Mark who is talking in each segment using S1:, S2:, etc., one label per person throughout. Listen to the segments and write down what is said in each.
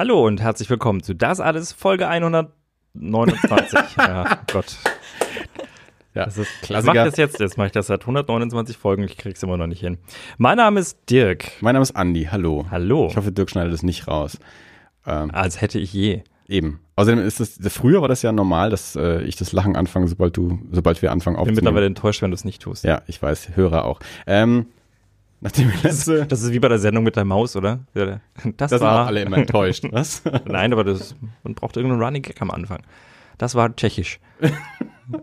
S1: Hallo und herzlich willkommen zu Das alles Folge 129. ja, Gott. Ja, das ist Klassiker. Ich mach das jetzt, jetzt mache ich das seit 129 Folgen, ich krieg's immer noch nicht hin. Mein Name ist Dirk.
S2: Mein Name ist Andi, hallo.
S1: Hallo.
S2: Ich hoffe, Dirk schneidet es nicht raus.
S1: Ähm, Als hätte ich je.
S2: Eben. Außerdem ist das, früher war das ja normal, dass äh, ich das Lachen anfange, sobald du, sobald wir anfangen
S1: aufzunehmen. Ich bin mittlerweile enttäuscht, wenn du es nicht tust.
S2: Ja, ich weiß, Hörer auch. Ähm,
S1: Nachdem letzte das ist wie bei der Sendung mit der Maus, oder?
S2: Das, das war, alle immer enttäuscht, was?
S1: Nein, aber das, man braucht irgendeinen Running Gag am Anfang. Das war tschechisch.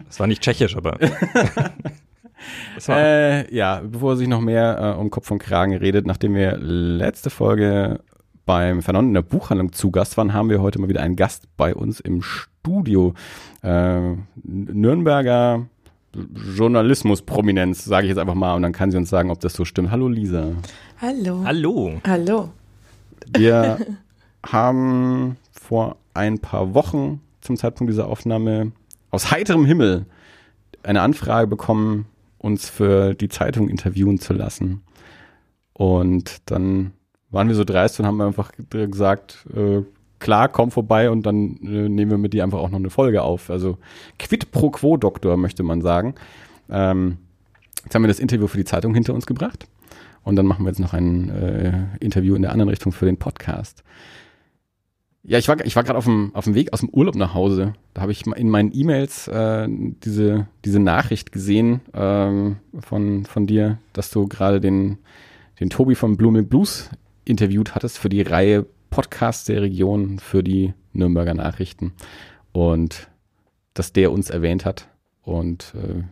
S1: Das war nicht tschechisch, aber.
S2: äh, ja, bevor sich noch mehr äh, um Kopf und Kragen redet, nachdem wir letzte Folge beim Fernand in der Buchhandlung zu Gast waren, haben wir heute mal wieder einen Gast bei uns im Studio. Äh, Nürnberger Journalismus-Prominenz, sage ich jetzt einfach mal, und dann kann sie uns sagen, ob das so stimmt. Hallo Lisa.
S3: Hallo.
S1: Hallo.
S3: Hallo.
S2: Wir haben vor ein paar Wochen zum Zeitpunkt dieser Aufnahme aus heiterem Himmel eine Anfrage bekommen, uns für die Zeitung interviewen zu lassen. Und dann waren wir so dreist und haben einfach gesagt, äh, klar, komm vorbei und dann äh, nehmen wir mit dir einfach auch noch eine Folge auf. Also quid pro quo Doktor, möchte man sagen. Ähm, jetzt haben wir das Interview für die Zeitung hinter uns gebracht. Und dann machen wir jetzt noch ein äh, Interview in der anderen Richtung für den Podcast. Ja, ich war, ich war gerade auf dem, auf dem Weg aus dem Urlaub nach Hause. Da habe ich in meinen E-Mails äh, diese, diese Nachricht gesehen ähm, von, von dir, dass du gerade den, den Tobi von Blooming Blues interviewt hattest für die Reihe Podcast der Region für die Nürnberger Nachrichten. Und dass der uns erwähnt hat und äh,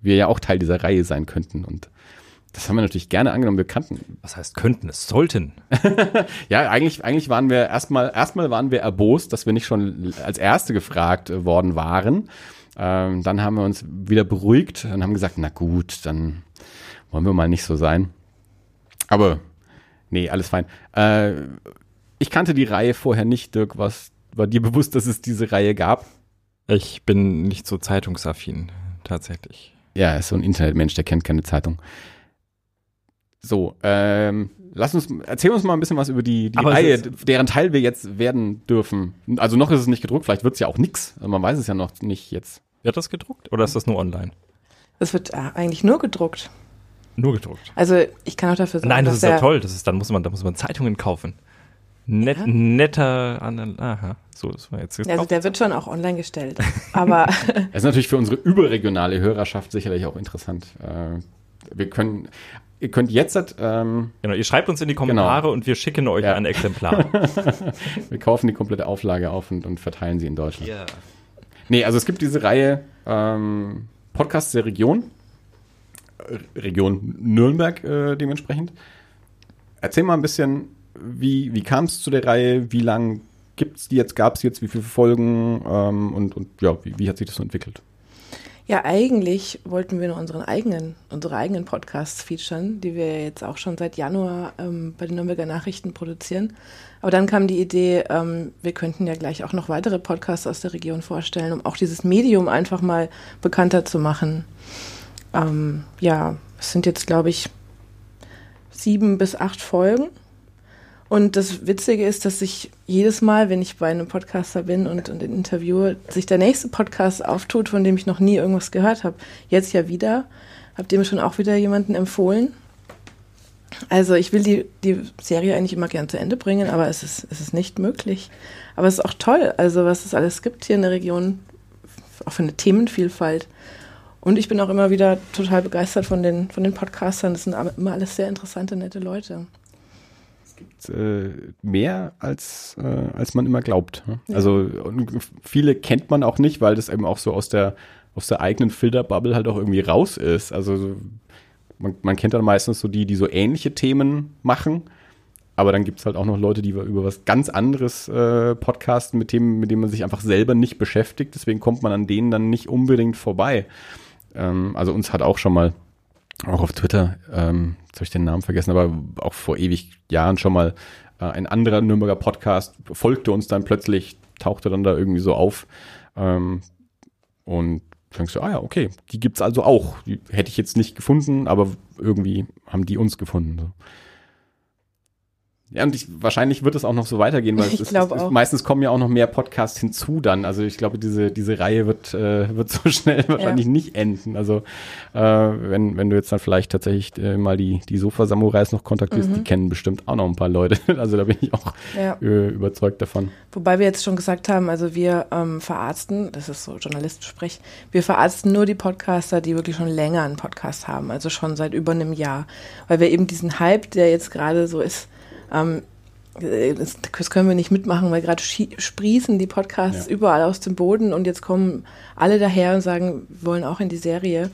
S2: wir ja auch Teil dieser Reihe sein könnten. Und das haben wir natürlich gerne angenommen. Wir kannten.
S1: Was heißt könnten? Es sollten.
S2: ja, eigentlich, eigentlich waren wir erstmal, erstmal waren wir erbost, dass wir nicht schon als Erste gefragt worden waren. Ähm, dann haben wir uns wieder beruhigt und haben gesagt, na gut, dann wollen wir mal nicht so sein. Aber nee, alles fein. Äh, ich kannte die Reihe vorher nicht, Dirk. Was war dir bewusst, dass es diese Reihe gab?
S1: Ich bin nicht so zeitungsaffin, tatsächlich.
S2: Ja, er ist so ein Internetmensch, der kennt keine Zeitung. So, ähm, lass uns, erzähl uns mal ein bisschen was über die, die Reihe, deren Teil wir jetzt werden dürfen. Also noch ist es nicht gedruckt, vielleicht wird es ja auch nix. Also man weiß es ja noch nicht jetzt.
S1: Wird das gedruckt oder ist das nur online?
S3: Es wird äh, eigentlich nur gedruckt.
S1: Nur gedruckt.
S3: Also ich kann auch dafür sagen.
S1: Nein, das ist ja toll. Das ist, dann muss man, da muss man Zeitungen kaufen. Net, ja. Netter, aha, so, das war jetzt.
S3: Also der wird schon auch online gestellt, aber.
S2: Es ist natürlich für unsere überregionale Hörerschaft sicherlich auch interessant. Äh, wir können, ihr könnt jetzt, ähm,
S1: Genau, ihr schreibt uns in die Kommentare genau. und wir schicken euch ja. ein Exemplar.
S2: wir kaufen die komplette Auflage auf und, und verteilen sie in Deutschland. Ja. Nee, also es gibt diese Reihe ähm, Podcasts der Region, Region Nürnberg äh, dementsprechend. Erzähl mal ein bisschen, wie, wie kam es zu der Reihe? Wie lang gibt es die jetzt? Gab es jetzt? Wie viele Folgen? Ähm, und, und ja, wie, wie hat sich das so entwickelt?
S3: Ja, eigentlich wollten wir nur unseren eigenen, unsere eigenen Podcasts featuren, die wir jetzt auch schon seit Januar ähm, bei den Nürnberger Nachrichten produzieren. Aber dann kam die Idee, ähm, wir könnten ja gleich auch noch weitere Podcasts aus der Region vorstellen, um auch dieses Medium einfach mal bekannter zu machen. Ähm, ja, es sind jetzt, glaube ich, sieben bis acht Folgen. Und das Witzige ist, dass sich jedes Mal, wenn ich bei einem Podcaster bin und, und interviewe, sich der nächste Podcast auftut, von dem ich noch nie irgendwas gehört habe. Jetzt ja wieder. Habt ihr mir schon auch wieder jemanden empfohlen? Also ich will die, die Serie eigentlich immer gern zu Ende bringen, aber es ist, es ist nicht möglich. Aber es ist auch toll, also was es alles gibt hier in der Region, auch für eine Themenvielfalt. Und ich bin auch immer wieder total begeistert von den, von den Podcastern. Das sind immer alles sehr interessante, nette Leute
S2: äh, mehr, als, äh, als man immer glaubt. Ne? Ja. Also viele kennt man auch nicht, weil das eben auch so aus der, aus der eigenen Filterbubble halt auch irgendwie raus ist. Also man, man kennt dann meistens so die, die so ähnliche Themen machen. Aber dann gibt es halt auch noch Leute, die über was ganz anderes äh, podcasten, mit Themen, mit denen man sich einfach selber nicht beschäftigt. Deswegen kommt man an denen dann nicht unbedingt vorbei. Ähm, also uns hat auch schon mal auch auf Twitter, ähm, jetzt habe ich den Namen vergessen, aber auch vor ewig Jahren schon mal äh, ein anderer Nürnberger Podcast folgte uns dann plötzlich, tauchte dann da irgendwie so auf ähm, und denkst du, ah ja, okay, die gibt's also auch. Die hätte ich jetzt nicht gefunden, aber irgendwie haben die uns gefunden. So. Ja, und ich, wahrscheinlich wird es auch noch so weitergehen, weil es,
S3: glaube
S2: es, meistens kommen ja auch noch mehr Podcasts hinzu dann. Also ich glaube, diese, diese Reihe wird, äh, wird so schnell wahrscheinlich nicht enden. Also äh, wenn, wenn du jetzt dann vielleicht tatsächlich äh, mal die, die Sofa-Samurais noch kontaktierst,
S3: Mhm.
S2: die kennen bestimmt auch noch ein paar Leute. Also da bin ich auch
S3: Ja.
S2: äh, überzeugt davon.
S3: Wobei wir jetzt schon gesagt haben, also wir ähm, verarzten, das ist so Journalistensprech, wir verarzten nur die Podcaster, die wirklich schon länger einen Podcast haben, also schon seit über einem Jahr. Weil wir eben diesen Hype, der jetzt gerade so ist, ähm, äh, das, können wir nicht mitmachen, weil gerade sprießen die Podcasts
S2: Ja.
S3: überall aus dem Boden und jetzt kommen alle daher und sagen, wir wollen auch in die Serie.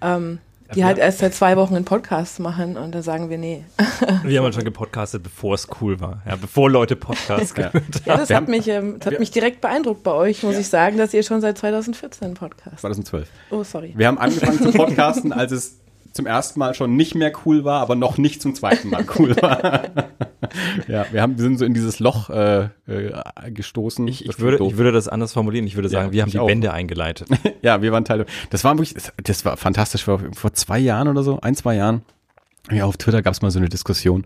S3: Ähm, die
S1: Ja.
S3: halt erst seit zwei Wochen einen Podcast machen und dann sagen wir, nee.
S1: Wir haben halt schon gepodcastet, bevor es cool war. Ja, bevor Leute Podcasts
S2: Ja.
S1: gehört haben.
S3: Ja, das hat mich, ähm, das hat mich direkt beeindruckt bei euch, muss ich sagen, dass ihr schon seit 2014 einen Podcast.
S2: 2012.
S3: Oh, sorry.
S2: Wir haben angefangen zu podcasten, als es zum ersten Mal schon nicht mehr cool war, aber noch nicht zum zweiten Mal cool war. ja, wir, haben, wir sind so in dieses Loch äh, äh, gestoßen.
S1: Ich, ich, würde, ich würde das anders formulieren. Ich würde
S2: Ja,
S1: sagen, wir haben die
S2: auch.
S1: Wände eingeleitet.
S2: Ja, wir waren Teil. Das war wirklich, das war fantastisch. Vor, vor zwei Jahren oder so, ein, zwei Jahren. Ja, auf Twitter gab es mal so eine Diskussion,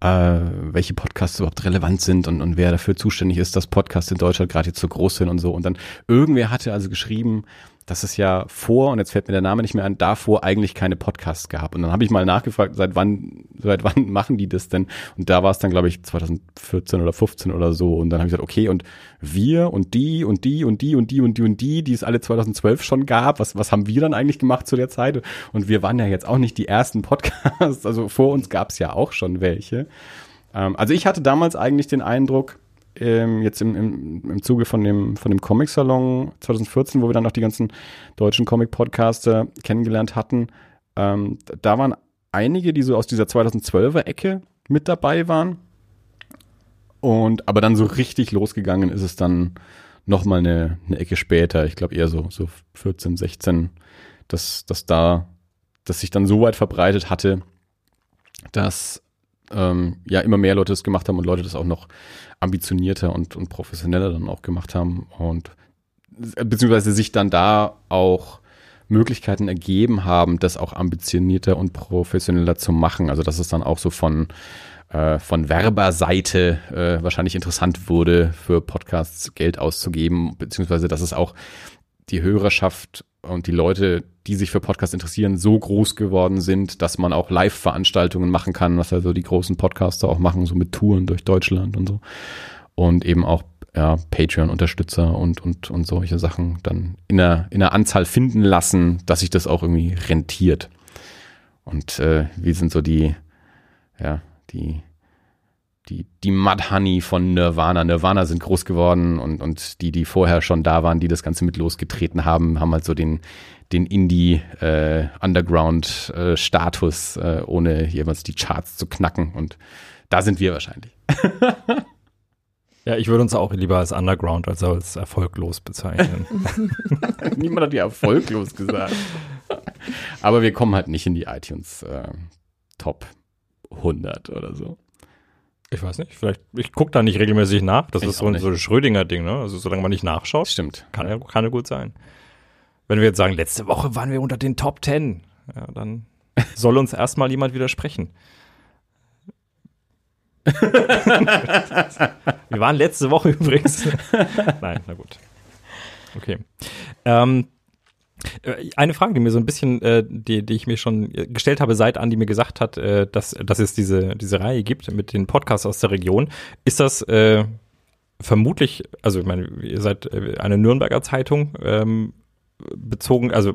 S2: äh, welche Podcasts überhaupt relevant sind und, und wer dafür zuständig ist, dass Podcasts in Deutschland gerade jetzt so groß sind und so. Und dann irgendwer hatte also geschrieben, dass es ja vor, und jetzt fällt mir der Name nicht mehr an, davor eigentlich keine Podcasts gab. Und dann habe ich mal nachgefragt, seit wann, seit wann machen die das denn? Und da war es dann, glaube ich, 2014 oder 15 oder so. Und dann habe ich gesagt, okay, und wir und die und die und die und die und die und die, die es alle 2012 schon gab, was, was haben wir dann eigentlich gemacht zu der Zeit? Und wir waren ja jetzt auch nicht die ersten Podcasts, also vor uns gab es ja auch schon welche. Ähm, also ich hatte damals eigentlich den Eindruck, ähm, jetzt im, im, im Zuge von dem, von dem Comic-Salon 2014, wo wir dann auch die ganzen deutschen Comic-Podcaster kennengelernt hatten, ähm, da waren einige, die so aus dieser 2012er Ecke mit dabei waren. Und aber dann so richtig losgegangen ist es dann noch mal eine, eine Ecke später. Ich glaube eher so, so 14, 16, dass, dass da, dass sich dann so weit verbreitet hatte, dass ähm, ja immer mehr Leute das gemacht haben und Leute das auch noch ambitionierter und, und professioneller dann auch gemacht haben und beziehungsweise sich dann da auch Möglichkeiten ergeben haben, das auch ambitionierter und professioneller zu machen. Also dass es dann auch so von äh, von Werberseite äh, wahrscheinlich interessant wurde, für Podcasts Geld auszugeben, beziehungsweise dass es auch die Hörerschaft und die Leute, die sich für Podcasts interessieren, so groß geworden sind, dass man auch Live-Veranstaltungen machen kann, was also die großen Podcaster auch machen, so mit Touren durch Deutschland und so. Und eben auch ja, Patreon-Unterstützer und, und, und solche Sachen dann in einer, in einer Anzahl finden lassen, dass sich das auch irgendwie rentiert. Und äh, wir sind so die, ja, die, die, die Mudhoney von Nirvana. Nirvana sind groß geworden und, und die, die vorher schon da waren, die das Ganze mit losgetreten haben, haben halt so den, den Indie-Underground-Status, äh, äh, ohne jemals die Charts zu knacken. Und da sind wir wahrscheinlich.
S1: Ja, ich würde uns auch lieber als Underground als als erfolglos bezeichnen.
S2: Niemand hat ja erfolglos gesagt. Aber wir kommen halt nicht in die iTunes äh, Top 100 oder so.
S1: Ich weiß nicht, vielleicht, ich gucke da nicht regelmäßig nach. Das
S2: Ich
S1: ist so ein, so ein Schrödinger-Ding, ne? Also solange man nicht nachschaut,
S2: Stimmt.
S1: kann ja, kann ja gut sein. Wenn wir jetzt sagen, letzte Woche waren wir unter den Top 10, ja, dann soll uns erstmal jemand widersprechen. wir waren letzte Woche übrigens. Nein, na gut. Okay. Ähm, äh, eine Frage, die mir so ein bisschen, äh, die, die ich mir schon gestellt habe, seit Andi mir gesagt hat, äh, dass, dass es diese, diese Reihe gibt mit den Podcasts aus der Region. Ist das äh, vermutlich, also ich meine, ihr seid äh, eine Nürnberger Zeitung ähm, bezogen, also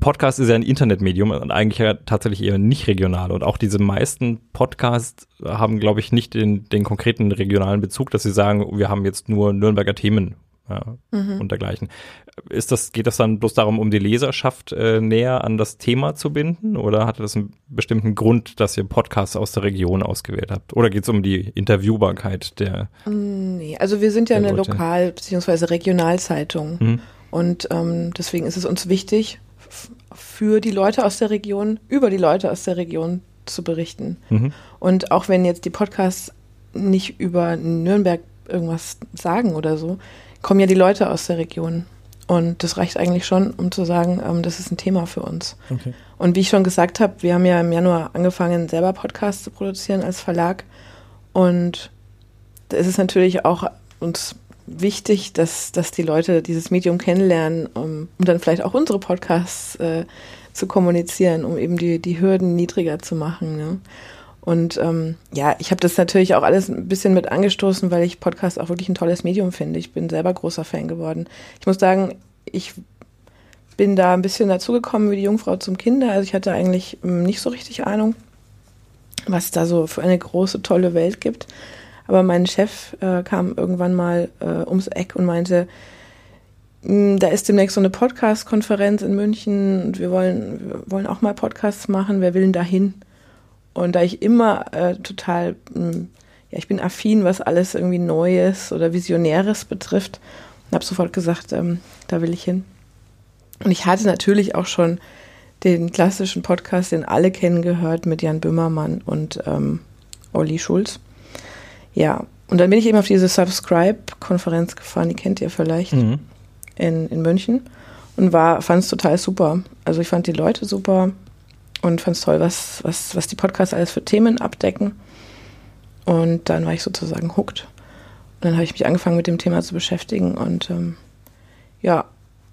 S1: Podcast ist ja ein Internetmedium und eigentlich ja tatsächlich eher nicht regional. Und auch diese meisten Podcasts haben, glaube ich, nicht den, den konkreten regionalen Bezug, dass sie sagen, wir haben jetzt nur Nürnberger Themen ja, und dergleichen. Ist das, geht das dann bloß darum, um die Leserschaft äh, näher an das Thema zu binden? Oder hatte das einen bestimmten Grund, dass ihr Podcasts aus der Region ausgewählt habt? Oder geht es um die Interviewbarkeit der
S3: Nee, also wir sind ja eine
S1: Leute.
S3: Lokal- bzw. Regionalzeitung.
S1: Mhm.
S3: Und ähm, deswegen ist es uns wichtig, für die Leute aus der Region, über die Leute aus der Region zu berichten.
S1: Mhm.
S3: Und auch wenn jetzt die Podcasts nicht über Nürnberg irgendwas sagen oder so, kommen ja die Leute aus der Region. Und das reicht eigentlich schon, um zu sagen, ähm, das ist ein Thema für uns. Okay. Und wie ich schon gesagt habe, wir haben ja im Januar angefangen, selber Podcasts zu produzieren als Verlag. Und da ist es natürlich auch uns wichtig, dass, dass die Leute dieses Medium kennenlernen, um, um dann vielleicht auch unsere Podcasts äh, zu kommunizieren, um eben die, die Hürden niedriger zu machen. Ne? Und ähm, ja, ich habe das natürlich auch alles ein bisschen mit angestoßen, weil ich Podcast auch wirklich ein tolles Medium finde. Ich bin selber großer Fan geworden. Ich muss sagen, ich bin da ein bisschen dazugekommen wie die Jungfrau zum Kinder. Also ich hatte eigentlich ähm, nicht so richtig Ahnung, was da so für eine große, tolle Welt gibt. Aber mein Chef äh, kam irgendwann mal äh, ums Eck und meinte, hm, da ist demnächst so eine Podcast-Konferenz in München und wir wollen, wir wollen auch mal Podcasts machen. Wer will denn da hin? Und da ich immer äh, total, mh, hm, ja, ich bin affin, was alles irgendwie Neues oder Visionäres betrifft, habe sofort gesagt, ähm, da will ich hin. Und ich hatte natürlich auch schon den klassischen Podcast, den alle kennen, gehört mit Jan Böhmermann und ähm, Olli Schulz. Ja, und dann bin ich eben auf diese Subscribe-Konferenz gefahren, die kennt ihr vielleicht, mhm. in, in München. Und fand es total super. Also ich fand die Leute super, und fand es toll, was, was, was die Podcasts alles für Themen abdecken. Und dann war ich sozusagen hooked. Und dann habe ich mich angefangen mit dem Thema zu beschäftigen. Und ähm, ja,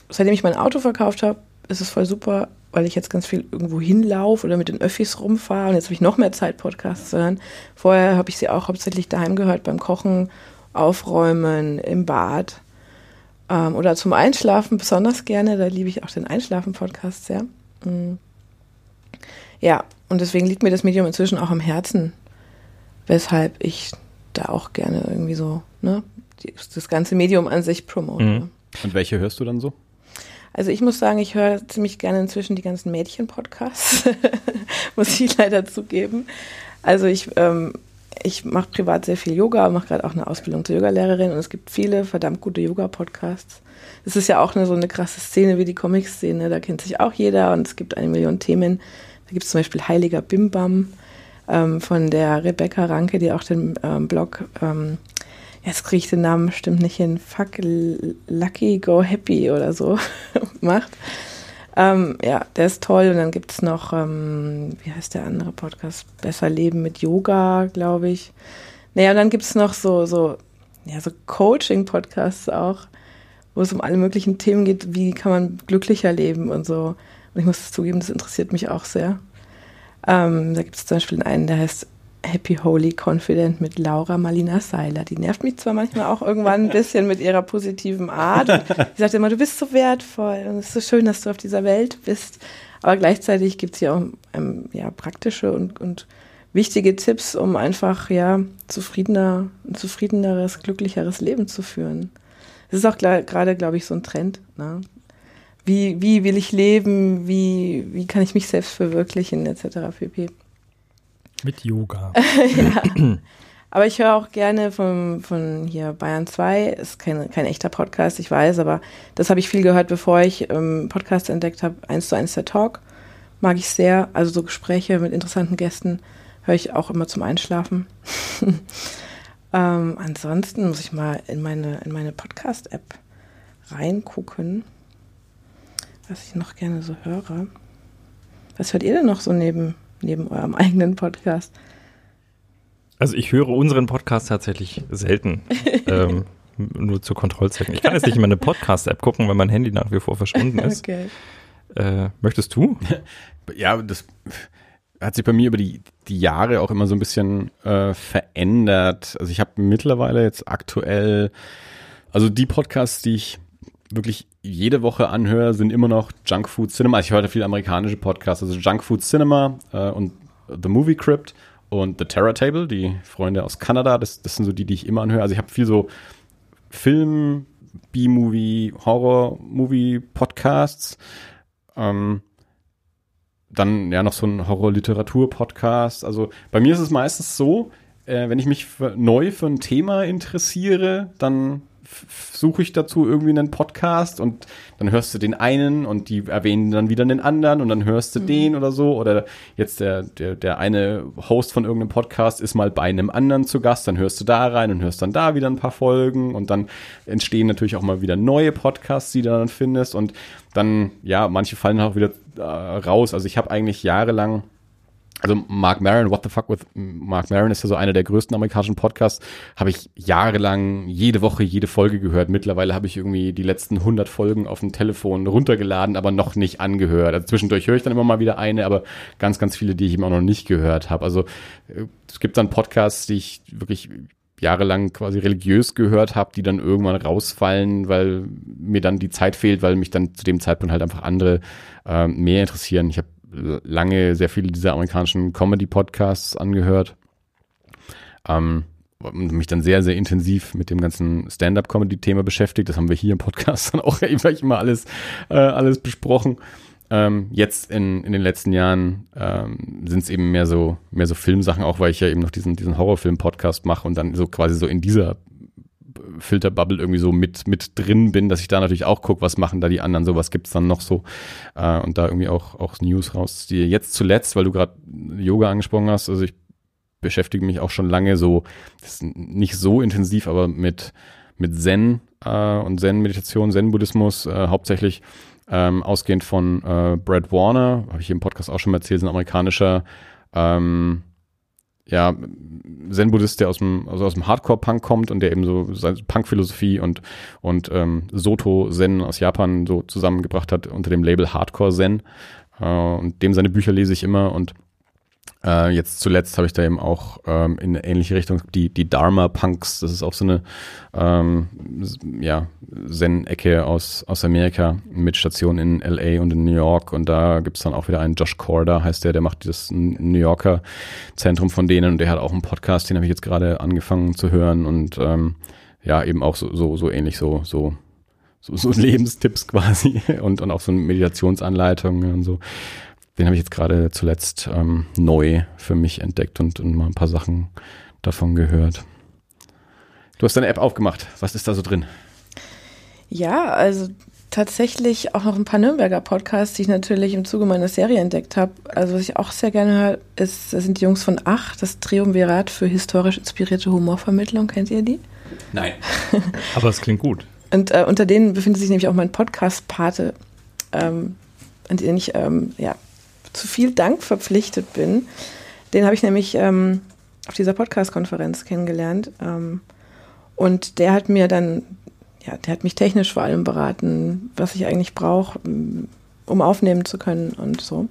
S3: seitdem ich mein Auto verkauft habe, ist es voll super, weil ich jetzt ganz viel irgendwo hinlaufe oder mit den Öffis rumfahre. Und jetzt habe ich noch mehr Zeit, Podcasts zu hören. Vorher habe ich sie auch hauptsächlich daheim gehört, beim Kochen, Aufräumen, im Bad. Ähm, oder zum Einschlafen besonders gerne. Da liebe ich auch den Einschlafen-Podcast sehr. Mhm. Ja, und deswegen liegt mir das Medium inzwischen auch am Herzen, weshalb ich da auch gerne irgendwie so, ne, das ganze Medium an sich promote. Mhm.
S2: Und welche hörst du dann so?
S3: Also ich muss sagen, ich höre ziemlich gerne inzwischen die ganzen Mädchen-Podcasts, muss ich leider zugeben. Also ich, ähm, ich mache privat sehr viel Yoga, mache gerade auch eine Ausbildung zur Yogalehrerin und es gibt viele verdammt gute Yoga-Podcasts. Es ist ja auch eine, so eine krasse Szene wie die Comic-Szene, da kennt sich auch jeder und es gibt eine Million Themen. Da gibt es zum Beispiel Heiliger Bimbam ähm, von der Rebecca Ranke, die auch den ähm, Blog, ähm, jetzt kriege ich den Namen bestimmt nicht hin, Fuck Lucky Go Happy oder so macht. Ähm, ja, der ist toll. Und dann gibt es noch, ähm, wie heißt der andere Podcast? Besser Leben mit Yoga, glaube ich. Naja, und dann gibt es noch so, so, ja, so Coaching-Podcasts auch, wo es um alle möglichen Themen geht, wie kann man glücklicher leben und so. Und ich muss zugeben, das interessiert mich auch sehr. Ähm, da gibt es zum Beispiel einen, der heißt Happy Holy Confident mit Laura Malina Seiler. Die nervt mich zwar manchmal auch irgendwann ein bisschen mit ihrer positiven Art. Die sagt immer, du bist so wertvoll und es ist so schön, dass du auf dieser Welt bist. Aber gleichzeitig gibt es hier auch ähm, ja, praktische und, und wichtige Tipps, um einfach ja zufriedener, ein zufriedeneres, glücklicheres Leben zu führen. Das ist auch gerade, glaube ich, so ein Trend. Ne? Wie, wie will ich leben, wie, wie kann ich mich selbst verwirklichen, etc. pp.
S1: Mit Yoga.
S3: ja. Aber ich höre auch gerne von, von hier Bayern 2, ist kein, kein echter Podcast, ich weiß, aber das habe ich viel gehört, bevor ich ähm, Podcasts entdeckt habe. Eins zu eins der Talk mag ich sehr. Also so Gespräche mit interessanten Gästen höre ich auch immer zum Einschlafen. ähm, ansonsten muss ich mal in meine, in meine Podcast-App reingucken was ich noch gerne so höre. Was hört ihr denn noch so neben, neben eurem eigenen Podcast?
S1: Also ich höre unseren Podcast tatsächlich selten. ähm, nur zu Kontrollzwecken. Ich kann jetzt nicht in meine Podcast-App gucken, weil mein Handy nach wie vor verschwunden ist. okay. Äh, möchtest du?
S2: Ja, das hat sich bei mir über die, die Jahre auch immer so ein bisschen äh, verändert. Also ich habe mittlerweile jetzt aktuell, also die Podcasts, die ich wirklich jede Woche anhöre, sind immer noch Junk Food Cinema. Also ich höre viele amerikanische Podcasts, also Junk Food Cinema äh, und The Movie Crypt und The Terror Table, die Freunde aus Kanada. Das, das sind so die, die ich immer anhöre. Also ich habe viel so Film, B-Movie, Horror-Movie-Podcasts. Ähm, dann ja noch so ein Horror-Literatur-Podcast. Also bei mir ist es meistens so, äh, wenn ich mich für, neu für ein Thema interessiere, dann suche ich dazu irgendwie einen Podcast und dann hörst du den einen und die erwähnen dann wieder den anderen und dann hörst du mhm. den oder so. Oder jetzt der, der, der eine Host von irgendeinem Podcast ist mal bei einem anderen zu Gast, dann hörst du da rein und hörst dann da wieder ein paar Folgen und dann entstehen natürlich auch mal wieder neue Podcasts, die du dann findest und dann, ja, manche fallen auch wieder äh, raus. Also ich habe eigentlich jahrelang also Mark Maron, What the Fuck with Mark Maron ist ja so einer der größten amerikanischen Podcasts, habe ich jahrelang jede Woche jede Folge gehört. Mittlerweile habe ich irgendwie die letzten 100 Folgen auf dem Telefon runtergeladen, aber noch nicht angehört. Also zwischendurch höre ich dann immer mal wieder eine, aber ganz, ganz viele, die ich immer noch nicht gehört habe. Also äh, es gibt dann Podcasts, die ich wirklich jahrelang quasi religiös gehört habe, die dann irgendwann rausfallen, weil mir dann die Zeit fehlt, weil mich dann zu dem Zeitpunkt halt einfach andere äh, mehr interessieren. Ich habe lange sehr viele dieser amerikanischen Comedy-Podcasts angehört. Ähm, und mich dann sehr, sehr intensiv mit dem ganzen Stand-up-Comedy-Thema beschäftigt. Das haben wir hier im Podcast dann auch immer alles, äh, alles besprochen. Ähm, jetzt in, in den letzten Jahren ähm, sind es eben mehr so, mehr so Filmsachen, auch weil ich ja eben noch diesen, diesen Horrorfilm-Podcast mache und dann so quasi so in dieser Filterbubble irgendwie so mit, mit drin bin, dass ich da natürlich auch gucke, was machen da die anderen, so was gibt's dann noch so äh, und da irgendwie auch, auch News rausziehe. Jetzt zuletzt, weil du gerade Yoga angesprochen hast, also ich beschäftige mich auch schon lange so, nicht so intensiv, aber mit, mit Zen äh, und Zen-Meditation, Zen-Buddhismus, äh, hauptsächlich ähm, ausgehend von äh, Brad Warner, habe ich hier im Podcast auch schon mal erzählt, ist ein amerikanischer ähm, ja, Zen-Buddhist, der aus dem, also aus dem Hardcore-Punk kommt und der eben so seine Punk-Philosophie und, und ähm, Soto-Zen aus Japan so zusammengebracht hat unter dem Label Hardcore-Zen. Äh, und dem seine Bücher lese ich immer und äh, jetzt zuletzt habe ich da eben auch ähm, in eine ähnliche Richtung die, die Dharma-Punks, das ist auch so eine ähm, ja, Zen-Ecke aus, aus Amerika mit Station in LA und in New York. Und da gibt's dann auch wieder einen Josh Corder, heißt der, der macht das New Yorker Zentrum von denen. Und der hat auch einen Podcast, den habe ich jetzt gerade angefangen zu hören. Und ähm, ja, eben auch so, so, so ähnlich, so, so so, so Lebenstipps quasi. Und, und auch so Meditationsanleitungen und so den habe ich jetzt gerade zuletzt ähm, neu für mich entdeckt und, und mal ein paar Sachen davon gehört. Du hast deine App aufgemacht. Was ist da so drin?
S3: Ja, also tatsächlich auch noch ein paar Nürnberger Podcasts, die ich natürlich im Zuge meiner Serie entdeckt habe. Also was ich auch sehr gerne höre, ist, das sind die Jungs von Ach, das Triumvirat für historisch inspirierte Humorvermittlung. Kennt ihr die?
S2: Nein.
S1: Aber es klingt gut.
S3: Und äh, unter denen befindet sich nämlich auch mein Podcast-Pate, ähm, an den ich ähm, ja, zu viel Dank verpflichtet bin. Den habe ich nämlich ähm, auf dieser Podcast-Konferenz kennengelernt. Ähm, und der hat mir dann, ja, der hat mich technisch vor allem beraten, was ich eigentlich brauche, um aufnehmen zu können und so.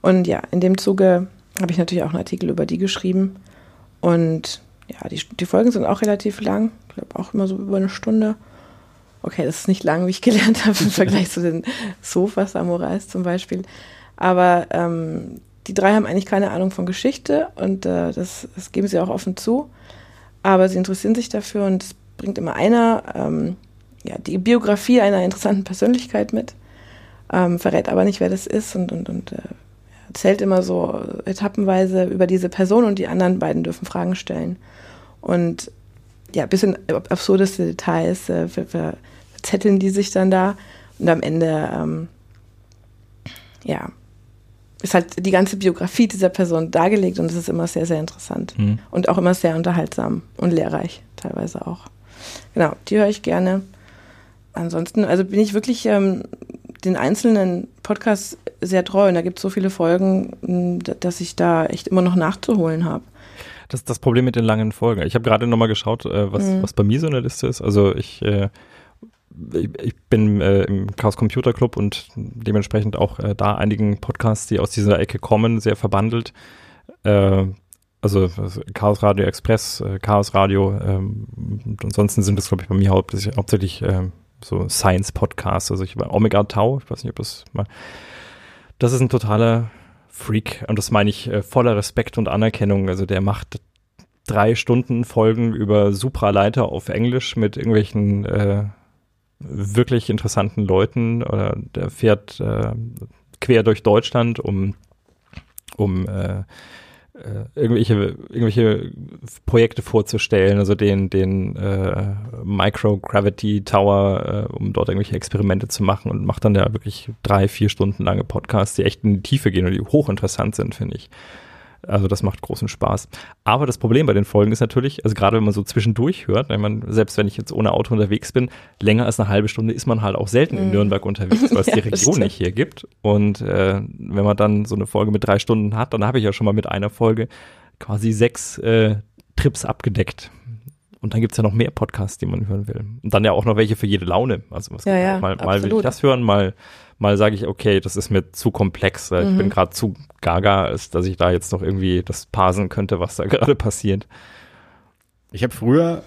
S3: Und ja, in dem Zuge habe ich natürlich auch einen Artikel über die geschrieben. Und ja, die, die Folgen sind auch relativ lang. Ich glaube auch immer so über eine Stunde. Okay, das ist nicht lang, wie ich gelernt habe im Vergleich zu den Sofa-Samurais zum Beispiel. Aber ähm, die drei haben eigentlich keine Ahnung von Geschichte und äh, das, das, geben sie auch offen zu. Aber sie interessieren sich dafür und es bringt immer einer ähm, ja, die Biografie einer interessanten Persönlichkeit mit, ähm, verrät aber nicht, wer das ist und, und, und äh, erzählt immer so etappenweise über diese Person und die anderen beiden dürfen Fragen stellen. Und ja, ein bisschen absurdeste Details äh, verzetteln die sich dann da und am Ende, ähm, ja, ist halt die ganze Biografie dieser Person dargelegt und es ist immer sehr, sehr interessant mhm. und auch immer sehr unterhaltsam und lehrreich teilweise auch. Genau, die höre ich gerne. Ansonsten, also bin ich wirklich ähm, den einzelnen Podcasts sehr treu und da gibt es so viele Folgen, dass ich da echt immer noch nachzuholen habe.
S1: Das ist das Problem mit den langen Folgen. Ich habe gerade nochmal geschaut, äh, was, mhm. was bei mir so eine Liste ist. Also ich äh, ich, bin äh, im Chaos Computer Club und dementsprechend auch äh, da einigen Podcasts, die aus dieser Ecke kommen, sehr verbandelt. Äh, also, also Chaos Radio Express, äh, Chaos Radio ähm, ansonsten sind das, glaube ich, bei mir hauptsächlich, hauptsächlich äh, so Science-Podcasts. Also ich war Omega Tau, ich weiß nicht, ob das mal. Das ist ein totaler Freak und das meine ich äh, voller Respekt und Anerkennung. Also der macht drei Stunden Folgen über Supraleiter auf Englisch mit irgendwelchen äh, wirklich interessanten Leuten oder der fährt äh, quer durch Deutschland, um, um äh, äh, irgendwelche, irgendwelche Projekte vorzustellen, also den, den äh, Microgravity Tower, äh, um dort irgendwelche Experimente zu machen und macht dann ja wirklich drei, vier Stunden lange Podcasts, die echt in die Tiefe gehen und die hochinteressant sind, finde ich. Also das macht großen Spaß. Aber das Problem bei den Folgen ist natürlich, also gerade wenn man so zwischendurch hört, wenn man, selbst wenn ich jetzt ohne Auto unterwegs bin, länger als eine halbe Stunde ist man halt auch selten in mhm. Nürnberg unterwegs, weil es ja, die Region nicht hier gibt. Und äh, wenn man dann so eine Folge mit drei Stunden hat, dann habe ich ja schon mal mit einer Folge quasi sechs äh, Trips abgedeckt. Und dann gibt es ja noch mehr Podcasts, die man hören will. Und dann ja auch noch welche für jede Laune. Also was
S3: ja, ja,
S1: mal, mal will ich das hören, mal mal sage ich, okay, das ist mir zu komplex, mhm. ich bin mhm. gerade zu gaga, als dass ich da jetzt noch irgendwie das parsen könnte, was da gerade passiert.
S2: Ich habe früher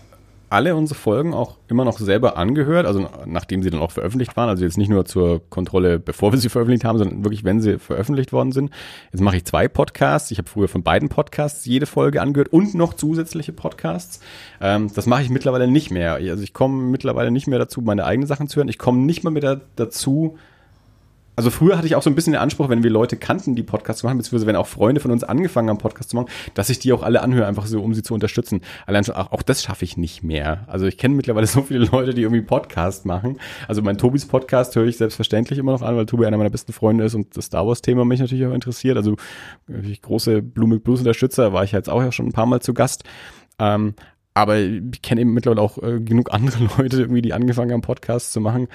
S2: alle unsere Folgen auch immer noch selber angehört, also nachdem sie dann auch veröffentlicht waren, also jetzt nicht nur zur Kontrolle, bevor wir sie veröffentlicht haben, sondern wirklich, wenn sie veröffentlicht worden sind. Jetzt mache ich zwei Podcasts. Ich habe früher von beiden Podcasts jede Folge angehört und noch zusätzliche Podcasts. Ähm, das mache ich mittlerweile nicht mehr. Also ich komme mittlerweile nicht mehr dazu, meine eigenen Sachen zu hören. Ich komme nicht mal mehr dazu, also früher hatte ich auch so ein bisschen den Anspruch, wenn wir Leute kannten, die Podcasts machen, beziehungsweise wenn auch Freunde von uns angefangen haben, Podcasts zu machen, dass ich die auch alle anhöre, einfach so, um sie zu unterstützen. Allein schon, auch, auch das schaffe ich nicht mehr. Also ich kenne mittlerweile so viele Leute, die irgendwie Podcasts machen. Also mein Tobis Podcast höre ich selbstverständlich immer noch an, weil Tobi einer meiner besten Freunde ist und das Star Wars Thema mich natürlich auch interessiert. Also ich große Blumig Blues Unterstützer, war ich jetzt auch schon ein paar Mal zu Gast. Ähm, aber ich kenne eben mittlerweile auch äh, genug andere Leute, irgendwie, die angefangen haben, Podcasts zu machen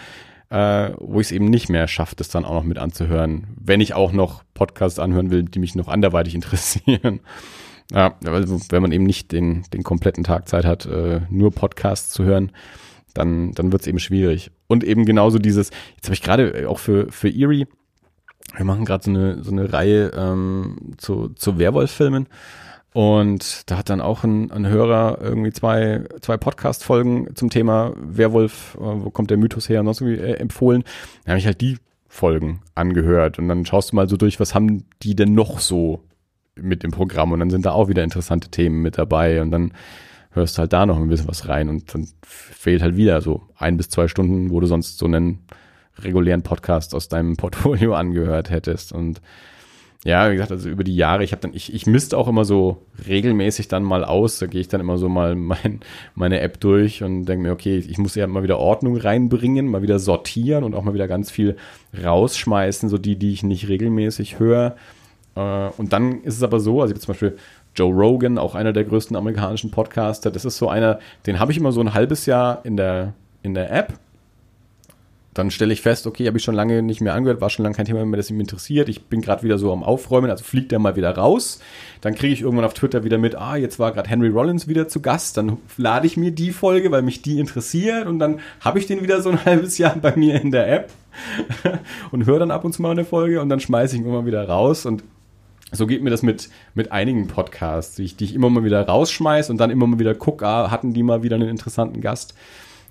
S2: äh, wo ich es eben nicht mehr schaffe, das dann auch noch mit anzuhören, wenn ich auch noch Podcasts anhören will, die mich noch anderweitig interessieren. Ja, also wenn man eben nicht den, den kompletten Tag Zeit hat, äh, nur Podcasts zu hören, dann, dann wird es eben schwierig. Und eben genauso dieses, jetzt habe ich gerade auch für, für Erie, wir machen gerade so eine, so eine Reihe ähm, zu, zu Werwolf-Filmen. Und da hat dann auch ein, ein Hörer irgendwie zwei, zwei Podcast-Folgen zum Thema Werwolf, äh, wo kommt der Mythos her und sonst irgendwie äh, empfohlen. Da habe ich halt die Folgen angehört und dann schaust du mal so durch, was haben die denn noch so mit dem Programm und dann sind da auch wieder interessante Themen mit dabei und dann hörst du halt da noch ein bisschen was rein und dann fehlt halt wieder so ein bis zwei Stunden, wo du sonst so einen regulären Podcast aus deinem Portfolio angehört hättest und ja, wie gesagt, also über die Jahre, ich habe dann, ich, ich misste auch immer so regelmäßig dann mal aus. Da gehe ich dann immer so mal mein, meine App durch und denke mir, okay, ich muss ja mal wieder Ordnung reinbringen, mal wieder sortieren und auch mal wieder ganz viel rausschmeißen, so die, die ich nicht regelmäßig höre. Äh, und dann ist es aber so, also zum Beispiel Joe Rogan, auch einer der größten amerikanischen Podcaster, das ist so einer, den habe ich immer so ein halbes Jahr in der, in der App dann stelle ich fest, okay, habe ich schon lange nicht mehr angehört, war schon lange kein Thema mehr, das mich interessiert. Ich bin gerade wieder so am Aufräumen, also fliegt er mal wieder raus. Dann kriege ich irgendwann auf Twitter wieder mit, ah, jetzt war gerade Henry Rollins wieder zu Gast. Dann lade ich mir die Folge, weil mich die interessiert. Und dann habe ich den wieder so ein halbes Jahr bei mir in der App und höre dann ab und zu mal eine Folge und dann schmeiße ich ihn immer wieder raus. Und so geht mir das mit, mit einigen Podcasts, die ich, die ich immer mal wieder rausschmeiße und dann immer mal wieder gucke, ah, hatten die mal wieder einen interessanten Gast.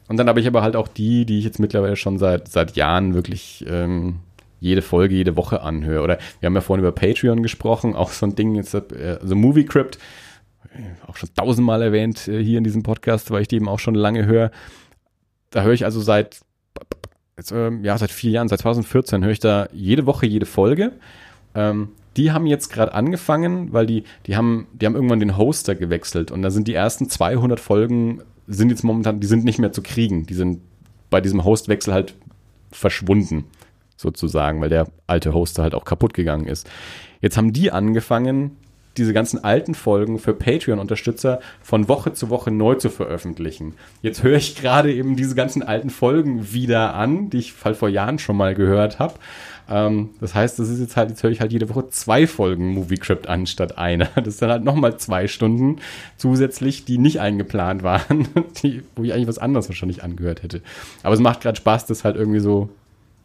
S2: Und dann habe ich aber halt auch die, die ich jetzt mittlerweile schon seit, seit Jahren wirklich ähm, jede Folge, jede Woche anhöre. Oder wir haben ja vorhin über Patreon gesprochen, auch so ein Ding, jetzt, äh, also Movie Crypt, äh, auch schon tausendmal erwähnt äh, hier in diesem Podcast, weil ich die eben auch schon lange höre. Da höre ich also seit, jetzt, ähm, ja, seit vier Jahren, seit 2014 höre ich da jede Woche jede Folge. Ähm, die haben jetzt gerade angefangen, weil die, die haben, die haben irgendwann den Hoster gewechselt und da sind die ersten 200 Folgen sind jetzt momentan, die sind nicht mehr zu kriegen. Die sind bei diesem Hostwechsel halt verschwunden, sozusagen, weil der alte Hoster halt auch kaputt gegangen ist. Jetzt haben die angefangen, diese ganzen alten Folgen für Patreon-Unterstützer von Woche zu Woche neu zu veröffentlichen. Jetzt höre ich gerade eben diese ganzen alten Folgen wieder an, die ich halt vor Jahren schon mal gehört habe. Ähm, das heißt, das ist jetzt halt, jetzt höre ich halt jede Woche zwei Folgen Movie Crypt an statt einer. Das ist dann halt nochmal zwei Stunden zusätzlich, die nicht eingeplant waren, die, wo ich eigentlich was anderes wahrscheinlich angehört hätte. Aber es macht gerade Spaß, das halt irgendwie so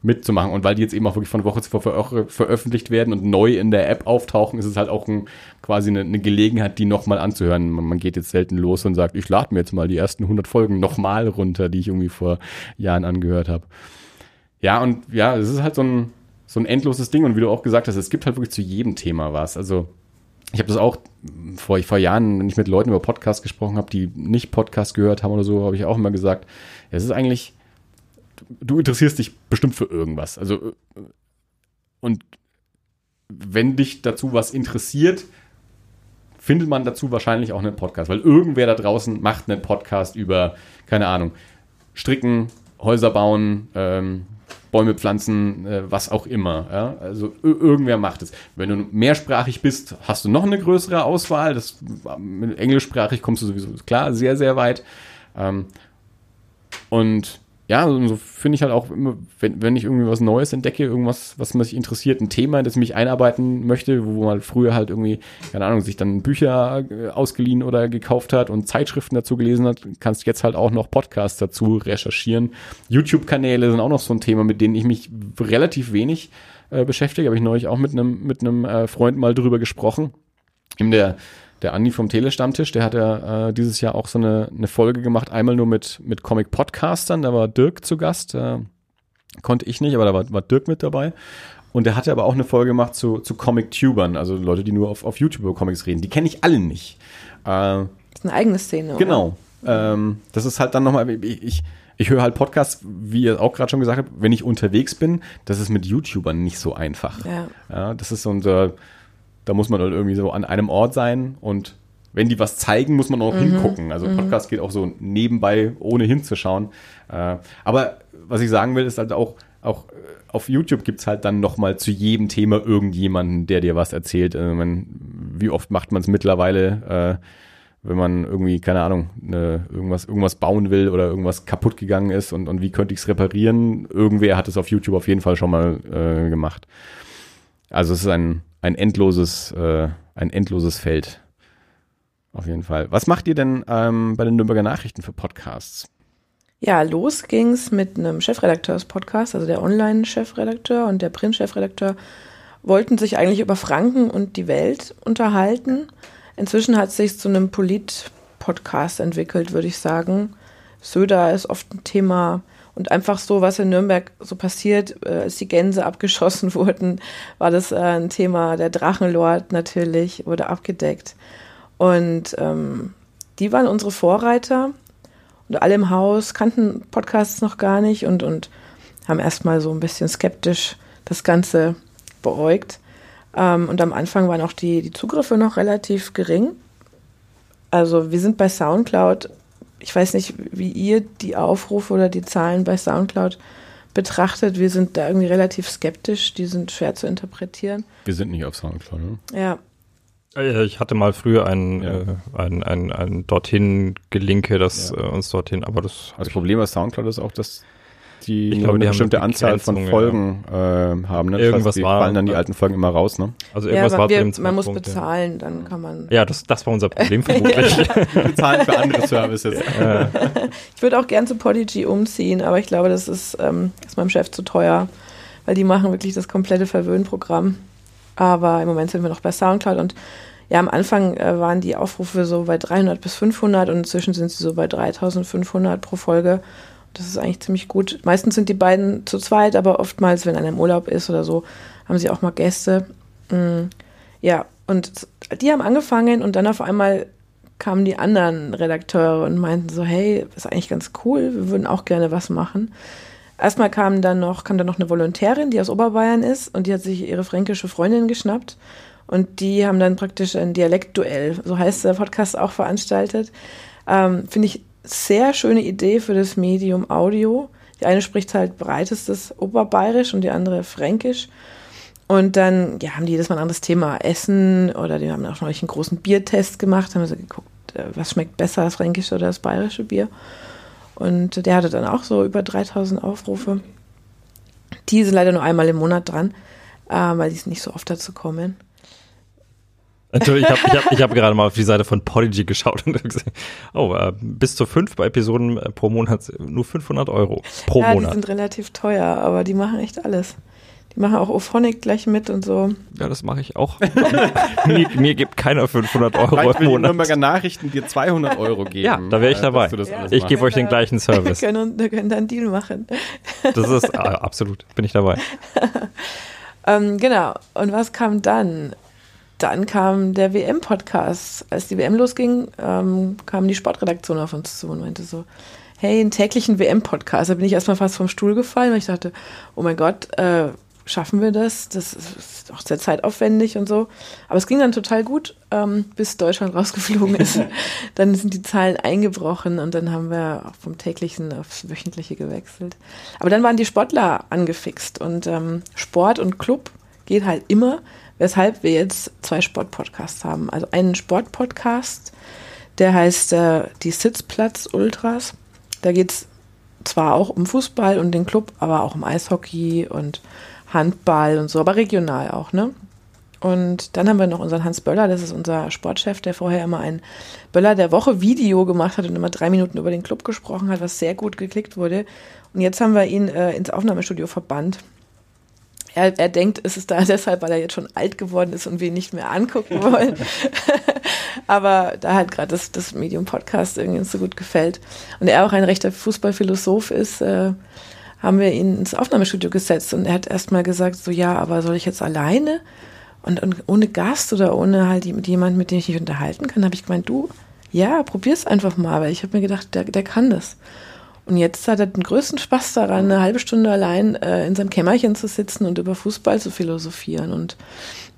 S2: mitzumachen. Und weil die jetzt eben auch wirklich von Woche zu Woche veröffentlicht werden und neu in der App auftauchen, ist es halt auch ein, quasi eine, eine Gelegenheit, die nochmal anzuhören. Man, man, geht jetzt selten los und sagt, ich lade mir jetzt mal die ersten 100 Folgen nochmal runter, die ich irgendwie vor Jahren angehört habe. Ja, und ja, es ist halt so ein, so ein endloses Ding. Und wie du auch gesagt hast, es gibt halt wirklich zu jedem Thema was. Also ich habe das auch vor, vor Jahren, wenn ich mit Leuten über Podcasts gesprochen habe, die nicht Podcast gehört haben oder so, habe ich auch immer gesagt, es ist eigentlich, du interessierst dich bestimmt für irgendwas. Also und wenn dich dazu was interessiert, findet man dazu wahrscheinlich auch einen Podcast, weil irgendwer da draußen macht einen Podcast über, keine Ahnung, Stricken, Häuser bauen, ähm, Bäume pflanzen, äh, was auch immer. Ja? Also irgendwer macht es. Wenn du mehrsprachig bist, hast du noch eine größere Auswahl. Das, mit englischsprachig kommst du sowieso klar sehr, sehr weit. Ähm, und ja, so finde ich halt auch immer, wenn, wenn ich irgendwie was Neues entdecke, irgendwas, was mich interessiert, ein Thema, das mich einarbeiten möchte, wo man früher halt irgendwie, keine Ahnung, sich dann Bücher äh, ausgeliehen oder gekauft hat und Zeitschriften dazu gelesen hat, kannst jetzt halt auch noch Podcasts dazu recherchieren. YouTube-Kanäle sind auch noch so ein Thema, mit denen ich mich relativ wenig äh, beschäftige. Habe ich neulich auch mit einem mit einem äh, Freund mal drüber gesprochen. In der der Andi vom Telestammtisch, der hat ja äh, dieses Jahr auch so eine, eine Folge gemacht, einmal nur mit, mit Comic-Podcastern, da war Dirk zu Gast, äh, konnte ich nicht, aber da war, war Dirk mit dabei. Und der hatte aber auch eine Folge gemacht zu, zu Comic-Tubern, also Leute, die nur auf, auf YouTube über Comics reden. Die kenne ich alle nicht.
S3: Äh, das ist eine eigene Szene,
S2: oder? Genau. Ähm, das ist halt dann nochmal, ich, ich, ich höre halt Podcasts, wie ihr auch gerade schon gesagt habt, wenn ich unterwegs bin, das ist mit YouTubern nicht so einfach. Ja. ja das ist so unser da muss man halt irgendwie so an einem Ort sein und wenn die was zeigen, muss man auch mhm. hingucken. Also mhm. Podcast geht auch so nebenbei, ohne hinzuschauen. Äh, aber was ich sagen will, ist halt auch, auch äh, auf YouTube gibt es halt dann nochmal zu jedem Thema irgendjemanden, der dir was erzählt. Also man, wie oft macht man es mittlerweile, äh, wenn man irgendwie, keine Ahnung, ne, irgendwas, irgendwas bauen will oder irgendwas kaputt gegangen ist und, und wie könnte ich es reparieren? Irgendwer hat es auf YouTube auf jeden Fall schon mal äh, gemacht. Also es ist ein, ein endloses, äh, ein endloses Feld. Auf jeden Fall. Was macht ihr denn ähm, bei den Nürnberger Nachrichten für Podcasts?
S3: Ja, los ging's mit einem Chefredakteurs-Podcast, also der Online-Chefredakteur und der Print-Chefredakteur wollten sich eigentlich über Franken und die Welt unterhalten. Inzwischen hat es sich zu einem Polit-Podcast entwickelt, würde ich sagen. Söder ist oft ein Thema, und einfach so, was in Nürnberg so passiert, äh, als die Gänse abgeschossen wurden, war das äh, ein Thema. Der Drachenlord natürlich wurde abgedeckt. Und ähm, die waren unsere Vorreiter. Und alle im Haus kannten Podcasts noch gar nicht und, und haben erstmal so ein bisschen skeptisch das Ganze beäugt. Ähm, und am Anfang waren auch die, die Zugriffe noch relativ gering. Also wir sind bei SoundCloud ich weiß nicht, wie ihr die Aufrufe oder die Zahlen bei SoundCloud betrachtet. Wir sind da irgendwie relativ skeptisch, die sind schwer zu interpretieren.
S2: Wir sind nicht auf SoundCloud, ne?
S3: Ja.
S1: Äh, ich hatte mal früher ein, ja. äh, ein, ein, ein dorthin Gelinke, das ja. äh, uns dorthin, aber das.
S2: Das Problem bei SoundCloud ist auch, dass die, ich glaube, eine bestimmte Anzahl von Folgen ja. äh, haben. Ne?
S1: Irgendwas das heißt, die
S2: war, fallen dann die alten Folgen immer raus. Ne?
S3: Also irgendwas ja, war wir, Man muss Punkt, bezahlen, dann kann man.
S1: Ja, das, das war unser Problem vermutlich.
S2: bezahlen für andere Services.
S3: ich würde auch gern zu Podigy umziehen, aber ich glaube, das ist, ähm, ist meinem Chef zu teuer, weil die machen wirklich das komplette Verwöhnprogramm. Aber im Moment sind wir noch bei Soundcloud und ja, am Anfang äh, waren die Aufrufe so bei 300 bis 500 und inzwischen sind sie so bei 3500 pro Folge. Das ist eigentlich ziemlich gut. Meistens sind die beiden zu zweit, aber oftmals, wenn einer im Urlaub ist oder so, haben sie auch mal Gäste. Mm, ja, und die haben angefangen und dann auf einmal kamen die anderen Redakteure und meinten so, hey, das ist eigentlich ganz cool, wir würden auch gerne was machen. Erstmal kam dann noch, kam dann noch eine Volontärin, die aus Oberbayern ist und die hat sich ihre fränkische Freundin geschnappt und die haben dann praktisch ein Dialektduell, so heißt der Podcast auch veranstaltet. Ähm, Finde ich sehr schöne Idee für das Medium Audio. Die eine spricht halt breitestes Oberbayerisch und die andere Fränkisch. Und dann ja, haben die jedes Mal ein anderes Thema. Essen oder die haben auch neulich einen großen Biertest gemacht, haben so geguckt, äh, was schmeckt besser, das fränkische oder das bayerische Bier. Und der hatte dann auch so über 3000 Aufrufe. Die sind leider nur einmal im Monat dran, äh, weil die nicht so oft dazu kommen.
S1: Natürlich, ich habe ich hab, ich hab gerade mal auf die Seite von Podigy geschaut und gesehen, oh, äh, bis zu fünf Episoden äh, pro Monat nur 500 Euro pro
S3: ja,
S1: Monat.
S3: die sind relativ teuer, aber die machen echt alles. Die machen auch Ophonic gleich mit und so.
S1: Ja, das mache ich auch. mir, mir, gibt keiner 500 Euro Vielleicht im Monat.
S2: Nürnberger Nachrichten dir 200 Euro geben.
S1: Ja, da wäre ich dabei. Ja. Ich gebe euch den gleichen Service.
S3: Wir können, wir können da einen Deal machen.
S1: das ist äh, absolut, bin ich dabei.
S3: ähm, genau. Und was kam dann? Dann kam der WM-Podcast. Als die WM losging, ähm, kam die Sportredaktion auf uns zu und meinte so, hey, einen täglichen WM-Podcast. Da bin ich erstmal fast vom Stuhl gefallen, weil ich dachte, oh mein Gott, äh, schaffen wir das? Das ist auch sehr zeitaufwendig und so. Aber es ging dann total gut, ähm, bis Deutschland rausgeflogen ist. dann sind die Zahlen eingebrochen und dann haben wir vom täglichen aufs wöchentliche gewechselt. Aber dann waren die Sportler angefixt und ähm, Sport und Club geht halt immer, weshalb wir jetzt zwei Sportpodcasts haben. Also einen Sportpodcast, der heißt äh, die Sitzplatz Ultras. Da geht es zwar auch um Fußball und den Club, aber auch um Eishockey und Handball und so, aber regional auch, ne? Und dann haben wir noch unseren Hans Böller, das ist unser Sportchef, der vorher immer ein Böller der Woche Video gemacht hat und immer drei Minuten über den Club gesprochen hat, was sehr gut geklickt wurde. Und jetzt haben wir ihn äh, ins Aufnahmestudio verbannt. Er, er denkt, es ist da deshalb, weil er jetzt schon alt geworden ist und wir ihn nicht mehr angucken wollen. Aber da halt gerade das, das Medium Podcast irgendwie so gut gefällt und er auch ein rechter Fußballphilosoph ist, äh, haben wir ihn ins Aufnahmestudio gesetzt und er hat erstmal gesagt, so ja, aber soll ich jetzt alleine und, und ohne Gast oder ohne halt mit jemandem, mit dem ich mich unterhalten kann, habe ich gemeint, du, ja, probier's einfach mal, weil ich habe mir gedacht, der, der kann das. Und jetzt hat er den größten Spaß daran, eine halbe Stunde allein äh, in seinem Kämmerchen zu sitzen und über Fußball zu philosophieren. Und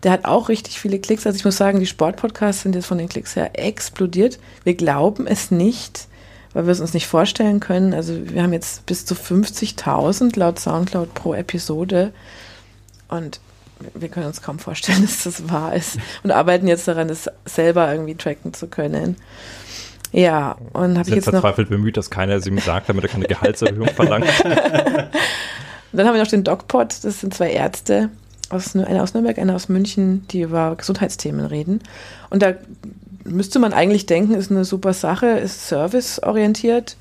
S3: der hat auch richtig viele Klicks. Also ich muss sagen, die Sportpodcasts sind jetzt von den Klicks her explodiert. Wir glauben es nicht, weil wir es uns nicht vorstellen können. Also wir haben jetzt bis zu 50.000 laut Soundcloud pro Episode und wir können uns kaum vorstellen, dass das wahr ist und arbeiten jetzt daran, das selber irgendwie tracken zu können. Ja, und habe ich jetzt
S1: verzweifelt bemüht, dass keiner es ihm sagt, damit er keine Gehaltserhöhung verlangt.
S3: dann haben wir noch den DocPod, das sind zwei Ärzte, aus, einer aus Nürnberg, einer aus München, die über Gesundheitsthemen reden. Und da müsste man eigentlich denken, ist eine super Sache, ist serviceorientiert,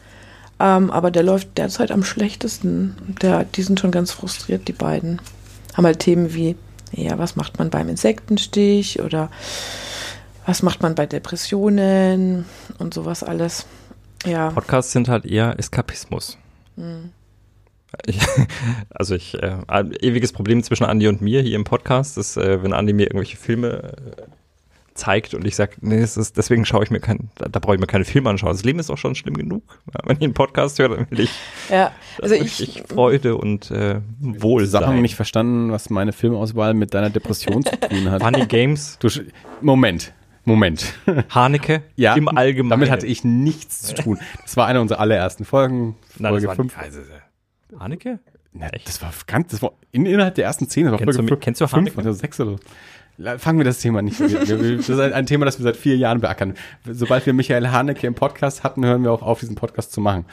S3: ähm, aber der läuft derzeit am schlechtesten. Der, die sind schon ganz frustriert, die beiden. Haben halt Themen wie, ja, was macht man beim Insektenstich oder was macht man bei Depressionen und sowas alles. Ja.
S1: Podcasts sind halt eher Eskapismus. Mhm. Ich, also ich, äh, ewiges Problem zwischen Andi und mir hier im Podcast ist, äh, wenn Andi mir irgendwelche Filme äh, zeigt und ich sage, nee, das ist, deswegen schaue ich mir kein, da, da brauche ich mir keine Filme anschauen. Das Leben ist auch schon schlimm genug. Ja, wenn ich einen Podcast höre, dann will ich,
S3: ja, also ich,
S1: ich Freude und äh, Wohlsein.
S2: Sachen nicht verstanden, was meine Filmauswahl mit deiner Depression zu tun hat.
S1: Funny Games.
S2: Du, Moment. Moment.
S1: Haneke
S2: ja, im Allgemeinen. Damit hatte ich nichts zu tun. Das war eine unserer allerersten Folgen.
S1: Folge 5. Haneke?
S2: Na, das war ganz, das war in, innerhalb der ersten Szene.
S1: Kennst, du, kennst du Haneke?
S2: Oder sechs oder so. Fangen wir das Thema nicht. Das ist ein Thema, das wir seit vier Jahren beackern. Sobald wir Michael Haneke im Podcast hatten, hören wir auch auf, diesen Podcast zu machen.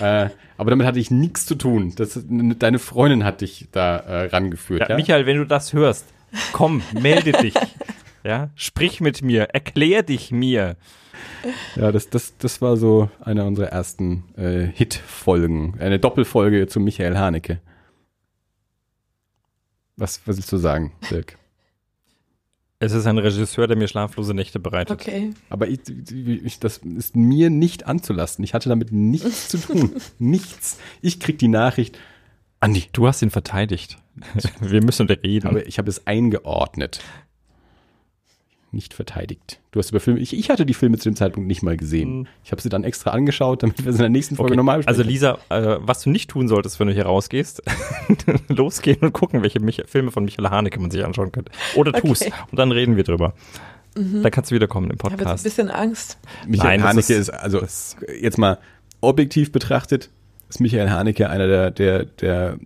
S2: äh, aber damit hatte ich nichts zu tun. Das, deine Freundin hat dich da äh, rangeführt. Ja,
S1: ja? Michael, wenn du das hörst, komm, melde dich. Ja, sprich mit mir, erklär dich mir.
S2: Ja, das, das, das war so eine unserer ersten äh, Hit-Folgen. Eine Doppelfolge zu Michael Haneke. Was, was willst du sagen, Dirk?
S1: Es ist ein Regisseur, der mir schlaflose Nächte bereitet.
S3: Okay.
S2: Aber ich, ich, das ist mir nicht anzulasten. Ich hatte damit nichts zu tun. nichts. Ich krieg die Nachricht.
S1: Andi. Du hast ihn verteidigt. Wir müssen reden.
S2: Aber ich habe es eingeordnet nicht verteidigt. Du hast über Filme, ich, ich hatte die Filme zu dem Zeitpunkt nicht mal gesehen. Mhm. Ich habe sie dann extra angeschaut, damit wir sie in der nächsten Folge okay. normal
S1: besprechen. Also Lisa, äh, was du nicht tun solltest, wenn du hier rausgehst, losgehen und gucken, welche Mich Filme von Michael Haneke man sich anschauen könnte. Oder tust. Okay. Und dann reden wir drüber. Mhm. Dann kannst du wiederkommen im Podcast. Ich habe
S3: ein bisschen Angst.
S2: Michael Nein, Haneke ist, ist, also jetzt mal objektiv betrachtet, ist Michael Haneke einer der, der, der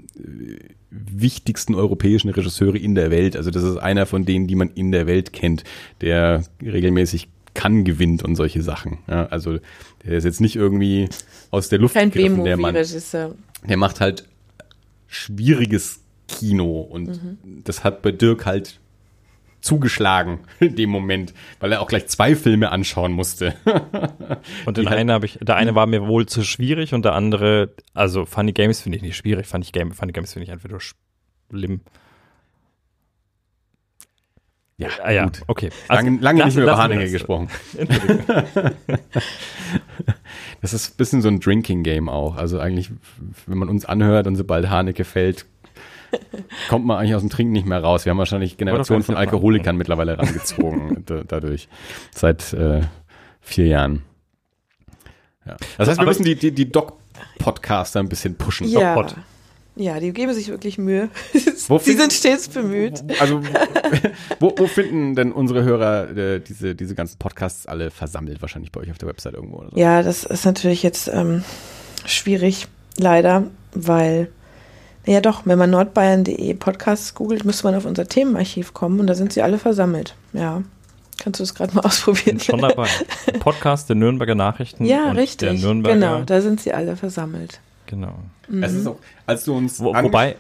S2: wichtigsten europäischen Regisseure in der Welt. Also das ist einer von denen, die man in der Welt kennt, der regelmäßig kann gewinnt und solche Sachen. Ja, also der ist jetzt nicht irgendwie aus der Luft
S3: Kein
S2: gegriffen, der Mann. Der macht halt schwieriges Kino und mhm. das hat bei Dirk halt zugeschlagen in dem Moment, weil er auch gleich zwei Filme anschauen musste.
S1: und den einen habe ich, der eine war mir wohl zu schwierig und der andere, also Funny Games finde ich nicht schwierig, fand ich Game, Funny Games finde ich einfach nur schlimm.
S2: Ja, ah, ja, gut.
S1: okay.
S2: Also, lange, lange nicht mehr über Haneke gesprochen. das ist ein bisschen so ein Drinking-Game auch. Also eigentlich, wenn man uns anhört und sobald Haneke fällt, kommt man eigentlich aus dem Trinken nicht mehr raus. Wir haben wahrscheinlich Generationen von Alkoholikern machen. mittlerweile rangezogen dadurch. Seit äh, vier Jahren. Ja. Das heißt, wir Aber müssen die, die, die Doc-Podcaster ein bisschen pushen.
S3: Ja. Ja, die geben sich wirklich Mühe. Sie sind stets bemüht.
S2: Also, wo, wo, finden denn unsere Hörer äh, diese, diese ganzen Podcasts alle versammelt? Wahrscheinlich bei euch auf der Website irgendwo oder so.
S3: Ja, das ist natürlich jetzt ähm, schwierig, leider, weil, ja doch, wenn man nordbayern.de Podcasts googelt, müsste man auf unser Themenarchiv kommen und da sind sie alle versammelt. Ja. Kannst du das gerade mal ausprobieren?
S1: Bin schon dabei. Podcast der Nürnberger Nachrichten.
S3: Ja, richtig. Genau, da sind sie alle versammelt.
S1: Genau.
S2: Mhm. Es ist auch, als du uns.
S1: Wo, wobei,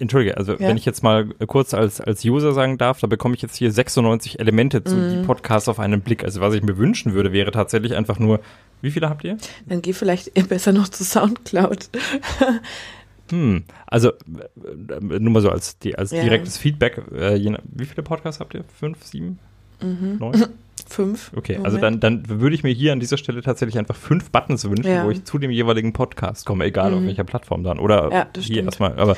S1: entschuldige, also ja. wenn ich jetzt mal kurz als, als User sagen darf, da bekomme ich jetzt hier 96 Elemente zu mhm. die Podcasts auf einen Blick. Also was ich mir wünschen würde, wäre tatsächlich einfach nur, wie viele habt ihr?
S3: Dann geh vielleicht besser noch zu Soundcloud.
S1: Hm, also nur mal so als, als ja. direktes Feedback. Äh, je, wie viele Podcasts habt ihr? Fünf, sieben, mhm. neun?
S3: Fünf.
S1: Okay, also dann, dann würde ich mir hier an dieser Stelle tatsächlich einfach fünf Buttons wünschen, ja. wo ich zu dem jeweiligen Podcast komme, egal mhm. auf welcher Plattform dann. Oder ja, hier erstmal. Aber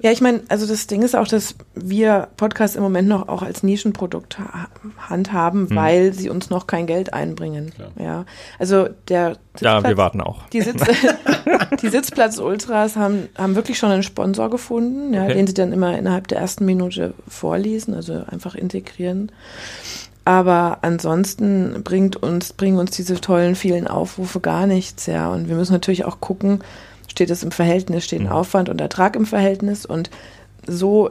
S3: ja, ich meine, also das Ding ist auch, dass wir Podcasts im Moment noch auch als Nischenprodukt ha handhaben, hm. weil sie uns noch kein Geld einbringen. Klar. Ja, also der
S1: Sitzplatz, Ja, wir warten auch.
S3: Die, Sitz die Sitzplatz Ultras haben, haben wirklich schon einen Sponsor gefunden, ja, okay. den sie dann immer innerhalb der ersten Minute vorlesen, also einfach integrieren. Aber ansonsten bringt uns, bringen uns diese tollen vielen Aufrufe gar nichts, ja. Und wir müssen natürlich auch gucken, steht es im Verhältnis, steht ein mhm. Aufwand und Ertrag im Verhältnis. Und so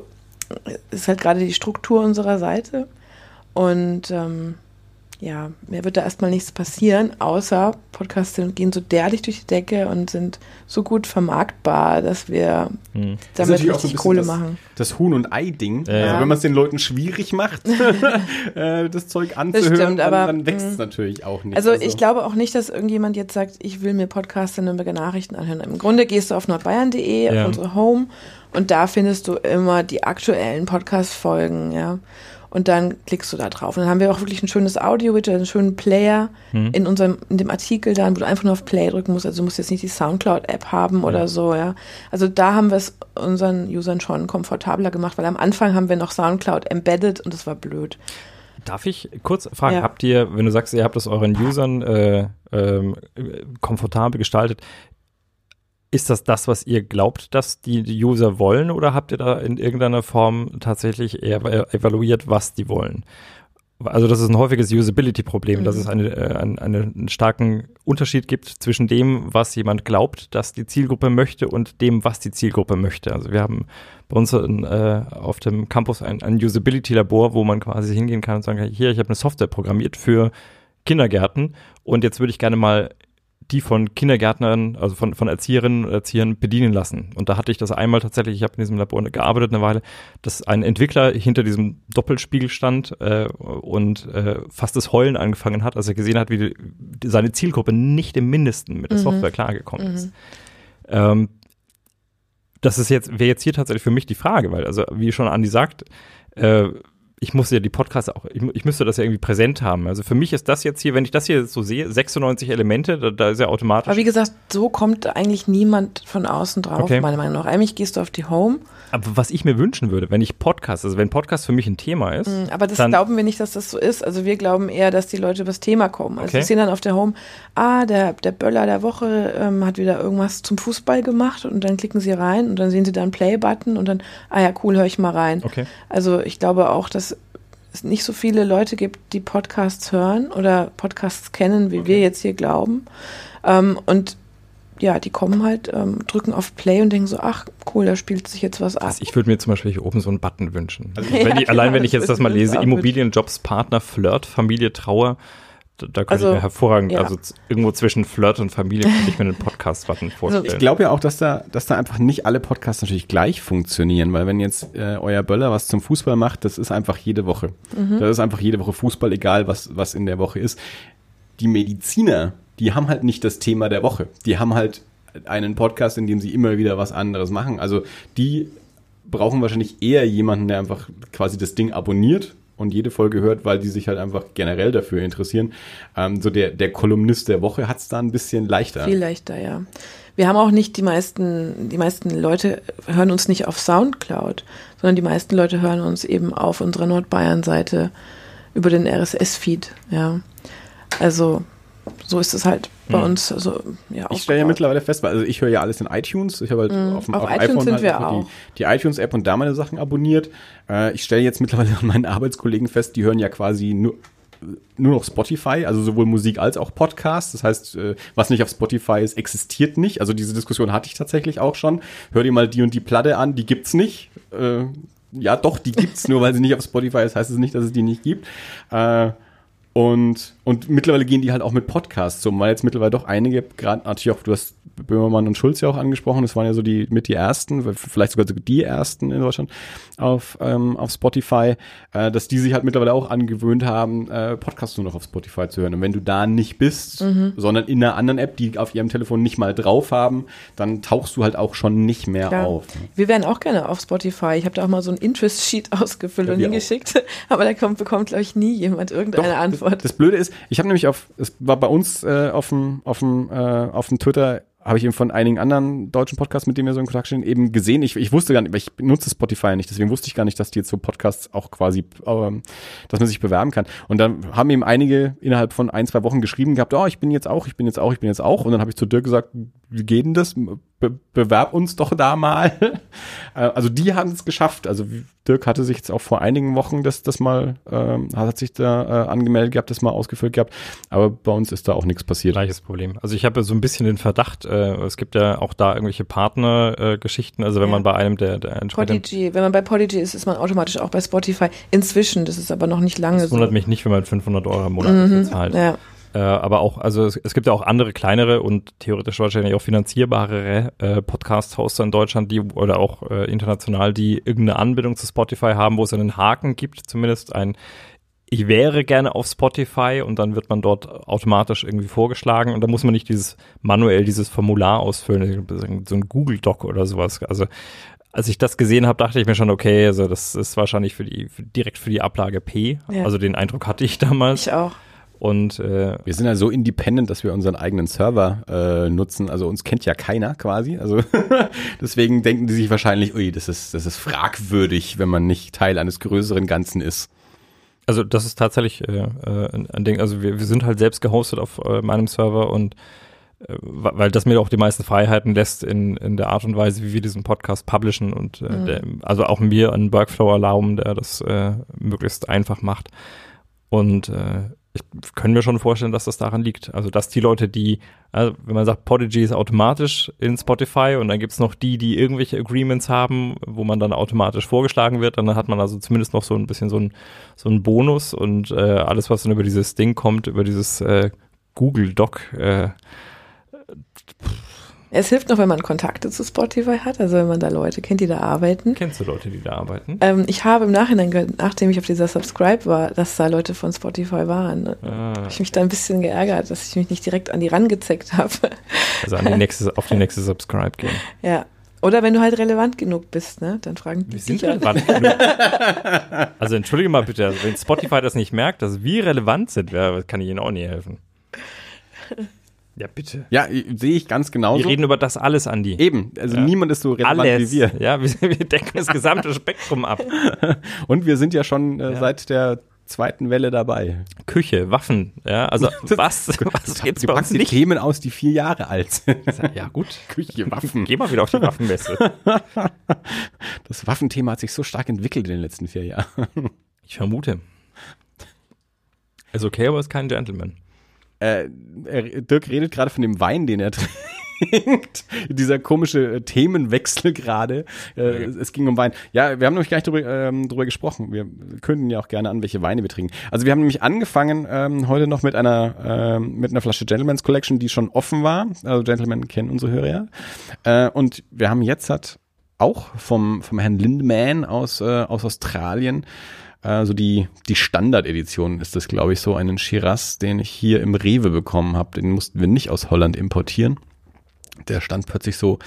S3: ist halt gerade die Struktur unserer Seite. Und ähm, ja, mir wird da erstmal nichts passieren, außer Podcasts gehen so derlich durch die Decke und sind so gut vermarktbar, dass wir hm. damit richtig so Kohle
S2: das,
S3: machen.
S2: Das Huhn- und Ei-Ding. Ja. Also wenn man es den Leuten schwierig macht, äh, das Zeug anzuhören, das stimmt, aber, dann, dann wächst es hm. natürlich auch nicht.
S3: Also, also, ich glaube auch nicht, dass irgendjemand jetzt sagt, ich will mir Podcasts in Nürnberger Nachrichten anhören. Im Grunde gehst du auf nordbayern.de, ja. auf unsere Home und da findest du immer die aktuellen Podcast-Folgen, ja und dann klickst du da drauf. Und dann haben wir auch wirklich ein schönes Audio-Widget, einen schönen Player mhm. in unserem, in dem Artikel dann, wo du einfach nur auf Play drücken musst. Also du musst jetzt nicht die Soundcloud-App haben ja. oder so, ja. Also da haben wir es unseren Usern schon komfortabler gemacht, weil am Anfang haben wir noch Soundcloud embedded und das war blöd.
S1: Darf ich kurz fragen, ja. habt ihr, wenn du sagst, ihr habt es euren Usern äh, ähm, komfortabel gestaltet, ist das das, was ihr glaubt, dass die, User wollen oder habt ihr da in irgendeiner Form tatsächlich eher evaluiert, was die wollen? Also das ist ein häufiges Usability-Problem, mhm. dass es eine, äh, eine, einen starken Unterschied gibt zwischen dem, was jemand glaubt, dass die Zielgruppe möchte und dem, was die Zielgruppe möchte. Also wir haben bei uns in, äh, auf dem Campus ein, ein Usability-Labor, wo man quasi hingehen kann und sagen kann, hier, ich habe eine Software programmiert für Kindergärten und jetzt würde ich gerne mal die von Kindergärtnern, also von, von Erzieherinnen und Erziehern bedienen lassen. Und da hatte ich das einmal tatsächlich, ich habe in diesem Labor gearbeitet eine Weile, dass ein Entwickler hinter diesem Doppelspiegel stand äh, und äh, fast das Heulen angefangen hat, als er gesehen hat, wie die, die, seine Zielgruppe nicht im Mindesten mit der mhm. Software klargekommen mhm. ist. Ähm, das ist jetzt, wäre jetzt hier tatsächlich für mich die Frage, weil, also wie schon Andi sagt, äh, ich muss ja die Podcasts auch, ich, ich, müsste das ja irgendwie präsent haben. Also für mich ist das jetzt hier, wenn ich das hier so sehe, 96 Elemente, da, da ist ja automatisch.
S3: Aber wie gesagt, so kommt eigentlich niemand von außen drauf, okay. meiner Meinung nach. Eigentlich gehst du auf die Home
S1: aber was ich mir wünschen würde, wenn ich Podcast, also wenn Podcast für mich ein Thema ist. Mm,
S3: aber das glauben wir nicht, dass das so ist. Also wir glauben eher, dass die Leute über das Thema kommen. Also okay. wir sehen dann auf der Home, ah, der, der Böller der Woche ähm, hat wieder irgendwas zum Fußball gemacht und dann klicken sie rein und dann sehen sie da einen Play-Button und dann, ah ja, cool, höre ich mal rein. Okay. Also ich glaube auch, dass es nicht so viele Leute gibt, die Podcasts hören oder Podcasts kennen, wie okay. wir jetzt hier glauben. Ähm, und ja, die kommen halt, ähm, drücken auf Play und denken so, ach cool, da spielt sich jetzt was ab. Also
S1: ich würde mir zum Beispiel hier oben so einen Button wünschen. Also wenn ja, ich, allein genau, wenn ich jetzt das mal lese, Immobilien, Jobs, Partner, Flirt, Familie, Trauer, da, da könnte also, ich mir hervorragend, ja. also irgendwo zwischen Flirt und Familie könnte ich mir einen Podcast-Button also vorstellen.
S2: Also ich glaube ja auch, dass da, dass da einfach nicht alle Podcasts natürlich gleich funktionieren, weil wenn jetzt äh, euer Böller was zum Fußball macht, das ist einfach jede Woche. Mhm. Das ist einfach jede Woche Fußball, egal was, was in der Woche ist. Die Mediziner, die haben halt nicht das Thema der Woche. Die haben halt einen Podcast, in dem sie immer wieder was anderes machen. Also die brauchen wahrscheinlich eher jemanden, der einfach quasi das Ding abonniert und jede Folge hört, weil die sich halt einfach generell dafür interessieren. Ähm, so der, der Kolumnist der Woche hat es da ein bisschen leichter.
S3: Viel leichter, ja. Wir haben auch nicht die meisten, die meisten Leute hören uns nicht auf Soundcloud, sondern die meisten Leute hören uns eben auf unserer Nordbayern-Seite über den RSS-Feed, ja. Also so ist es halt bei hm. uns so
S2: ja Ich stelle ja mittlerweile fest, weil also ich höre ja alles in iTunes. Ich habe halt hm. auf, dem, auf, auf iTunes iPhone sind halt wir auch. die, die iTunes-App und da meine Sachen abonniert. Äh, ich stelle jetzt mittlerweile an meinen Arbeitskollegen fest, die hören ja quasi nur nur noch Spotify, also sowohl Musik als auch Podcast. Das heißt, äh, was nicht auf Spotify ist, existiert nicht. Also diese Diskussion hatte ich tatsächlich auch schon. Hör dir mal die und die Platte an, die gibt's nicht. Äh, ja, doch, die gibt's nur, weil sie nicht auf Spotify ist, heißt es nicht, dass es die nicht gibt. Äh, und, und mittlerweile gehen die halt auch mit Podcasts um, weil jetzt mittlerweile doch einige, gerade natürlich auch, du hast Böhmermann und Schulz ja auch angesprochen, das waren ja so die mit die ersten, vielleicht sogar die ersten in Deutschland auf, ähm, auf Spotify, äh, dass die sich halt mittlerweile auch angewöhnt haben, äh, Podcasts nur noch auf Spotify zu hören. Und wenn du da nicht bist, mhm. sondern in einer anderen App, die auf ihrem Telefon nicht mal drauf haben, dann tauchst du halt auch schon nicht mehr Klar. auf.
S3: Wir wären auch gerne auf Spotify. Ich habe da auch mal so ein Interest-Sheet ausgefüllt ja, und hingeschickt, aber da kommt, bekommt, glaube ich, nie jemand irgendeine Doch, Antwort.
S2: Das, das, Blöde ist, ich habe nämlich auf, es war bei uns äh, auf dem auf dem äh, auf dem Twitter habe ich eben von einigen anderen deutschen Podcasts, mit denen wir so in Kontakt stehen, eben gesehen. Ich, ich wusste gar nicht, ich nutze Spotify nicht, deswegen wusste ich gar nicht, dass die jetzt so Podcasts auch quasi, ähm, dass man sich bewerben kann. Und dann haben eben einige innerhalb von ein, zwei Wochen geschrieben gehabt, oh, ich bin jetzt auch, ich bin jetzt auch, ich bin jetzt auch. Und dann habe ich zu Dirk gesagt, wie geht denn das? Be bewerb uns doch da mal. Äh, also die haben es geschafft. Also Dirk hatte sich jetzt auch vor einigen Wochen das, das mal, ähm, hat sich da äh, angemeldet gehabt, das mal ausgefüllt gehabt. Aber bei uns ist da auch nichts passiert.
S1: Gleiches Problem. Also ich habe so ein bisschen den Verdacht, äh, es gibt ja auch da irgendwelche Partnergeschichten. Äh, also wenn ja. man bei einem der, der
S3: Podigy, wenn man bei Podigy ist, ist man automatisch auch bei Spotify. Inzwischen, das ist aber noch nicht lange. Das
S1: wundert so. mich nicht, wenn man 500 Euro im Monat mhm, bezahlt. Ja. Äh, aber auch, also es, es, gibt ja auch andere kleinere und theoretisch wahrscheinlich auch finanzierbare äh, Podcast-Hoster in Deutschland, die oder auch äh, international, die irgendeine Anbindung zu Spotify haben, wo es einen Haken gibt, zumindest ein ich wäre gerne auf Spotify und dann wird man dort automatisch irgendwie vorgeschlagen und da muss man nicht dieses manuell dieses Formular ausfüllen, so ein Google Doc oder sowas. Also als ich das gesehen habe, dachte ich mir schon, okay, also das ist wahrscheinlich für die für, direkt für die Ablage P. Ja. Also den Eindruck hatte ich damals.
S3: Ich auch.
S1: Und äh,
S2: wir sind ja so independent, dass wir unseren eigenen Server äh, nutzen. Also uns kennt ja keiner quasi. Also deswegen denken die sich wahrscheinlich, ui, das ist, das ist fragwürdig, wenn man nicht Teil eines größeren Ganzen ist.
S1: Also das ist tatsächlich äh, äh ein Ding. Also wir, wir sind halt selbst gehostet auf äh, meinem Server und äh, weil das mir auch die meisten Freiheiten lässt in, in der Art und Weise, wie wir diesen Podcast publishen und äh, mhm. der, also auch mir einen Workflow erlauben, der das äh, möglichst einfach macht. Und äh, ich können mir schon vorstellen, dass das daran liegt. Also, dass die Leute, die, also wenn man sagt, Podigy ist automatisch in Spotify und dann gibt's noch die, die irgendwelche Agreements haben, wo man dann automatisch vorgeschlagen wird, dann hat man also zumindest noch so ein bisschen so ein, so ein Bonus und äh, alles, was dann über dieses Ding kommt, über dieses äh, Google Doc, äh,
S3: es hilft noch, wenn man Kontakte zu Spotify hat, also wenn man da Leute kennt, die da arbeiten.
S1: Kennst du Leute, die da arbeiten?
S3: Ähm, ich habe im Nachhinein gehört, nachdem ich auf dieser Subscribe war, dass da Leute von Spotify waren. Ah. Habe ich mich da ein bisschen geärgert, dass ich mich nicht direkt an die rangezeckt habe.
S1: Also an die nächste, auf die nächste Subscribe gehen.
S3: Ja. Oder wenn du halt relevant genug bist, ne? Dann fragen die
S1: dich. relevant genug. Also entschuldige mal bitte, also wenn Spotify das nicht merkt, dass wir relevant sind, kann ich ihnen auch nie helfen. Ja, bitte.
S2: Ja, sehe ich ganz genauso.
S1: Wir reden über das alles, Andi.
S2: Eben, also ja. niemand ist so relevant alles. wie wir.
S1: Ja, wir, wir decken das gesamte Spektrum ab.
S2: Und wir sind ja schon äh, ja. seit der zweiten Welle dabei.
S1: Küche, Waffen, ja, also was, was
S2: gibt's du bei uns nicht? Themen aus, die vier Jahre alt sind.
S1: Ja gut,
S2: Küche, Waffen.
S1: Geh mal wieder auf die Waffenmesse.
S2: Das Waffenthema hat sich so stark entwickelt in den letzten vier Jahren.
S1: Ich vermute. Ist okay, aber ist kein Gentleman.
S2: Äh, Dirk redet gerade von dem Wein, den er trinkt. Dieser komische äh, Themenwechsel gerade. Äh, es ging um Wein. Ja, wir haben nämlich gleich drüber, ähm, drüber gesprochen. Wir könnten ja auch gerne an, welche Weine wir trinken. Also wir haben nämlich angefangen ähm, heute noch mit einer ähm, mit einer Flasche Gentleman's Collection, die schon offen war. Also Gentlemen kennen unsere Hörer ja. Äh, und wir haben jetzt hat auch vom vom Herrn Lindemann aus äh, aus Australien also die, die Standard-Edition ist das, glaube ich, so einen Shiraz, den ich hier im Rewe bekommen habe. Den mussten wir nicht aus Holland importieren. Der stand plötzlich so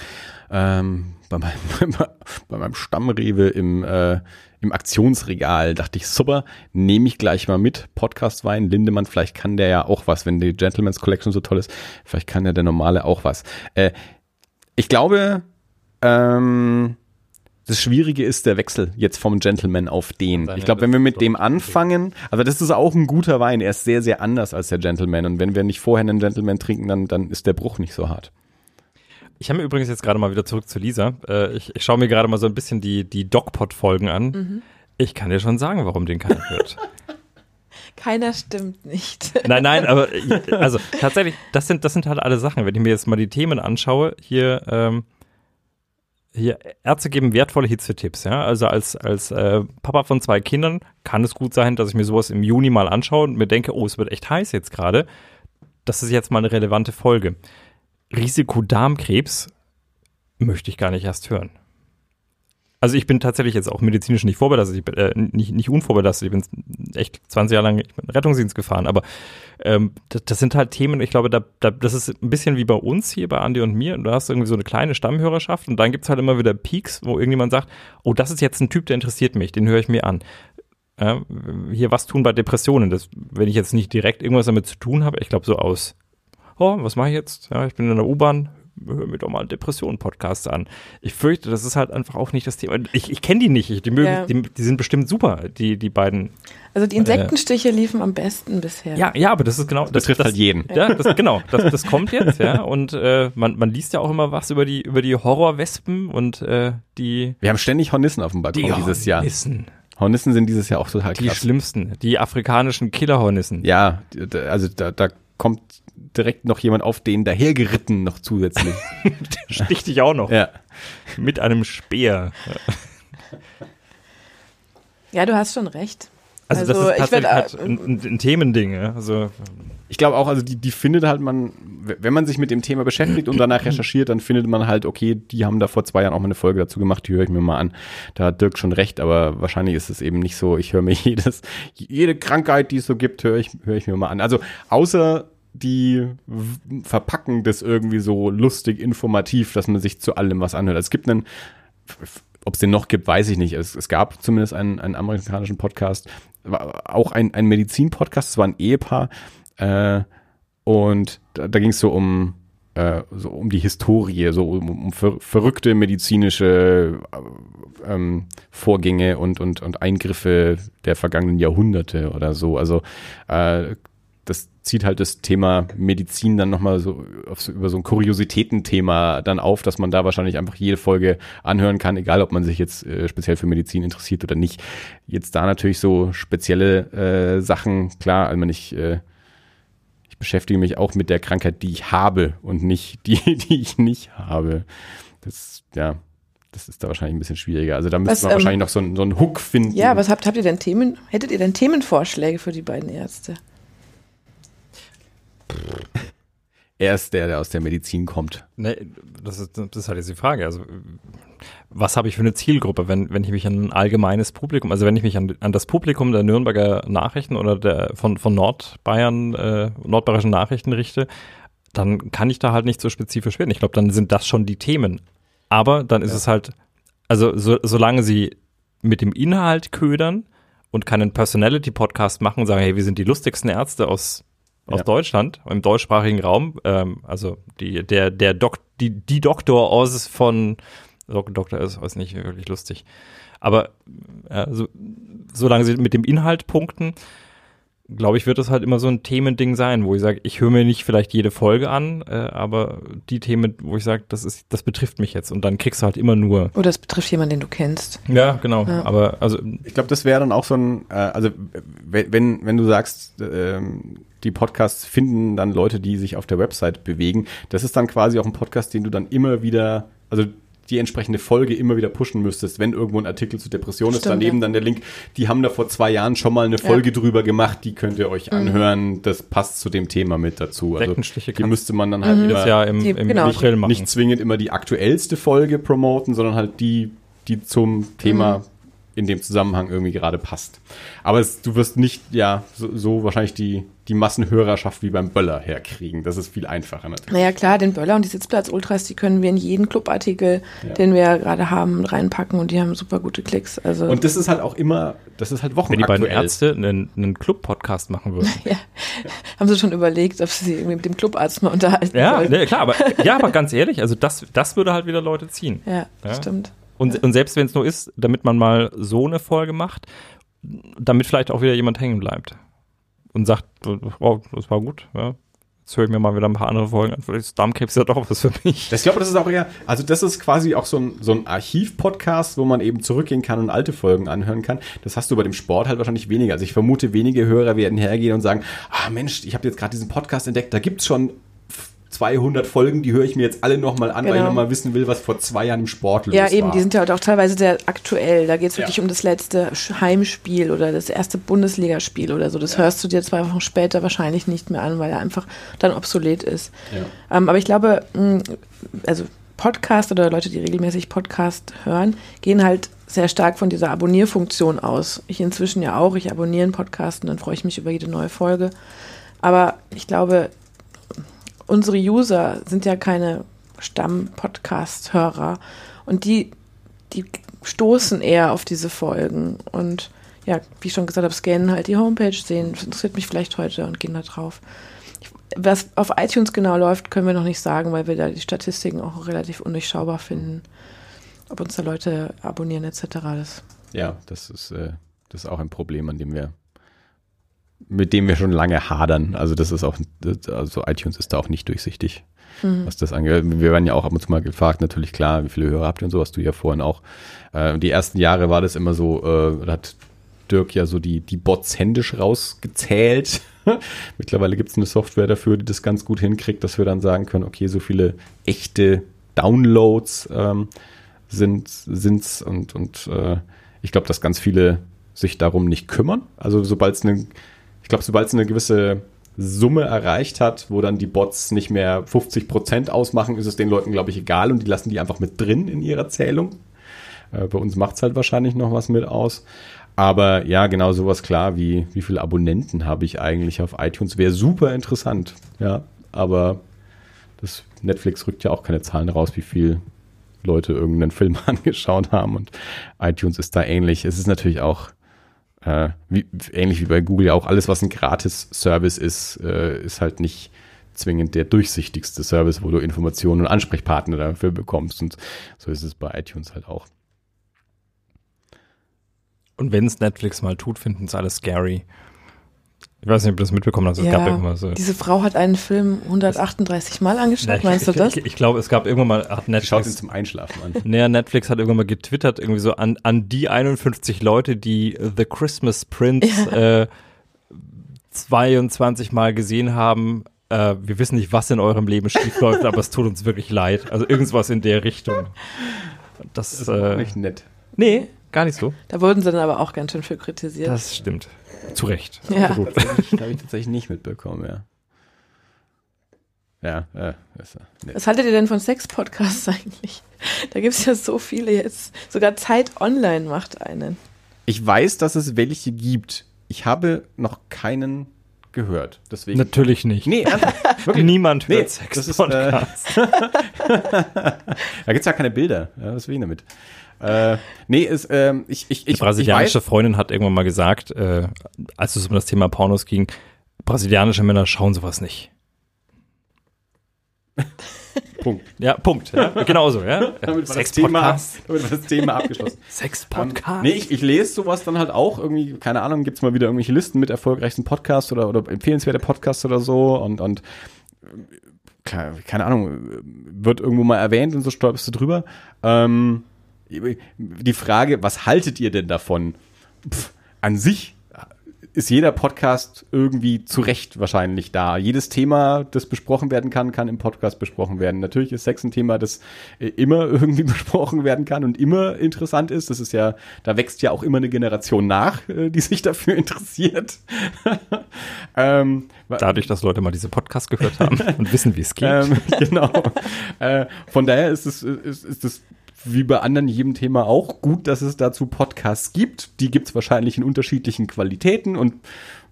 S2: ähm, bei, meinem, bei meinem Stammrewe im, äh, im Aktionsregal. Dachte ich, super, nehme ich gleich mal mit. Podcastwein, Lindemann, vielleicht kann der ja auch was, wenn die Gentleman's Collection so toll ist. Vielleicht kann ja der normale auch was. Äh, ich glaube, ähm, das Schwierige ist der Wechsel jetzt vom Gentleman auf den. Ich glaube, wenn wir mit dem anfangen, also das ist auch ein guter Wein, er ist sehr, sehr anders als der Gentleman. Und wenn wir nicht vorher einen Gentleman trinken, dann, dann ist der Bruch nicht so hart.
S1: Ich habe mir übrigens jetzt gerade mal wieder zurück zu Lisa. Äh, ich, ich schaue mir gerade mal so ein bisschen die, die Dogpot-Folgen an. Mhm. Ich kann dir schon sagen, warum den keiner hört.
S3: Keiner stimmt nicht.
S1: Nein, nein, aber also tatsächlich, das sind, das sind halt alle Sachen. Wenn ich mir jetzt mal die Themen anschaue, hier, ähm, hier, Ärzte geben wertvolle Hitzetipps, ja. Also als, als äh, Papa von zwei Kindern kann es gut sein, dass ich mir sowas im Juni mal anschaue und mir denke, oh, es wird echt heiß jetzt gerade. Das ist jetzt mal eine relevante Folge. Risiko Darmkrebs möchte ich gar nicht erst hören. Also ich bin tatsächlich jetzt auch medizinisch nicht vorbelastet, ich bin, äh, nicht, nicht unvorbelastet, ich bin echt 20 Jahre lang Rettungsdienst gefahren, aber ähm, das, das, sind halt Themen, ich glaube, da, da, das ist ein bisschen wie bei uns hier, bei Andi und mir, du hast irgendwie so eine kleine Stammhörerschaft und dann gibt's halt immer wieder Peaks, wo irgendjemand sagt, oh, das ist jetzt ein Typ, der interessiert mich, den höre ich mir an. Äh, hier was tun bei Depressionen, das, wenn ich jetzt nicht direkt irgendwas damit zu tun habe, ich glaube so aus oh, was mache ich jetzt? Ja, ich bin in der U-Bahn, hör mir doch mal einen Depressionen-Podcast an. Ich fürchte, das ist halt einfach auch nicht das Thema. Ich, ich kenne die nicht. Die, mögen, ja. die, die, sind bestimmt super, die, die beiden.
S3: Also die Insektenstiche äh, liefen am besten bisher.
S1: Ja, ja, aber das ist genau.
S2: Das, das trifft halt jeden.
S1: Ja, das, genau. Das, das kommt jetzt, ja. Und äh, man, man liest ja auch immer was über die, über die Horrorwespen und äh, die.
S2: Wir haben ständig Hornissen auf dem Balkon die dieses Jahr. Hornissen. Hornissen sind dieses Jahr auch total
S1: krass. Die schlimmsten, die afrikanischen Killerhornissen.
S2: Ja, also da, da kommt direkt noch jemand auf den dahergeritten noch zusätzlich.
S1: Der sticht dich auch noch.
S2: Ja.
S1: Mit einem Speer.
S3: Ja, du hast schon recht.
S1: Also, also das ist tatsächlich halt ein, ein, Themending. Ja? Also
S2: ich glaube auch, also die, die findet halt man, wenn man sich mit dem Thema beschäftigt und danach recherchiert, dann findet man halt, okay, die haben da vor zwei Jahren auch mal eine Folge dazu gemacht, die höre ich mir mal an. Da hat Dirk schon recht, aber wahrscheinlich ist es eben nicht so, ich höre mir jedes, jede Krankheit, die es so gibt, höre ich, höre ich mir mal an. Also außer die verpacken das irgendwie so lustig, informativ, dass man sich zu allem was anhört. Es gibt einen, ob es den noch gibt, weiß ich nicht. Es, es gab zumindest einen, einen amerikanischen Podcast, auch ein, ein Medizin-Podcast, es war ein Ehepaar, äh, und da, da ging es so um äh, so um die Historie, so um, um ver verrückte medizinische äh, ähm, Vorgänge und, und, und Eingriffe der vergangenen Jahrhunderte oder so. Also äh, zieht halt das Thema Medizin dann nochmal so, so über so ein Kuriositätenthema dann auf, dass man da wahrscheinlich einfach jede Folge anhören kann, egal ob man sich jetzt äh, speziell für Medizin interessiert oder nicht. Jetzt da natürlich so spezielle äh, Sachen, klar, also ich, äh, ich beschäftige mich auch mit der Krankheit, die ich habe und nicht die, die ich nicht habe. Das, ja, das ist da wahrscheinlich ein bisschen schwieriger. Also da müsste man ähm, wahrscheinlich noch so, einen, so einen Hook finden.
S3: Ja, was habt, habt ihr denn Themen, hättet ihr denn Themenvorschläge für die beiden Ärzte?
S2: Er ist der, der aus der Medizin kommt.
S1: Nee, das ist, das ist halt jetzt die Frage. Also, was habe ich für eine Zielgruppe, wenn, wenn ich mich an ein allgemeines Publikum, also wenn ich mich an, an das Publikum der Nürnberger Nachrichten oder der, von, von Nordbayern, äh, nordbayerischen Nachrichten richte, dann kann ich da halt nicht so spezifisch werden. Ich glaube, dann sind das schon die Themen. Aber dann ist ja. es halt, also so, solange sie mit dem Inhalt ködern und keinen Personality-Podcast machen und sagen, hey, wir sind die lustigsten Ärzte aus aus ja. Deutschland, im deutschsprachigen Raum. Ähm, also die, der, der Dok, die, die Doktor aus von Doktor ist, ist nicht wirklich lustig. Aber äh, so, solange sie mit dem Inhalt punkten, glaube ich, wird das halt immer so ein Themending sein, wo ich sage, ich höre mir nicht vielleicht jede Folge an, äh, aber die Themen, wo ich sage, das ist, das betrifft mich jetzt und dann kriegst du halt immer nur.
S3: Oder das betrifft jemanden, den du kennst.
S1: Ja, genau. Ja. Aber also
S2: ich glaube, das wäre dann auch so ein, äh, also wenn wenn du sagst, äh, die Podcasts finden dann Leute, die sich auf der Website bewegen, das ist dann quasi auch ein Podcast, den du dann immer wieder, also die entsprechende Folge immer wieder pushen müsstest, wenn irgendwo ein Artikel zu Depression Stimmt, ist, daneben ja. dann der Link, die haben da vor zwei Jahren schon mal eine Folge ja. drüber gemacht, die könnt ihr euch mhm. anhören, das passt zu dem Thema mit dazu. Also die müsste man dann halt mhm.
S1: immer Jahr im, im genau.
S2: April machen. Nicht zwingend immer die aktuellste Folge promoten, sondern halt die, die zum Thema mhm in dem Zusammenhang irgendwie gerade passt. Aber es, du wirst nicht, ja, so, so, wahrscheinlich die, die Massenhörerschaft wie beim Böller herkriegen. Das ist viel einfacher
S3: natürlich. Naja, klar, den Böller und die Sitzplatz-Ultras, die können wir in jeden Clubartikel, ja. den wir ja gerade haben, reinpacken und die haben super gute Klicks. Also
S2: und das ist halt auch immer, das ist halt wochenaktuell.
S1: Wenn die beiden Ärzte einen, einen Club-Podcast machen würden. ja.
S3: Haben sie schon überlegt, ob sie sich irgendwie mit dem Clubarzt mal unterhalten
S1: Ja, ne, klar, aber, ja, aber ganz ehrlich, also das, das würde halt wieder Leute ziehen.
S3: Ja, ja? stimmt.
S1: Und, und selbst wenn es nur ist, damit man mal so eine Folge macht, damit vielleicht auch wieder jemand hängen bleibt und sagt, wow, das war gut, ja, Jetzt höre ich mir mal wieder ein paar andere Folgen an. Vielleicht ist Darmkrebs ja doch was für mich.
S2: Ich glaube, das ist auch eher, also das ist quasi auch so ein, so ein Archiv-Podcast, wo man eben zurückgehen kann und alte Folgen anhören kann. Das hast du bei dem Sport halt wahrscheinlich weniger. Also ich vermute, wenige Hörer werden hergehen und sagen, ah Mensch, ich habe jetzt gerade diesen Podcast entdeckt, da gibt's schon 200 Folgen, die höre ich mir jetzt alle nochmal an, genau. weil ich genau. nochmal wissen will, was vor zwei Jahren im Sport
S3: los war. Ja, eben, die sind ja auch teilweise sehr aktuell. Da geht es wirklich ja. um das letzte Heimspiel oder das erste Bundesligaspiel oder so. Das ja. hörst du dir zwei Wochen später wahrscheinlich nicht mehr an, weil er einfach dann obsolet ist. Ja. Ähm, aber ich glaube, hm, also Podcast oder Leute, die regelmäßig Podcast hören, gehen halt sehr stark von dieser Abonnierfunktion aus. Ich inzwischen ja auch. Ich abonniere einen Podcast und dann freue ich mich über jede neue Folge. Aber ich glaube, unsere User sind ja keine Stamm-Podcast-Hörer und die, die stoßen eher auf diese Folgen und ja, wie ich schon gesagt habe, scannen halt die Homepage, sehen, das interessiert mich vielleicht heute und gehen da drauf. Was auf iTunes genau läuft, können wir noch nicht sagen, weil wir da die Statistiken auch relativ undurchschaubar finden. Ob uns da Leute abonnieren etc. Das
S2: ja, das ist, äh, das ist auch ein Problem, an dem wir mit dem wir schon lange hadern. Also das ist auch, also iTunes ist da auch nicht durchsichtig, mhm. was das angeht. Wir werden ja auch ab und zu mal gefragt, natürlich klar, wie viele Hörer habt ihr und so, hast du ja vorhin auch. Äh, die ersten Jahre war das immer so, äh, da hat Dirk ja so die, die Bots händisch rausgezählt. Mittlerweile gibt es eine Software dafür, die das ganz gut hinkriegt, dass wir dann sagen können, okay, so viele echte Downloads ähm, sind sind's und, und äh, ich glaube, dass ganz viele sich darum nicht kümmern. Also sobald es eine ich glaube, sobald es eine gewisse Summe erreicht hat, wo dann die Bots nicht mehr 50 Prozent ausmachen, ist es den Leuten, glaube ich, egal und die lassen die einfach mit drin in ihrer Zählung. Äh, bei uns macht es halt wahrscheinlich noch was mit aus. Aber ja, genau sowas klar, wie wie viele Abonnenten habe ich eigentlich auf iTunes, wäre super interessant. Ja, aber das Netflix rückt ja auch keine Zahlen raus, wie viel Leute irgendeinen Film angeschaut haben und iTunes ist da ähnlich. Es ist natürlich auch äh, wie, ähnlich wie bei Google ja auch, alles, was ein Gratis-Service ist, äh, ist halt nicht zwingend der durchsichtigste Service, wo du Informationen und Ansprechpartner dafür bekommst. Und so ist es bei iTunes halt auch.
S1: Und wenn es Netflix mal tut, finden es alle scary. Ich weiß nicht, ob du das mitbekommen hast. Es
S3: ja, gab irgendwas. So. Diese Frau hat einen Film 138 Mal angeschaut, meinst du das?
S1: Ich, ich, glaube, es gab irgendwann mal, hat
S2: Netflix. Schaut ihn zum Einschlafen an.
S1: Naja, Netflix hat irgendwann mal getwittert, irgendwie so an, an die 51 Leute, die The Christmas Prince ja. äh, 22 Mal gesehen haben. Äh, wir wissen nicht, was in eurem Leben schiefläuft, aber es tut uns wirklich leid. Also irgendwas in der Richtung. Das, das ist äh,
S2: nicht nett.
S1: Nee, gar nicht so.
S3: Da wurden sie dann aber auch ganz schön für kritisiert.
S1: Das stimmt. Zu Recht.
S3: Ja.
S2: Gut. Das habe ich tatsächlich nicht mitbekommen, ja. Ja, äh,
S3: ist, nee. Was haltet ihr denn von Sex-Podcasts eigentlich? Da gibt es ja so viele jetzt. Sogar Zeit Online macht einen.
S2: Ich weiß, dass es welche gibt. Ich habe noch keinen gehört. Deswegen.
S1: Natürlich nicht.
S2: Nee,
S1: wirklich. Niemand hört nee, Sex-Podcasts. Äh,
S2: da gibt es ja keine Bilder. Ja, was will ich damit? Äh, nee, ist, ähm, ich, ich, ich.
S1: Die brasilianische ich Freundin hat irgendwann mal gesagt, äh, als es um das Thema Pornos ging, brasilianische Männer schauen sowas nicht.
S2: Punkt.
S1: Ja, Punkt. Ja, genauso, ja.
S2: damit, war das Thema, damit war das Thema abgeschlossen.
S1: Sex-Podcast.
S2: Um, nee, ich, ich lese sowas dann halt auch irgendwie, keine Ahnung, gibt's mal wieder irgendwelche Listen mit erfolgreichsten Podcasts oder, oder empfehlenswerte Podcasts oder so und, und keine Ahnung, wird irgendwo mal erwähnt und so stolperst du drüber. Ähm, die Frage, was haltet ihr denn davon? Pff, an sich ist jeder Podcast irgendwie zu Recht wahrscheinlich da. Jedes Thema, das besprochen werden kann, kann im Podcast besprochen werden. Natürlich ist Sex ein Thema, das äh, immer irgendwie besprochen werden kann und immer interessant ist. Das ist ja, da wächst ja auch immer eine Generation nach, äh, die sich dafür interessiert.
S1: ähm, Dadurch, dass Leute mal diese Podcast gehört haben und wissen, wie es geht. Ähm,
S2: genau. äh, von daher ist es, ist, ist es wie bei anderen jedem Thema auch gut, dass es dazu Podcasts gibt. Die gibt es wahrscheinlich in unterschiedlichen Qualitäten und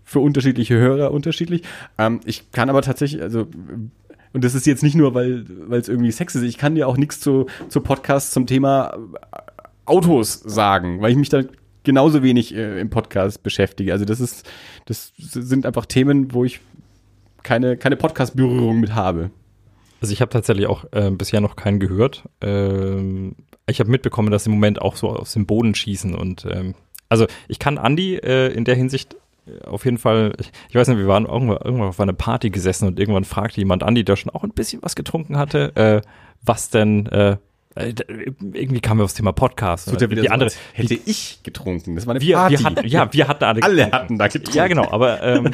S2: für unterschiedliche Hörer unterschiedlich. Ähm, ich kann aber tatsächlich, also und das ist jetzt nicht nur, weil es irgendwie Sex ist. Ich kann dir auch nichts zu, zu Podcasts zum Thema äh, Autos sagen, weil ich mich da genauso wenig äh, im Podcast beschäftige. Also das ist, das sind einfach Themen, wo ich keine, keine Podcast-Berührung mit habe.
S1: Also ich habe tatsächlich auch äh, bisher noch keinen gehört. Ähm, ich habe mitbekommen, dass im Moment auch so aus dem Boden schießen und ähm, also ich kann Andi äh, in der Hinsicht äh, auf jeden Fall, ich, weiß nicht, wir waren irgendwann, irgendwann auf einer Party gesessen und irgendwann fragte jemand Andi, der schon auch ein bisschen was getrunken hatte, äh, was denn äh, irgendwie kamen wir aufs Thema Podcast.
S2: So, die so andere hätte ich getrunken. Das war eine
S1: wir,
S2: Party.
S1: Wir hatten, ja, wir hatten alle.
S2: alle hatten da getrunken.
S1: Ja, genau. Aber ähm,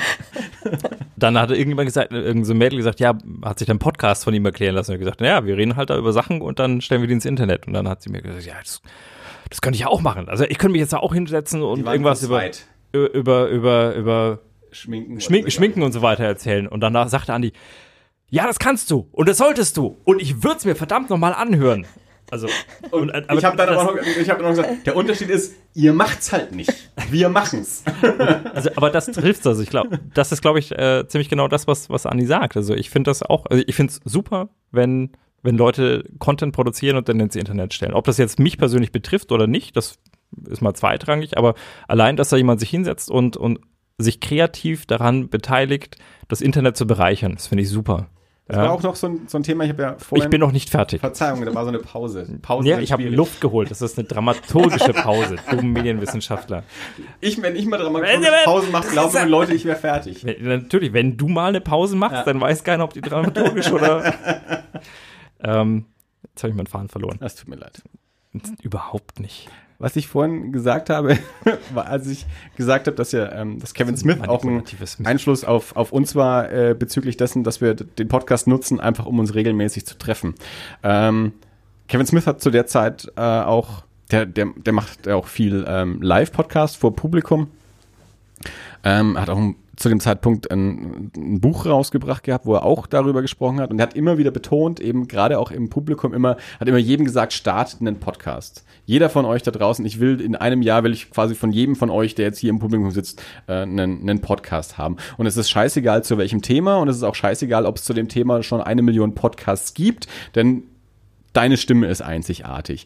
S1: dann hatte irgendjemand gesagt, irgendein so Mädel gesagt, ja, hat sich dann Podcast von ihm erklären lassen und gesagt, ja, wir reden halt da über Sachen und dann stellen wir die ins Internet. Und dann hat sie mir gesagt, ja, das, das könnte ich ja auch machen. Also ich könnte mich jetzt da auch hinsetzen und irgendwas über, über, über, über Schminken, Schmink, Schminken und so weiter erzählen. Und danach sagte Andi, ja, das kannst du und das solltest du und ich würde es mir verdammt nochmal anhören. Also,
S2: und, und ich habe dann aber noch, ich hab noch gesagt, der Unterschied ist, ihr macht's halt nicht. Wir machen's.
S1: also, aber das trifft's. Also ich glaube, das ist, glaube ich, äh, ziemlich genau das, was, was Anni sagt. Also ich finde das auch, also ich finde es super, wenn, wenn Leute Content produzieren und dann ins Internet stellen. Ob das jetzt mich persönlich betrifft oder nicht, das ist mal zweitrangig, aber allein, dass da jemand sich hinsetzt und, und sich kreativ daran beteiligt, das Internet zu bereichern, das finde ich super.
S2: Das ja. war auch noch so ein, so ein Thema, ich habe ja vorhin.
S1: Ich bin noch nicht fertig.
S2: Verzeihung, da war so eine Pause. Pause
S1: ja, ich habe Luft geholt. Das ist eine dramaturgische Pause. Dumm Medienwissenschaftler.
S2: Ich, wenn ich mal dramaturgische Pause mache, glauben die Leute, ich wäre fertig.
S1: Natürlich, wenn du mal eine Pause machst, ja. dann weiß keiner, ob die dramaturgisch oder. ähm, jetzt habe ich meinen Faden verloren.
S2: Das tut mir leid.
S1: Überhaupt nicht
S2: was ich vorhin gesagt habe, war, als ich gesagt habe, dass ja, ähm, dass Kevin Smith auch ein Einfluss auf, auf uns war äh, bezüglich dessen, dass wir den Podcast nutzen, einfach um uns regelmäßig zu treffen. Ähm, Kevin Smith hat zu der Zeit äh, auch, der, der, der macht auch viel ähm, Live-Podcast vor Publikum. Ähm, hat auch ein zu dem Zeitpunkt ein, ein, Buch rausgebracht gehabt, wo er auch darüber gesprochen hat. Und er hat immer wieder betont, eben gerade auch im Publikum immer, hat immer jedem gesagt, startet einen Podcast. Jeder von euch da draußen, ich will in einem Jahr, will ich quasi von jedem von euch, der jetzt hier im Publikum sitzt, äh, einen, einen Podcast haben. Und es ist scheißegal zu welchem Thema und es ist auch scheißegal, ob es zu dem Thema schon eine Million Podcasts gibt, denn deine Stimme ist einzigartig.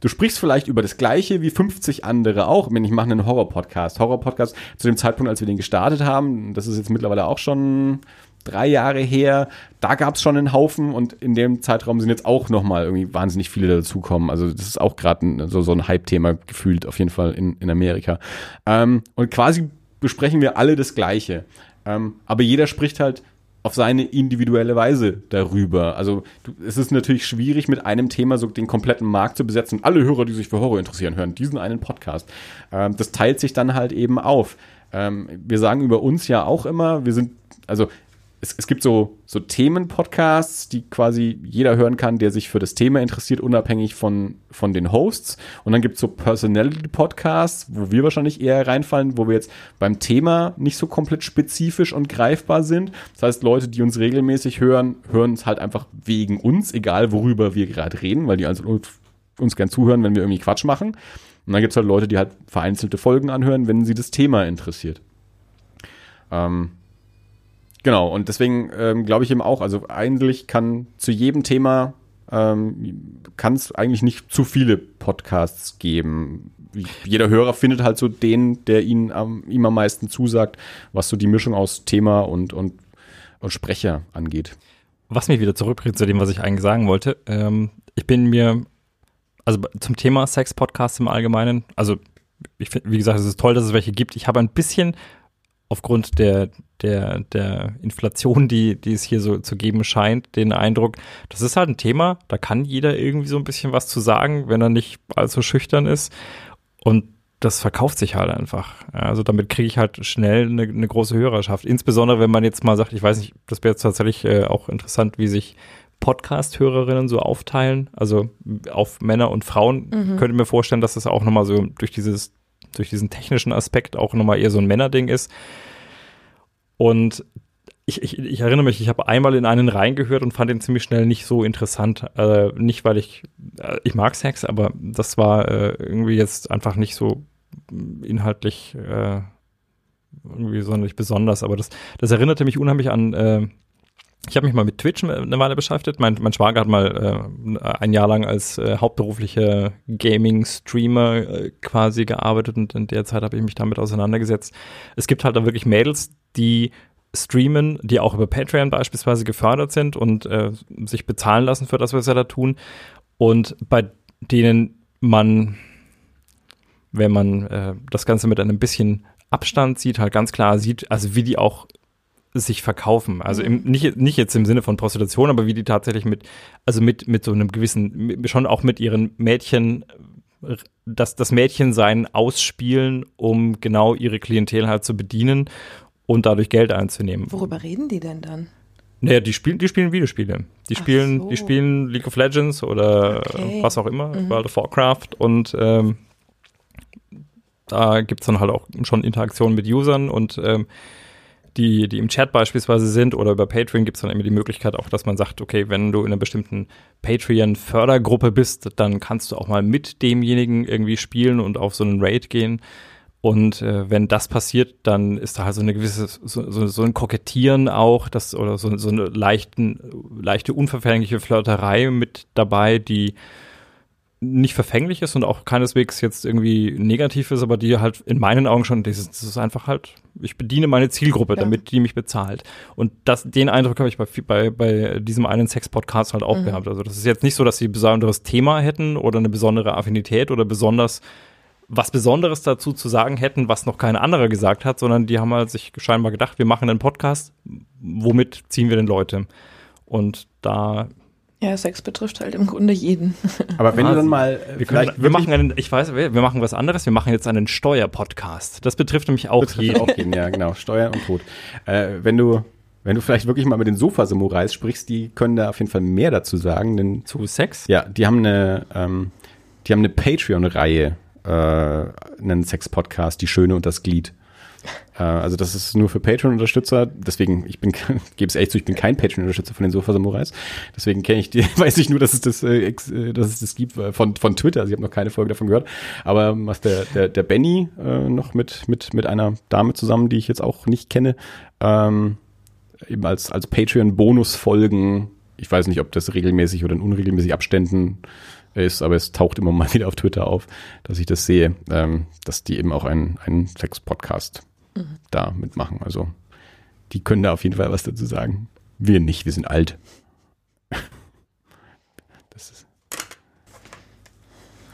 S2: Du sprichst vielleicht über das Gleiche wie 50 andere auch. Ich, meine, ich mache einen Horror-Podcast. Horror-Podcast zu dem Zeitpunkt, als wir den gestartet haben, das ist jetzt mittlerweile auch schon drei Jahre her, da gab es schon einen Haufen und in dem Zeitraum sind jetzt auch nochmal irgendwie wahnsinnig viele dazukommen. Also das ist auch gerade so, so ein Hype-Thema gefühlt, auf jeden Fall in, in Amerika. Ähm, und quasi besprechen wir alle das Gleiche. Ähm, aber jeder spricht halt auf seine individuelle Weise darüber. Also du, es ist natürlich schwierig, mit einem Thema so den kompletten Markt zu besetzen. Alle Hörer, die sich für Horror interessieren, hören diesen einen Podcast. Ähm, das teilt sich dann halt eben auf. Ähm, wir sagen über uns ja auch immer, wir sind, also es, es gibt so, so Themen-Podcasts, die quasi jeder hören kann, der sich für das Thema interessiert, unabhängig von, von den Hosts. Und dann gibt es so Personality-Podcasts, wo wir wahrscheinlich eher reinfallen, wo wir jetzt beim Thema nicht so komplett spezifisch und greifbar sind. Das heißt, Leute, die uns regelmäßig hören, hören es halt einfach wegen uns, egal worüber wir gerade reden, weil die also uns gern zuhören, wenn wir irgendwie Quatsch machen. Und dann gibt es halt Leute, die halt vereinzelte Folgen anhören, wenn sie das Thema interessiert. Ähm, Genau, und deswegen ähm, glaube ich eben auch, also eigentlich kann zu jedem Thema ähm, kann es eigentlich nicht zu viele Podcasts geben. Jeder Hörer findet halt so den, der ihn ähm, ihm am meisten zusagt, was so die Mischung aus Thema und, und, und Sprecher angeht.
S1: Was mich wieder zurückbringt zu dem, was ich eigentlich sagen wollte. Ähm, ich bin mir, also zum Thema Sex-Podcasts im Allgemeinen, also ich finde, wie gesagt, es ist toll, dass es welche gibt. Ich habe ein bisschen aufgrund der, der, der Inflation, die, die es hier so zu geben scheint, den Eindruck, das ist halt ein Thema, da kann jeder irgendwie so ein bisschen was zu sagen, wenn er nicht allzu schüchtern ist. Und das verkauft sich halt einfach. Also damit kriege ich halt schnell eine, eine, große Hörerschaft. Insbesondere, wenn man jetzt mal sagt, ich weiß nicht, das wäre jetzt tatsächlich äh, auch interessant, wie sich Podcast-Hörerinnen so aufteilen. Also auf Männer und Frauen mhm. könnte mir vorstellen, dass das auch nochmal so durch dieses durch diesen technischen Aspekt auch nochmal eher so ein Männerding ist. Und ich, ich, ich erinnere mich, ich habe einmal in einen reingehört und fand ihn ziemlich schnell nicht so interessant. Äh, nicht, weil ich, äh, ich mag Sex, aber das war äh, irgendwie jetzt einfach nicht so inhaltlich äh, irgendwie sonderlich besonders. Aber das, das erinnerte mich unheimlich an äh, ich habe mich mal mit Twitch eine Weile beschäftigt. Mein, mein Schwager hat mal äh, ein Jahr lang als äh, hauptberuflicher Gaming-Streamer äh, quasi gearbeitet und in der Zeit habe ich mich damit auseinandergesetzt. Es gibt halt da wirklich Mädels, die streamen, die auch über Patreon beispielsweise gefördert sind und äh, sich bezahlen lassen für das, was sie da tun. Und bei denen man, wenn man äh, das Ganze mit einem bisschen Abstand sieht, halt ganz klar sieht, also wie die auch sich verkaufen. Also im, nicht, nicht jetzt im Sinne von Prostitution, aber wie die tatsächlich mit, also mit, mit so einem gewissen, schon auch mit ihren Mädchen, das, das Mädchensein ausspielen, um genau ihre Klientel halt zu bedienen und dadurch Geld einzunehmen.
S3: Worüber reden die denn dann?
S1: Naja, die spielen, die spielen Videospiele. Die spielen, so. die spielen League of Legends oder okay. was auch immer, mhm. World of Warcraft und ähm, da gibt es dann halt auch schon Interaktionen mit Usern und ähm, die, die im Chat beispielsweise sind oder über Patreon gibt es dann immer die Möglichkeit auch, dass man sagt, okay, wenn du in einer bestimmten Patreon-Fördergruppe bist, dann kannst du auch mal mit demjenigen irgendwie spielen und auf so einen Raid gehen. Und äh, wenn das passiert, dann ist da halt so eine gewisse, so, so, so ein Kokettieren auch, das, oder so, so eine leichten, leichte, unverfängliche Flirterei mit dabei, die nicht verfänglich ist und auch keineswegs jetzt irgendwie negativ ist, aber die halt in meinen Augen schon, das ist, das ist einfach halt, ich bediene meine Zielgruppe, ja. damit die mich bezahlt. Und das, den Eindruck habe ich bei, bei, bei diesem einen Sex-Podcast halt auch mhm. gehabt. Also das ist jetzt nicht so, dass sie ein besonderes Thema hätten oder eine besondere Affinität oder besonders was Besonderes dazu zu sagen hätten, was noch kein anderer gesagt hat, sondern die haben halt sich scheinbar gedacht, wir machen einen Podcast, womit ziehen wir denn Leute? Und da
S3: ja, Sex betrifft halt im Grunde jeden.
S2: Aber wenn du dann mal
S1: äh, wir, können, wir machen einen, ich weiß, wir machen was anderes, wir machen jetzt einen Steuerpodcast. Das betrifft nämlich auch betrifft jeden.
S2: Auch jeden. Ja, genau, Steuern und Tod. Äh, wenn du wenn du vielleicht wirklich mal mit den Sofa-Samurais sprichst, die können da auf jeden Fall mehr dazu sagen. Denn,
S1: Zu Sex?
S2: Ja, die haben eine, ähm, die haben eine Patreon-Reihe, äh, einen Sex-Podcast, Die Schöne und das Glied. Äh, also das ist nur für Patreon-Unterstützer. Deswegen, ich bin, gebe es echt zu, ich bin kein Patreon-Unterstützer von den Sofa Samurais. Deswegen kenne ich die, weiß ich nur, dass es das, äh, äh, dass es das gibt äh, von, von Twitter. Also ich habe noch keine Folge davon gehört. Aber was der, der, der Benny äh, noch mit, mit, mit einer Dame zusammen, die ich jetzt auch nicht kenne, ähm, eben als, als Patreon-Bonus-Folgen, ich weiß nicht, ob das regelmäßig oder in unregelmäßig Abständen ist, aber es taucht immer mal wieder auf Twitter auf, dass ich das sehe, ähm, dass die eben auch einen, einen Sex-Podcast mhm. da mitmachen. Also die können da auf jeden Fall was dazu sagen. Wir nicht, wir sind alt.
S3: das ist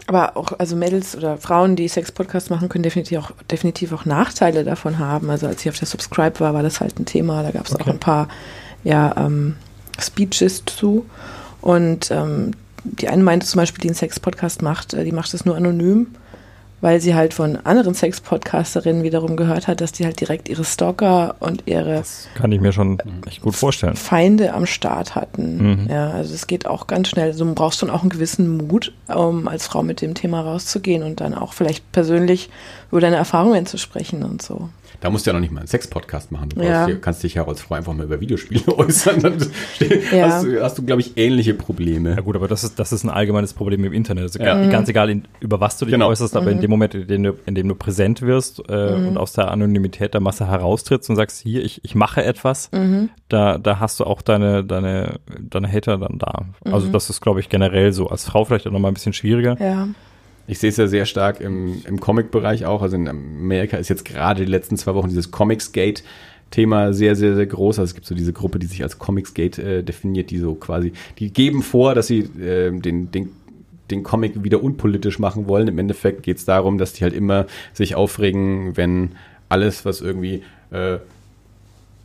S3: aber auch, also Mädels oder Frauen, die Sex-Podcasts machen, können definitiv auch, definitiv auch Nachteile davon haben. Also als ich auf der Subscribe war, war das halt ein Thema. Da gab es okay. auch ein paar ja, ähm, Speeches zu. Und ähm, die eine meinte zum Beispiel, die einen Sex-Podcast macht, äh, die macht das nur anonym weil sie halt von anderen Sex-Podcasterinnen wiederum gehört hat, dass die halt direkt ihre Stalker und ihre
S1: das kann ich mir schon echt gut vorstellen.
S3: Feinde am Start hatten. Mhm. Ja, also es geht auch ganz schnell. Also du brauchst schon auch einen gewissen Mut, um als Frau mit dem Thema rauszugehen und dann auch vielleicht persönlich über deine Erfahrungen zu sprechen und so.
S2: Da musst du ja noch nicht mal einen Sex-Podcast machen. Du ja. kannst dich ja als Frau einfach mal über Videospiele äußern. Dann ja. hast du, hast du glaube ich, ähnliche Probleme.
S1: Ja gut, aber das ist, das ist ein allgemeines Problem im Internet. Also ja. Ganz egal, in, über was du dich genau. äußerst, aber mhm. in dem Moment, in dem du, in dem du präsent wirst äh, mhm. und aus der Anonymität der Masse heraustrittst und sagst, hier, ich, ich mache etwas, mhm. da, da hast du auch deine, deine, deine Hater dann da. Also mhm. das ist, glaube ich, generell so. Als Frau vielleicht auch noch mal ein bisschen schwieriger.
S3: Ja.
S2: Ich sehe es ja sehr stark im, im Comic-Bereich auch. Also in Amerika ist jetzt gerade die letzten zwei Wochen dieses Comics-Gate Thema sehr, sehr, sehr groß. Also es gibt so diese Gruppe, die sich als Comics-Gate äh, definiert, die so quasi, die geben vor, dass sie äh, den, den den Comic wieder unpolitisch machen wollen. Im Endeffekt geht es darum, dass die halt immer sich aufregen, wenn alles, was irgendwie äh,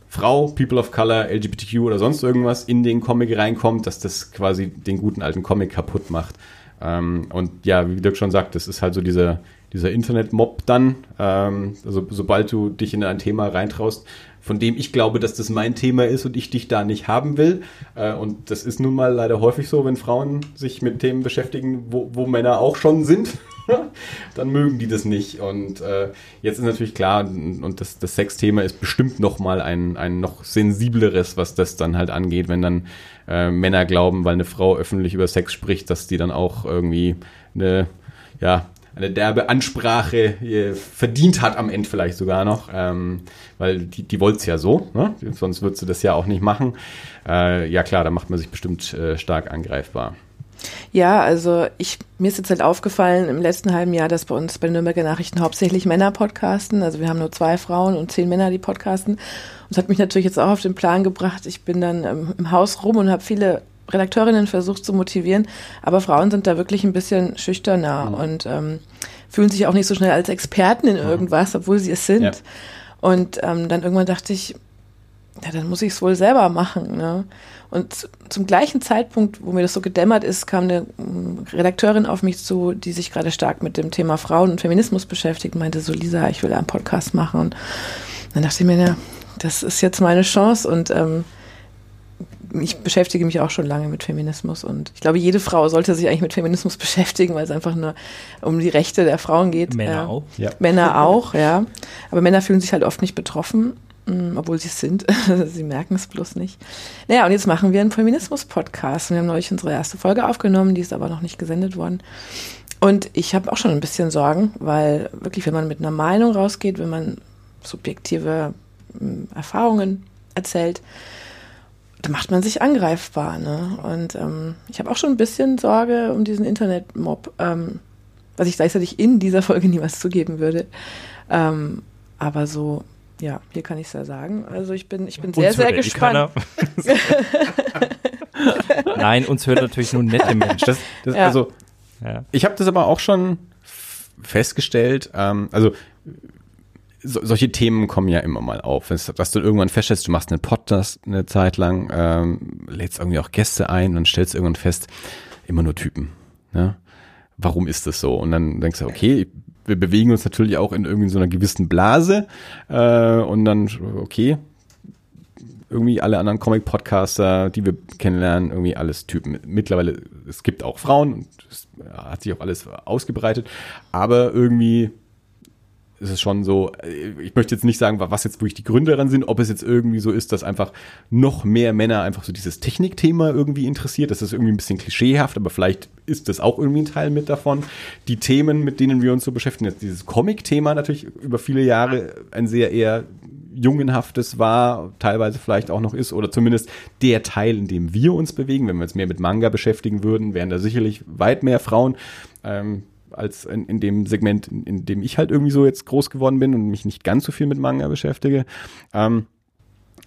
S2: Frau, People of Color, LGBTQ oder sonst irgendwas in den Comic reinkommt, dass das quasi den guten alten Comic kaputt macht. Ähm, und ja, wie Dirk schon sagt, das ist halt so dieser, dieser Internet-Mob dann. Ähm, also sobald du dich in ein Thema reintraust, von dem ich glaube, dass das mein Thema ist und ich dich da nicht haben will. Äh, und das ist nun mal leider häufig so, wenn Frauen sich mit Themen beschäftigen, wo, wo Männer auch schon sind. dann mögen die das nicht. Und äh, jetzt ist natürlich klar, und das, das Sexthema ist bestimmt noch mal ein, ein noch sensibleres, was das dann halt angeht, wenn dann äh, Männer glauben, weil eine Frau öffentlich über Sex spricht, dass die dann auch irgendwie eine, ja, eine derbe Ansprache äh, verdient hat am Ende vielleicht sogar noch, ähm, weil die, die es ja so, ne? sonst würdest du das ja auch nicht machen. Äh, ja klar, da macht man sich bestimmt äh, stark angreifbar.
S3: Ja, also ich, mir ist jetzt halt aufgefallen im letzten halben Jahr, dass bei uns bei den Nürnberger Nachrichten hauptsächlich Männer podcasten. Also wir haben nur zwei Frauen und zehn Männer, die podcasten. Und das hat mich natürlich jetzt auch auf den Plan gebracht. Ich bin dann ähm, im Haus rum und habe viele Redakteurinnen versucht zu motivieren, aber Frauen sind da wirklich ein bisschen schüchterner mhm. und ähm, fühlen sich auch nicht so schnell als Experten in mhm. irgendwas, obwohl sie es sind. Ja. Und ähm, dann irgendwann dachte ich, ja, dann muss ich es wohl selber machen. Ne? Und zum gleichen Zeitpunkt, wo mir das so gedämmert ist, kam eine mm, Redakteurin auf mich zu, die sich gerade stark mit dem Thema Frauen und Feminismus beschäftigt, und meinte so, Lisa, ich will einen Podcast machen. Und dann dachte ich mir, ja, das ist jetzt meine Chance und ähm, ich beschäftige mich auch schon lange mit Feminismus und ich glaube, jede Frau sollte sich eigentlich mit Feminismus beschäftigen, weil es einfach nur um die Rechte der Frauen geht.
S1: Männer äh, auch.
S3: Ja. Männer auch, ja. Aber Männer fühlen sich halt oft nicht betroffen, mh, mm, obwohl sie es sind. sie merken es bloß nicht. Naja, und jetzt machen wir einen Feminismus-Podcast. Wir haben neulich unsere erste Folge aufgenommen, die ist aber noch nicht gesendet worden. Und ich habe auch schon ein bisschen Sorgen, weil wirklich, wenn man mit einer Meinung rausgeht, wenn man subjektive mh, mm, Erfahrungen erzählt, da macht man sich angreifbar. Ne? Und ähm, ich habe auch schon ein bisschen Sorge um diesen Internetmob, ähm, was ich gleichzeitig in dieser Folge niemals zugeben würde. Ähm, aber so, ja, hier kann ich es ja sagen. Also ich bin, ich bin sehr, sehr gespannt.
S1: Nein, uns hört natürlich nur nette Menschen. Das,
S2: das, ja. Also, ja. ich habe das aber auch schon festgestellt. Ähm, also so, solche Themen kommen ja immer mal auf. Dass du irgendwann feststellst, du machst einen Podcast eine Zeit lang, ähm, lädst irgendwie auch Gäste ein und stellst irgendwann fest, immer nur Typen. Ja? Warum ist das so? Und dann denkst du, okay, wir bewegen uns natürlich auch in irgendwie so einer gewissen Blase äh, und dann, okay, irgendwie alle anderen Comic-Podcaster, die wir kennenlernen, irgendwie alles Typen. Mittlerweile, es gibt auch Frauen und es hat sich auch alles ausgebreitet, aber irgendwie ist es schon so, äh, ich möchte jetzt nicht sagen, was jetzt wirklich die Gründe daran sind, ob es jetzt irgendwie so ist, dass einfach noch mehr Männer einfach so dieses Technikthema irgendwie interessiert. Das ist irgendwie ein bisschen klischeehaft, aber vielleicht ist das auch irgendwie ein Teil mit davon. Die Themen, mit denen wir uns so beschäftigen, jetzt dieses Comic-Thema natürlich über viele Jahre ein sehr eher jungenhaftes war, teilweise vielleicht auch noch ist, oder zumindest der Teil, in dem wir uns bewegen. Wenn wir uns mehr mit Manga beschäftigen würden, wären da sicherlich weit mehr Frauen. Ähm, als in, in dem Segment, in, in, dem ich halt irgendwie so jetzt groß geworden bin und mich nicht ganz so viel mit Manga beschäftige. Ähm,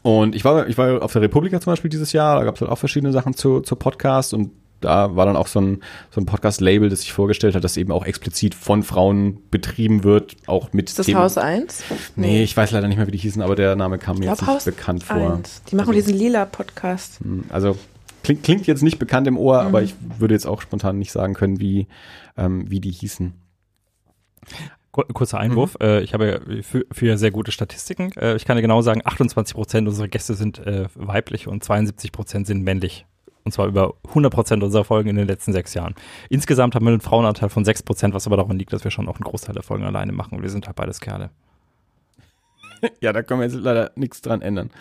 S2: und ich war, ich war auf der Republika zum Beispiel dieses Jahr, da gab es halt auch verschiedene Sachen zu, zu Podcast und da war dann auch so ein, so ein Podcast-Label, das sich vorgestellt hat, das eben auch explizit von Frauen betrieben wird, auch mit
S3: Ist das Themen. Haus 1?
S2: Nee, ich weiß leider nicht mehr, wie die hießen, aber der Name kam mir jetzt nicht Haus bekannt vor.
S3: 1. Die machen also, diesen lila Podcast.
S2: Hm, also klingt, klingt jetzt nicht bekannt im Ohr, mhm. aber ich würde jetzt auch spontan nicht sagen können, wie, ähm, wie die hießen.
S1: Kurzer Einwurf. Mhm. Äh, ich habe für, für sehr gute Statistiken. Äh, ich kann dir genau sagen, 28 Prozent unserer Gäste sind äh, weiblich und 72 Prozent sind männlich. Und zwar über 100 Prozent unserer Folgen in den letzten sechs Jahren. Insgesamt haben wir einen Frauenanteil von 6 Prozent, was aber daran liegt, dass wir schon auch einen Großteil der Folgen alleine machen. Und wir sind halt beides Kerle.
S2: ja, da können wir jetzt leider nichts dran ändern.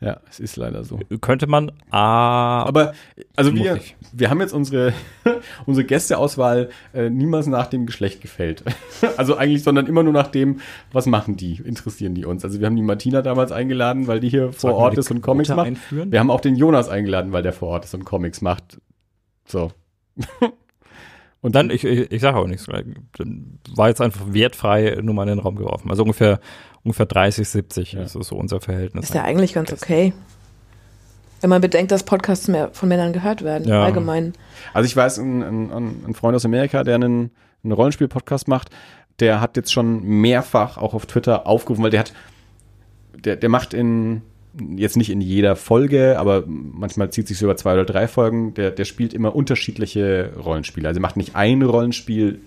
S2: Ja, es ist leider so.
S1: Könnte man, ah,
S2: aber also wir, wir haben jetzt unsere, unsere Gästeauswahl äh, niemals nach dem Geschlecht gefällt. also eigentlich, sondern immer nur nach dem, was machen die, interessieren die uns. Also wir haben die Martina damals eingeladen, weil die hier Sollten vor Ort ist und Comics macht. Einführen? Wir haben auch den Jonas eingeladen, weil der vor Ort ist und Comics macht. So.
S1: Und dann, ich, ich, ich sage auch nichts, war jetzt einfach wertfrei nur mal in den Raum geworfen. Also ungefähr ungefähr 30, 70 ja. ist so unser Verhältnis.
S3: Ist ja eigentlich ganz okay. Wenn man bedenkt, dass Podcasts mehr von Männern gehört werden, ja. allgemein.
S2: Also ich weiß, ein, ein, ein Freund aus Amerika, der einen, einen Rollenspiel-Podcast macht, der hat jetzt schon mehrfach auch auf Twitter aufgerufen, weil der hat, der, der macht in, jetzt nicht in jeder Folge, aber manchmal zieht sich so über zwei oder drei Folgen, der, der spielt immer unterschiedliche Rollenspiele. Also macht nicht ein Rollenspiel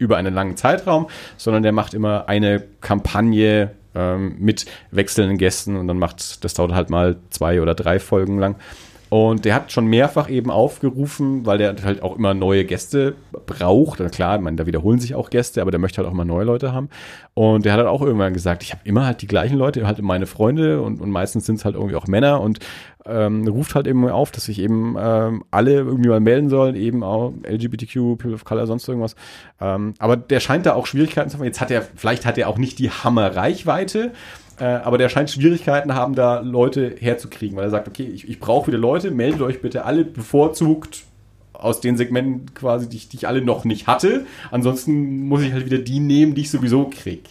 S2: über einen langen Zeitraum, sondern der macht immer eine Kampagne ähm, mit wechselnden Gästen und dann macht, das dauert halt mal zwei oder drei Folgen lang. Und der hat schon mehrfach eben aufgerufen, weil der halt auch immer neue Gäste braucht. Und klar, meine, da wiederholen sich auch Gäste, aber der möchte halt auch immer neue Leute haben. Und der hat halt auch irgendwann gesagt, ich habe immer halt die gleichen Leute, halt meine Freunde und, und meistens sind es halt irgendwie auch Männer und ähm, ruft halt eben auf, dass sich eben ähm, alle irgendwie mal melden sollen, eben auch LGBTQ, People of Color, sonst irgendwas. Ähm, aber der scheint da auch Schwierigkeiten zu haben. Jetzt hat er, vielleicht hat er auch nicht die Hammer-Reichweite, äh, aber der scheint Schwierigkeiten haben, da Leute herzukriegen, weil er sagt, okay, ich, ich brauche wieder Leute, meldet euch bitte alle bevorzugt aus den Segmenten quasi, die ich, die ich alle noch nicht hatte. Ansonsten muss ich halt wieder die nehmen, die ich sowieso krieg.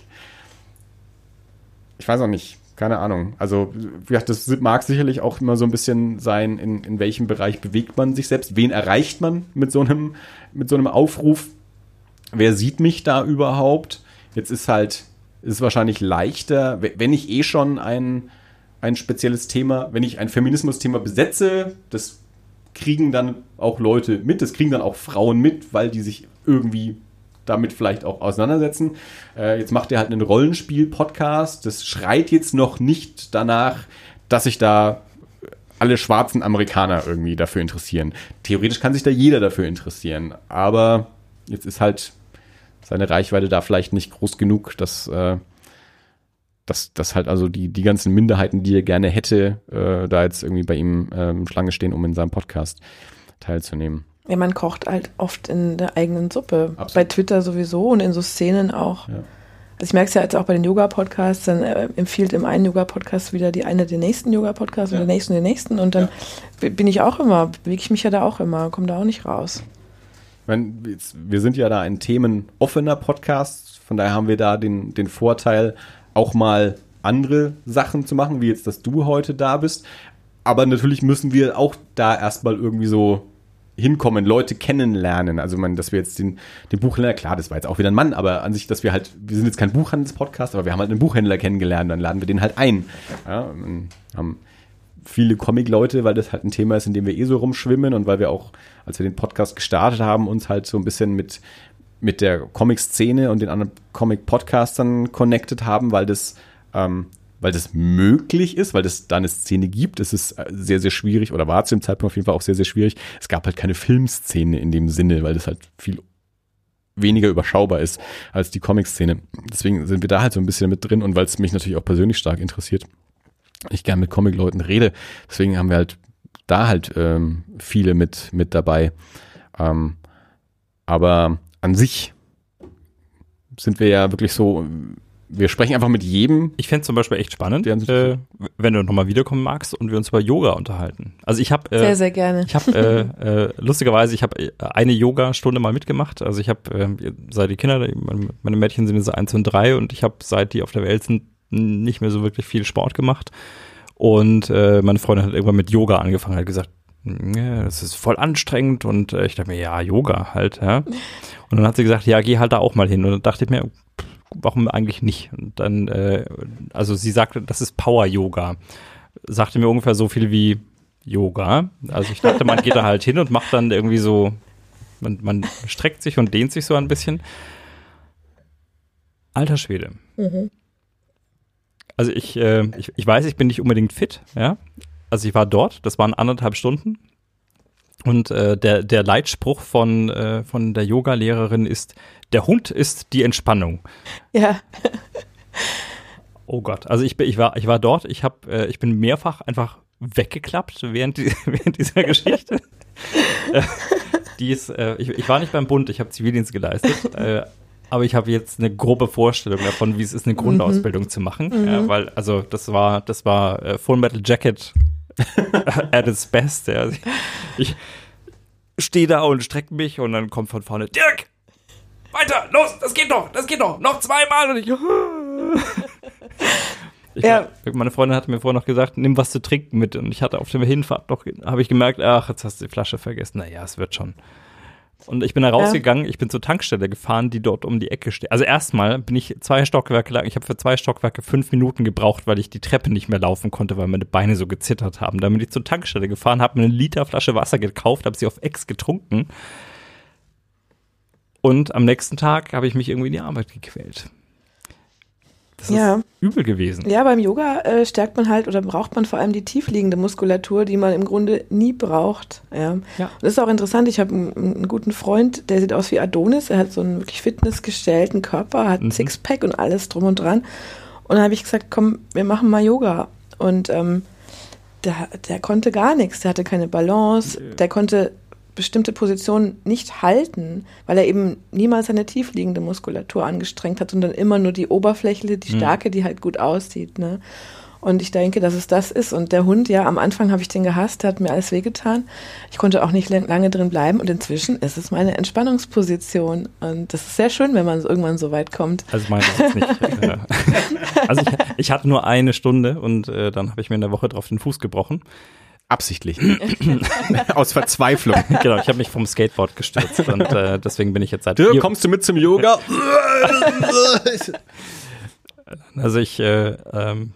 S2: Ich weiß auch nicht. keine Ahnung. Also, ja, das mag sicherlich auch immer so ein bisschen sein, in, in welchem Bereich bewegt man sich selbst, wen erreicht man mit so einem, mit so einem Aufruf, wer sieht mich da überhaupt? Jetzt ist halt, ist wahrscheinlich leichter, wenn ich eh schon ein, ein spezielles Thema, wenn ich ein Feminismus-Thema besetze, das kriegen dann auch Leute mit, das kriegen dann auch Frauen mit, weil die sich irgendwie damit vielleicht auch auseinandersetzen. Äh, jetzt macht er halt einen Rollenspiel-Podcast. Das schreit jetzt noch nicht danach, dass sich da alle schwarzen Amerikaner irgendwie dafür interessieren. Theoretisch kann sich da jeder dafür interessieren, aber jetzt ist halt seine Reichweite da vielleicht nicht groß genug, dass, äh, dass, dass halt also die, die ganzen Minderheiten, die er gerne hätte, äh, da jetzt irgendwie bei ihm ähm, Schlange stehen, um in seinem Podcast teilzunehmen.
S3: Ja, man kocht halt oft in der eigenen Suppe. Absolut. Bei Twitter sowieso und in so Szenen auch. Ja. Also ich merke es ja jetzt auch bei den Yoga-Podcasts, dann äh, empfiehlt im einen Yoga-Podcast wieder die eine den nächsten Yoga-Podcast ja. und den nächsten den nächsten und dann ja. bin ich auch immer, bewege ich mich ja da auch immer, komme da auch nicht raus.
S2: Meine, wir sind ja da ein themenoffener Podcast, von daher haben wir da den, den Vorteil, auch mal andere Sachen zu machen, wie jetzt, dass du heute da bist. Aber natürlich müssen wir auch da erstmal irgendwie so hinkommen, Leute kennenlernen. Also man, dass wir jetzt den, den Buchhändler, klar, das war jetzt auch wieder ein Mann, aber an sich, dass wir halt, wir sind jetzt kein Buchhandelspodcast, aber wir haben halt einen Buchhändler kennengelernt, dann laden wir den halt ein. Ja, haben viele Comic-Leute, weil das halt ein Thema ist, in dem wir eh so rumschwimmen und weil wir auch, als wir den Podcast gestartet haben, uns halt so ein bisschen mit, mit der Comic-Szene und den anderen Comic-Podcastern connected haben, weil das ähm, weil das möglich ist, weil es da eine Szene gibt. Es ist äh, sehr, sehr schwierig oder war zu dem Zeitpunkt auf jeden Fall auch sehr, sehr schwierig. Es gab halt keine Filmszene in dem Sinne, weil das halt viel weniger überschaubar ist als die Comic-Szene. Deswegen sind wir da halt so ein bisschen mit drin und weil es mich natürlich auch persönlich stark interessiert, ich gerne mit Comic-Leuten rede. Deswegen haben wir halt da halt ähm, viele mit, mit dabei. Ähm, aber an sich sind wir ja wirklich so wir sprechen einfach mit jedem.
S1: Ich fände zum Beispiel echt spannend, äh, wenn du nochmal wiederkommen magst und wir uns über Yoga unterhalten. Also ich habe
S3: äh, sehr sehr gerne.
S1: Ich habe äh, äh, lustigerweise, ich habe äh, eine Yoga-Stunde mal mitgemacht. Also ich habe äh, seit die Kinder, meine Mädchen sind jetzt eins und drei und ich habe seit die auf der Welt sind nicht mehr so wirklich viel Sport gemacht. Und äh, meine Freundin hat irgendwann mit Yoga angefangen, hat gesagt, das ist voll anstrengend und äh, ich dachte mir, ja, Yoga halt, ja. Und dann hat sie gesagt, ja, geh halt da auch mal hin. Und dann dachte ich mir, warum eigentlich nicht? Und dann, äh, also sie sagte, das ist Power Yoga. Sagte mir ungefähr so viel wie Yoga. Also ich dachte, man geht da halt hin und macht dann irgendwie so, man, man streckt sich und dehnt sich so ein bisschen. Alter Schwede. Mhm. Also ich, äh, ich, ich weiß, ich bin nicht unbedingt fit, ja. Also ich war dort, das waren anderthalb Stunden. Und äh, der, der Leitspruch von, äh, von der Yoga-Lehrerin ist, der Hund ist die Entspannung.
S3: Ja.
S1: Oh Gott, also ich, bin, ich, war, ich war dort, ich, hab, äh, ich bin mehrfach einfach weggeklappt während, die, während dieser Geschichte. äh, die ist, äh, ich, ich war nicht beim Bund, ich habe Zivildienst geleistet, äh, aber ich habe jetzt eine grobe Vorstellung davon, wie es ist, eine Grundausbildung mhm. zu machen. Mhm. Ja, weil, also das war, das war äh, Full Metal Jacket at its best. Ja. Ich stehe da und strecke mich und dann kommt von vorne, Dirk, weiter, los, das geht noch, das geht noch, noch zweimal und ich. ich ja. Meine Freundin hatte mir vorher noch gesagt, nimm was zu trinken mit und ich hatte auf der Hinfahrt noch, habe ich gemerkt, ach, jetzt hast du die Flasche vergessen. Naja, es wird schon. Und ich bin da rausgegangen, ja. ich bin zur Tankstelle gefahren, die dort um die Ecke steht. Also erstmal bin ich zwei Stockwerke lang, ich habe für zwei Stockwerke fünf Minuten gebraucht, weil ich die Treppe nicht mehr laufen konnte, weil meine Beine so gezittert haben. Dann bin ich zur Tankstelle gefahren, habe mir eine Liter Flasche Wasser gekauft, habe sie auf Ex getrunken und am nächsten Tag habe ich mich irgendwie in die Arbeit gequält. Das ja. ist übel gewesen.
S3: Ja, beim Yoga äh, stärkt man halt oder braucht man vor allem die tiefliegende Muskulatur, die man im Grunde nie braucht. Ja. ja. Und das ist auch interessant. Ich habe einen, einen, guten Freund, der sieht aus wie Adonis. Er hat so einen wirklich fitnessgestellten Körper, hat mhm. Sixpack und alles drum und dran. Und dann habe ich gesagt, komm, wir machen mal Yoga. Und ähm, der, der konnte gar nichts. Der hatte keine Balance. Der konnte bestimmte Positionen nicht halten, weil er eben niemals seine tiefliegende Muskulatur angestrengt hat, sondern immer nur die Oberfläche, die mhm. starke, die halt gut aussieht. Ne? Und ich denke, dass es das ist. Und der Hund, ja, am Anfang habe ich den gehasst, der hat mir alles wehgetan. Ich konnte auch nicht lange drin bleiben. Und inzwischen ist es meine Entspannungsposition. Und das ist sehr schön, wenn man irgendwann so weit kommt.
S1: Also ich meine jetzt nicht. Äh, also ich, ich, hatte nur eine Stunde und äh, dann habe ich mir in der Woche drauf den Fuß gebrochen.
S2: Absichtlich. Aus Verzweiflung.
S1: Genau, ich habe mich vom Skateboard gestürzt und äh, deswegen bin ich jetzt seit.
S2: Dirk, kommst du mit zum Yoga?
S1: also ich äh, ähm,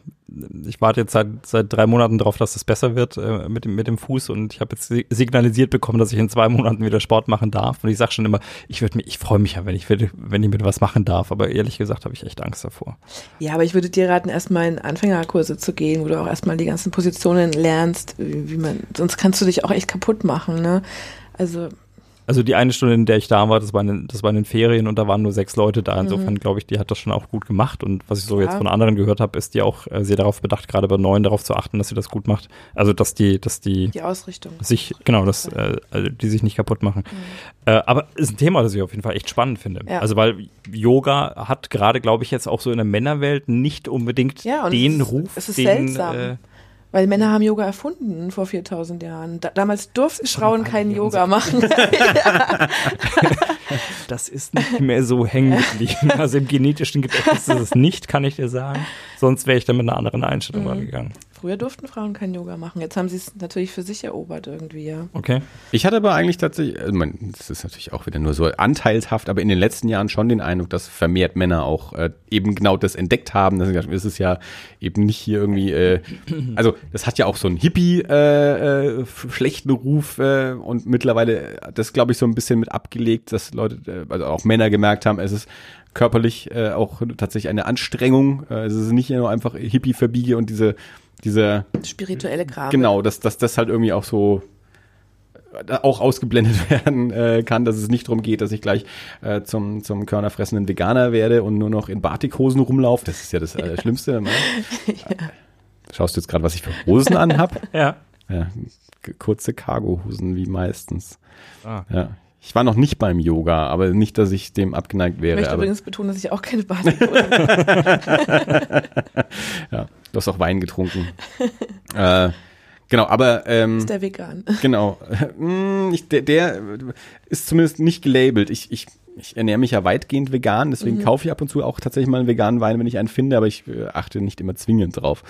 S1: ich warte jetzt seit, seit drei Monaten darauf, dass es besser wird äh, mit, dem, mit dem Fuß und ich habe jetzt signalisiert bekommen, dass ich in zwei Monaten wieder Sport machen darf. Und ich sage schon immer, ich ich freue mich ja, wenn ich, wenn ich mit was machen darf. Aber ehrlich gesagt habe ich echt Angst davor.
S3: Ja, aber ich würde dir raten, erstmal in Anfängerkurse zu gehen, wo du auch erstmal die ganzen Positionen lernst, wie, wie man, sonst kannst du dich auch echt kaputt machen. Ne? Also
S1: also die eine Stunde, in der ich da war, das war in, den, das war in den Ferien und da waren nur sechs Leute da. Insofern mhm. glaube ich, die hat das schon auch gut gemacht. Und was ich so ja. jetzt von anderen gehört habe, ist die auch äh, sehr darauf bedacht, gerade bei neuen darauf zu achten, dass sie das gut macht. Also dass die, dass die
S3: die Ausrichtung
S1: sich genau, dass äh, also die sich nicht kaputt machen. Mhm. Äh, aber ist ein Thema, das ich auf jeden Fall echt spannend finde. Ja. Also weil Yoga hat gerade, glaube ich, jetzt auch so in der Männerwelt nicht unbedingt ja, den es Ruf,
S3: es ist
S1: den
S3: seltsam. Weil Männer haben Yoga erfunden vor 4000 Jahren. Da, damals durften Frauen keinen Yoga machen.
S1: das ist nicht mehr so hängen geblieben. Also im genetischen Gedächtnis ist es nicht, kann ich dir sagen. Sonst wäre ich da mit einer anderen Einstellung mhm. gegangen.
S3: Früher durften Frauen kein Yoga machen. Jetzt haben sie es natürlich für sich erobert irgendwie, ja.
S1: Okay.
S2: Ich hatte aber eigentlich tatsächlich, also man, das ist natürlich auch wieder nur so anteilshaft, aber in den letzten Jahren schon den Eindruck, dass vermehrt Männer auch äh, eben genau das entdeckt haben. Das ist es ja eben nicht hier irgendwie, äh, also das hat ja auch so einen Hippie äh, äh, schlechten Ruf äh, und mittlerweile das glaube ich so ein bisschen mit abgelegt, dass Leute, also auch Männer gemerkt haben, es ist körperlich äh, auch tatsächlich eine Anstrengung. Äh, es ist nicht nur einfach Hippie verbiege und diese diese
S3: spirituelle Kram.
S2: Genau, dass, dass das halt irgendwie auch so auch ausgeblendet werden äh, kann, dass es nicht darum geht, dass ich gleich äh, zum, zum körnerfressenden Veganer werde und nur noch in Batikhosen rumlaufe. Das ist ja das äh, Schlimmste. Ne? ja. Schaust du jetzt gerade, was ich für Hosen anhab?
S1: ja.
S2: ja. Kurze Cargohosen wie meistens. Ah. Ja. Ich war noch nicht beim Yoga, aber nicht, dass ich dem abgeneigt wäre. Ich
S3: möchte übrigens betonen, dass ich auch keine habe.
S2: ja. Du hast auch Wein getrunken. äh, genau, aber ähm,
S3: ist der vegan?
S2: Genau, hm, ich, der, der ist zumindest nicht gelabelt. Ich, ich ich ernähre mich ja weitgehend vegan, deswegen mhm. kaufe ich ab und zu auch tatsächlich mal einen veganen Wein, wenn ich einen finde, aber ich äh, achte nicht immer zwingend drauf.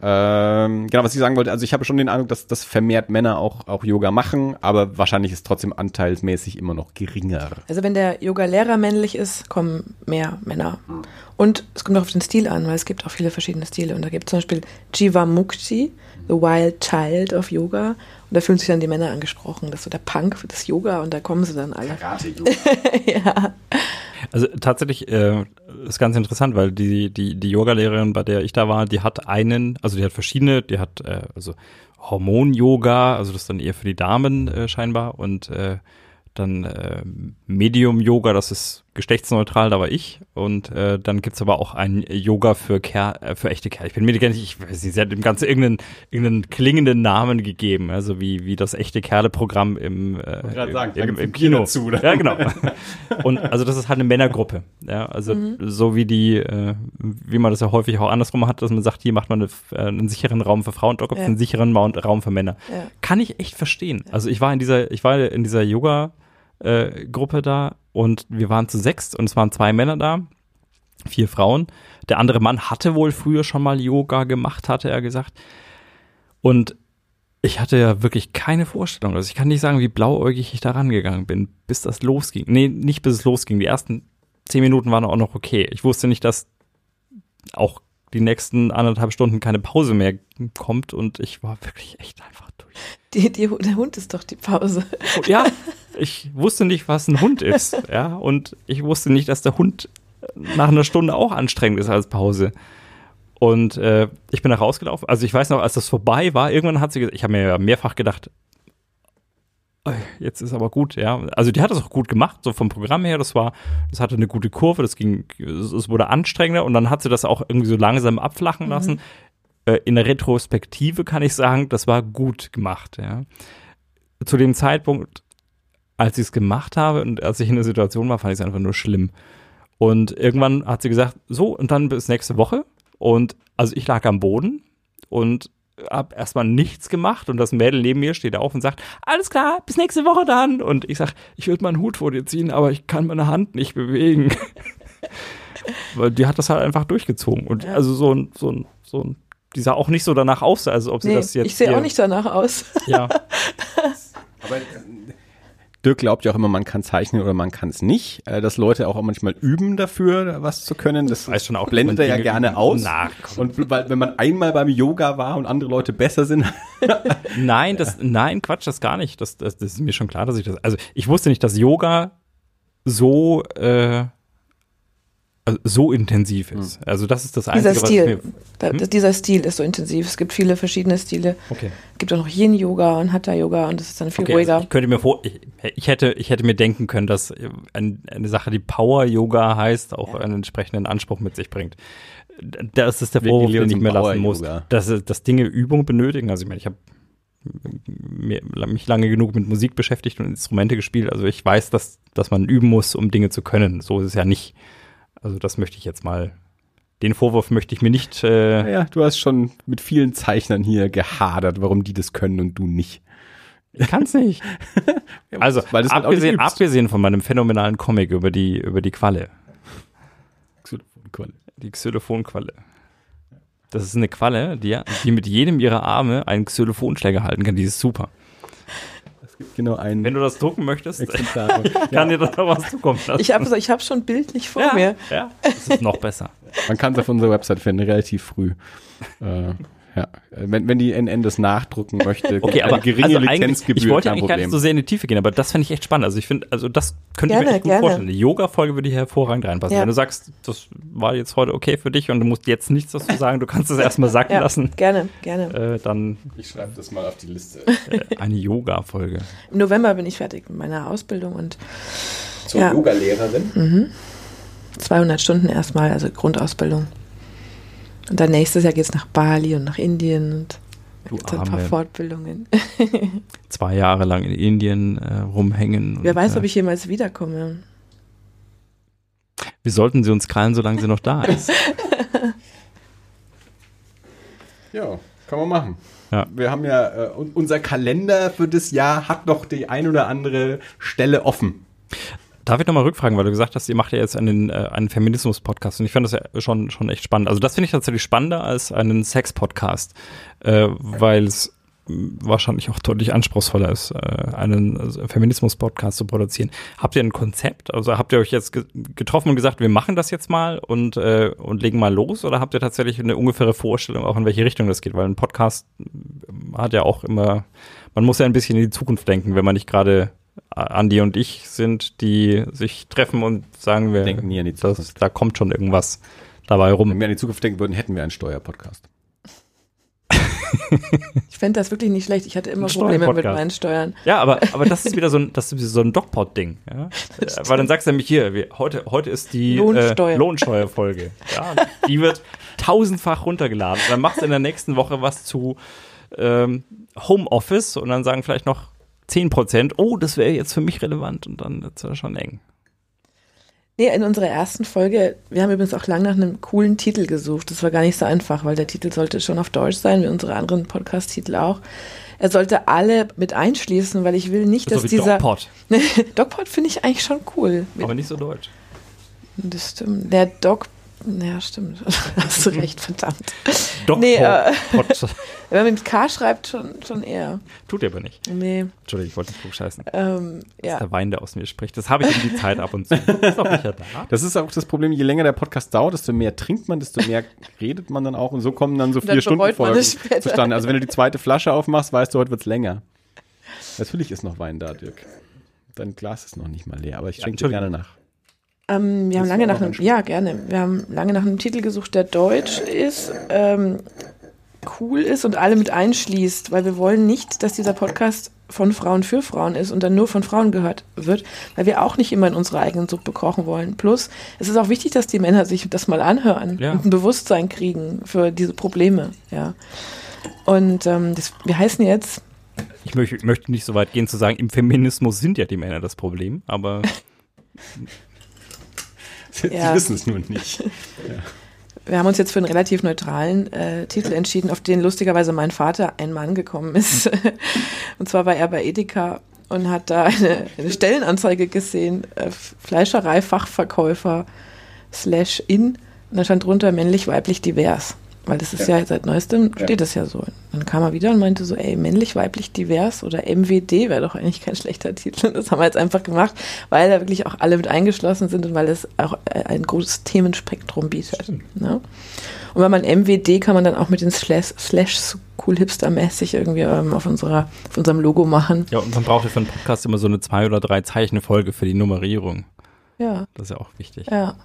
S2: Ähm, genau, was ich sagen wollte, also ich habe schon den Eindruck, dass, dass vermehrt Männer auch, auch Yoga machen, aber wahrscheinlich ist trotzdem anteilsmäßig immer noch geringer.
S3: Also wenn der Yoga-Lehrer männlich ist, kommen mehr Männer. Mhm. Und es kommt auch auf den Stil an, weil es gibt auch viele verschiedene Stile. Und da gibt es zum Beispiel Jiva Mukti, The Wild Child of Yoga. Und da fühlen sich dann die Männer angesprochen. Das ist so der Punk für das Yoga und da kommen sie dann alle.
S2: Karate-Yoga.
S3: ja.
S1: Also tatsächlich äh, ist ganz interessant, weil die, die, die Yoga-Lehrerin, bei der ich da war, die hat einen, also die hat verschiedene, die hat äh, also Hormon-Yoga, also das ist dann eher für die Damen äh, scheinbar und äh, dann äh, Medium-Yoga, das ist geschlechtsneutral, da war ich. Und äh, dann gibt's aber auch ein Yoga für, Ker äh, für echte Kerle. Ich bin mir gar nicht, ich weiß nicht, sie hat dem Ganze irgendeinen, irgendeinen klingenden Namen gegeben, also wie, wie das echte Kerle-Programm im,
S2: äh, sagen, im, im, im Kino. Dazu,
S1: oder? Ja, genau. Und also das ist halt eine Männergruppe. Ja, also mhm. so wie die, äh, wie man das ja häufig auch andersrum hat, dass man sagt, hier macht man eine, äh, einen sicheren Raum für Frauen, dort gibt es ja. einen sicheren Raum für Männer. Ja. Kann ich echt verstehen. Also ich war in dieser, ich war in dieser Yoga- äh, Gruppe da und wir waren zu sechs und es waren zwei Männer da, vier Frauen. Der andere Mann hatte wohl früher schon mal Yoga gemacht, hatte er gesagt. Und ich hatte ja wirklich keine Vorstellung. Also ich kann nicht sagen, wie blauäugig ich da rangegangen bin, bis das losging. Nee, nicht bis es losging. Die ersten zehn Minuten waren auch noch okay. Ich wusste nicht, dass auch die nächsten anderthalb Stunden keine Pause mehr kommt und ich war wirklich echt einfach durch.
S3: Die, die, der Hund ist doch die Pause.
S1: Ja, ich wusste nicht, was ein Hund ist. Ja, und ich wusste nicht, dass der Hund nach einer Stunde auch anstrengend ist als Pause. Und äh, ich bin da rausgelaufen. Also ich weiß noch, als das vorbei war, irgendwann hat sie gesagt, ich habe mir ja mehrfach gedacht, jetzt ist aber gut, ja. Also die hat das auch gut gemacht, so vom Programm her. Das war, das hatte eine gute Kurve, das ging, es wurde anstrengender und dann hat sie das auch irgendwie so langsam abflachen lassen. Mhm. Äh, in der Retrospektive kann ich sagen, das war gut gemacht, ja. Zu dem Zeitpunkt, als ich es gemacht habe und als ich in der Situation war, fand ich es einfach nur schlimm. Und irgendwann hat sie gesagt, so, und dann bis nächste Woche. Und also ich lag am Boden und habe erstmal nichts gemacht und das Mädel neben mir steht auf und sagt, alles klar, bis nächste Woche dann. Und ich sag, ich würde meinen Hut vor dir ziehen, aber ich kann meine Hand nicht bewegen. Weil die hat das halt einfach durchgezogen. Und ja. also so ein, so ein, so ein, die sah auch nicht so danach aus, also ob sie nee, das jetzt.
S3: Ich sehe auch nicht danach aus.
S1: Ja.
S2: aber Dirk glaubt ja auch immer, man kann zeichnen oder man kann es nicht. Äh, dass Leute auch manchmal üben dafür, was zu können. Das
S1: weiß schon auch,
S2: blendet er ja gerne aus. Nach. Und weil, wenn man einmal beim Yoga war und andere Leute besser sind.
S1: nein, das, nein, Quatsch, das gar nicht. Das, das, das ist mir schon klar, dass ich das. Also ich wusste nicht, dass Yoga so äh, so intensiv ist. Hm. Also das ist das
S3: Einzige, dieser Stil, was mir, hm? Dieser Stil ist so intensiv. Es gibt viele verschiedene Stile.
S1: Okay.
S3: Es gibt auch noch Yin-Yoga und Hatha-Yoga und das ist dann viel
S1: okay,
S3: ruhiger.
S1: Also ich könnte mir vor, ich, ich, hätte, ich hätte mir denken können, dass ein, eine Sache, die Power-Yoga heißt, auch ja. einen entsprechenden Anspruch mit sich bringt. Das ist der Vorwurf, den ich mir lassen muss. Dass, dass Dinge Übung benötigen. Also ich meine, ich habe mich lange genug mit Musik beschäftigt und Instrumente gespielt. Also ich weiß, dass, dass man üben muss, um Dinge zu können. So ist es ja nicht. Also das möchte ich jetzt mal, den Vorwurf möchte ich mir nicht.
S2: Äh ja, du hast schon mit vielen Zeichnern hier gehadert, warum die das können und du nicht.
S1: Ich kann es nicht. also, halt abgesehen, abgesehen von meinem phänomenalen Comic über die, über die Qualle.
S2: Xylophonqualle.
S1: Die Xylophonqualle. Das ist eine Qualle, die, die mit jedem ihrer Arme einen Xylophonschläger halten kann. Die ist super.
S2: Es gibt genau einen.
S1: Wenn du das drucken möchtest, kann ja. dir da was zukommen lassen.
S3: Ich habe ich hab schon bildlich vor
S1: ja,
S3: mir.
S1: Ja, das ist noch besser.
S2: Man kann es auf unserer Website finden, relativ früh. Äh, ja, wenn, wenn die NN das nachdrucken möchte,
S1: okay, aber geringe also Lizenzgebühr. Ich wollte eigentlich gar nicht so sehr in die Tiefe gehen, aber das fände ich echt spannend. Also ich finde, also das könnte gerne, ich mir echt gut gerne. vorstellen. Eine Yoga-Folge würde hier hervorragend reinpassen. Ja. Wenn du sagst, das war jetzt heute okay für dich und du musst jetzt nichts dazu sagen, du kannst es erstmal sacken ja, lassen.
S3: Gerne, gerne.
S1: Äh, dann.
S2: Ich schreibe das mal auf die Liste.
S1: Äh, eine Yoga-Folge.
S3: Im November bin ich fertig mit meiner Ausbildung und
S2: zur ja. Yoga-Lehrerin. Mhm.
S3: 200 Stunden erstmal, also Grundausbildung. Und dann nächstes Jahr geht es nach Bali und nach Indien und du ein paar Fortbildungen.
S1: Zwei Jahre lang in Indien äh, rumhängen.
S3: Wer und, weiß, äh, ob ich jemals wiederkomme.
S1: Wir sollten sie uns krallen, solange sie noch da ist.
S2: ja, kann man machen. Ja. Wir haben ja, äh, unser Kalender für das Jahr hat noch die ein oder andere Stelle offen.
S1: Darf ich nochmal rückfragen, weil du gesagt hast, ihr macht ja jetzt einen, äh, einen Feminismus-Podcast und ich fand das ja schon, schon echt spannend. Also das finde ich tatsächlich spannender als einen Sex-Podcast, äh, weil es wahrscheinlich auch deutlich anspruchsvoller ist, äh, einen also Feminismus-Podcast zu produzieren. Habt ihr ein Konzept? Also habt ihr euch jetzt ge getroffen und gesagt, wir machen das jetzt mal und, äh, und legen mal los? Oder habt ihr tatsächlich eine ungefähre Vorstellung, auch in welche Richtung das geht? Weil ein Podcast hat ja auch immer, man muss ja ein bisschen in die Zukunft denken, wenn man nicht gerade Andi und ich sind, die sich treffen und sagen wir,
S2: denken nie an die Zukunft. Das,
S1: da kommt schon irgendwas dabei rum.
S2: Wenn wir an die Zukunft denken würden, hätten wir einen Steuerpodcast.
S3: ich fände das wirklich nicht schlecht. Ich hatte immer Probleme mit meinen Steuern.
S1: Ja, aber, aber das ist wieder so ein, das ist so ein Dogpot-Ding. Ja? Weil dann sagst du nämlich hier, wir, heute, heute ist die Lohnsteuer. Äh, Lohnsteuerfolge. Ja, die wird tausendfach runtergeladen. Dann machst du in der nächsten Woche was zu ähm, Homeoffice und dann sagen vielleicht noch 10 Prozent, oh, das wäre jetzt für mich relevant und dann wird es schon eng.
S3: Nee, in unserer ersten Folge, wir haben übrigens auch lange nach einem coolen Titel gesucht. Das war gar nicht so einfach, weil der Titel sollte schon auf Deutsch sein, wie unsere anderen Podcast-Titel auch. Er sollte alle mit einschließen, weil ich will nicht, das dass dieser.
S1: Dogpot.
S3: Dogpot finde ich eigentlich schon cool.
S1: Aber nicht so deutsch.
S3: Das stimmt. Der Dog ja, stimmt. Hast du recht, verdammt.
S1: Doch, nee, äh,
S3: wenn man mit K schreibt, schon, schon eher.
S1: Tut er aber nicht.
S3: Nee.
S1: Entschuldigung, ich wollte nicht klugscheißen.
S3: Ähm,
S1: das ja. ist der Wein, der aus mir spricht. Das habe ich in die Zeit ab und zu.
S2: ist auch nicht da. Das ist auch das Problem, je länger der Podcast dauert, desto mehr trinkt man, desto mehr redet man dann auch und so kommen dann so vier Stunden Folgen zustande. Also wenn du die zweite Flasche aufmachst, weißt du, heute wird es länger. Natürlich ist noch Wein da, Dirk. Dein Glas ist noch nicht mal leer, aber ich schenke ja, dir gerne nach.
S3: Ähm, wir haben lange nach einem, ja gerne, wir haben lange nach einem Titel gesucht, der deutsch ist, ähm, cool ist und alle mit einschließt, weil wir wollen nicht, dass dieser Podcast von Frauen für Frauen ist und dann nur von Frauen gehört wird, weil wir auch nicht immer in unserer eigenen Suppe kochen wollen. Plus, es ist auch wichtig, dass die Männer sich das mal anhören ja. und ein Bewusstsein kriegen für diese Probleme, ja. Und ähm, das, wir heißen jetzt.
S1: Ich möchte, möchte nicht so weit gehen zu sagen, im Feminismus sind ja die Männer das Problem, aber
S2: Sie ja. wissen es nur nicht. Ja.
S3: wir haben uns jetzt für einen relativ neutralen äh, Titel entschieden, auf den lustigerweise mein Vater, ein Mann, gekommen ist. und zwar war er bei Edeka und hat da eine, eine Stellenanzeige gesehen, äh, Fleischerei-Fachverkäufer slash in. Und da stand drunter männlich, weiblich, divers. Weil das ist ja, ja seit neuestem steht es ja. so. Dann kam er wieder und meinte so, ey, männlich, weiblich, divers oder MWD wäre doch eigentlich kein schlechter Titel. Das haben wir jetzt einfach gemacht, weil da wirklich auch alle mit eingeschlossen sind und weil es auch äh, ein großes Themenspektrum bietet. Ne? Und wenn man MWD kann man dann auch mit den Slash, Slash cool hipster-mäßig irgendwie ähm, auf, unserer, auf unserem Logo machen.
S1: Ja, und man braucht ja für einen Podcast immer so eine zwei oder drei Zeichen Folge für die Nummerierung.
S3: Ja.
S1: Das ist ja auch wichtig.
S3: Ja.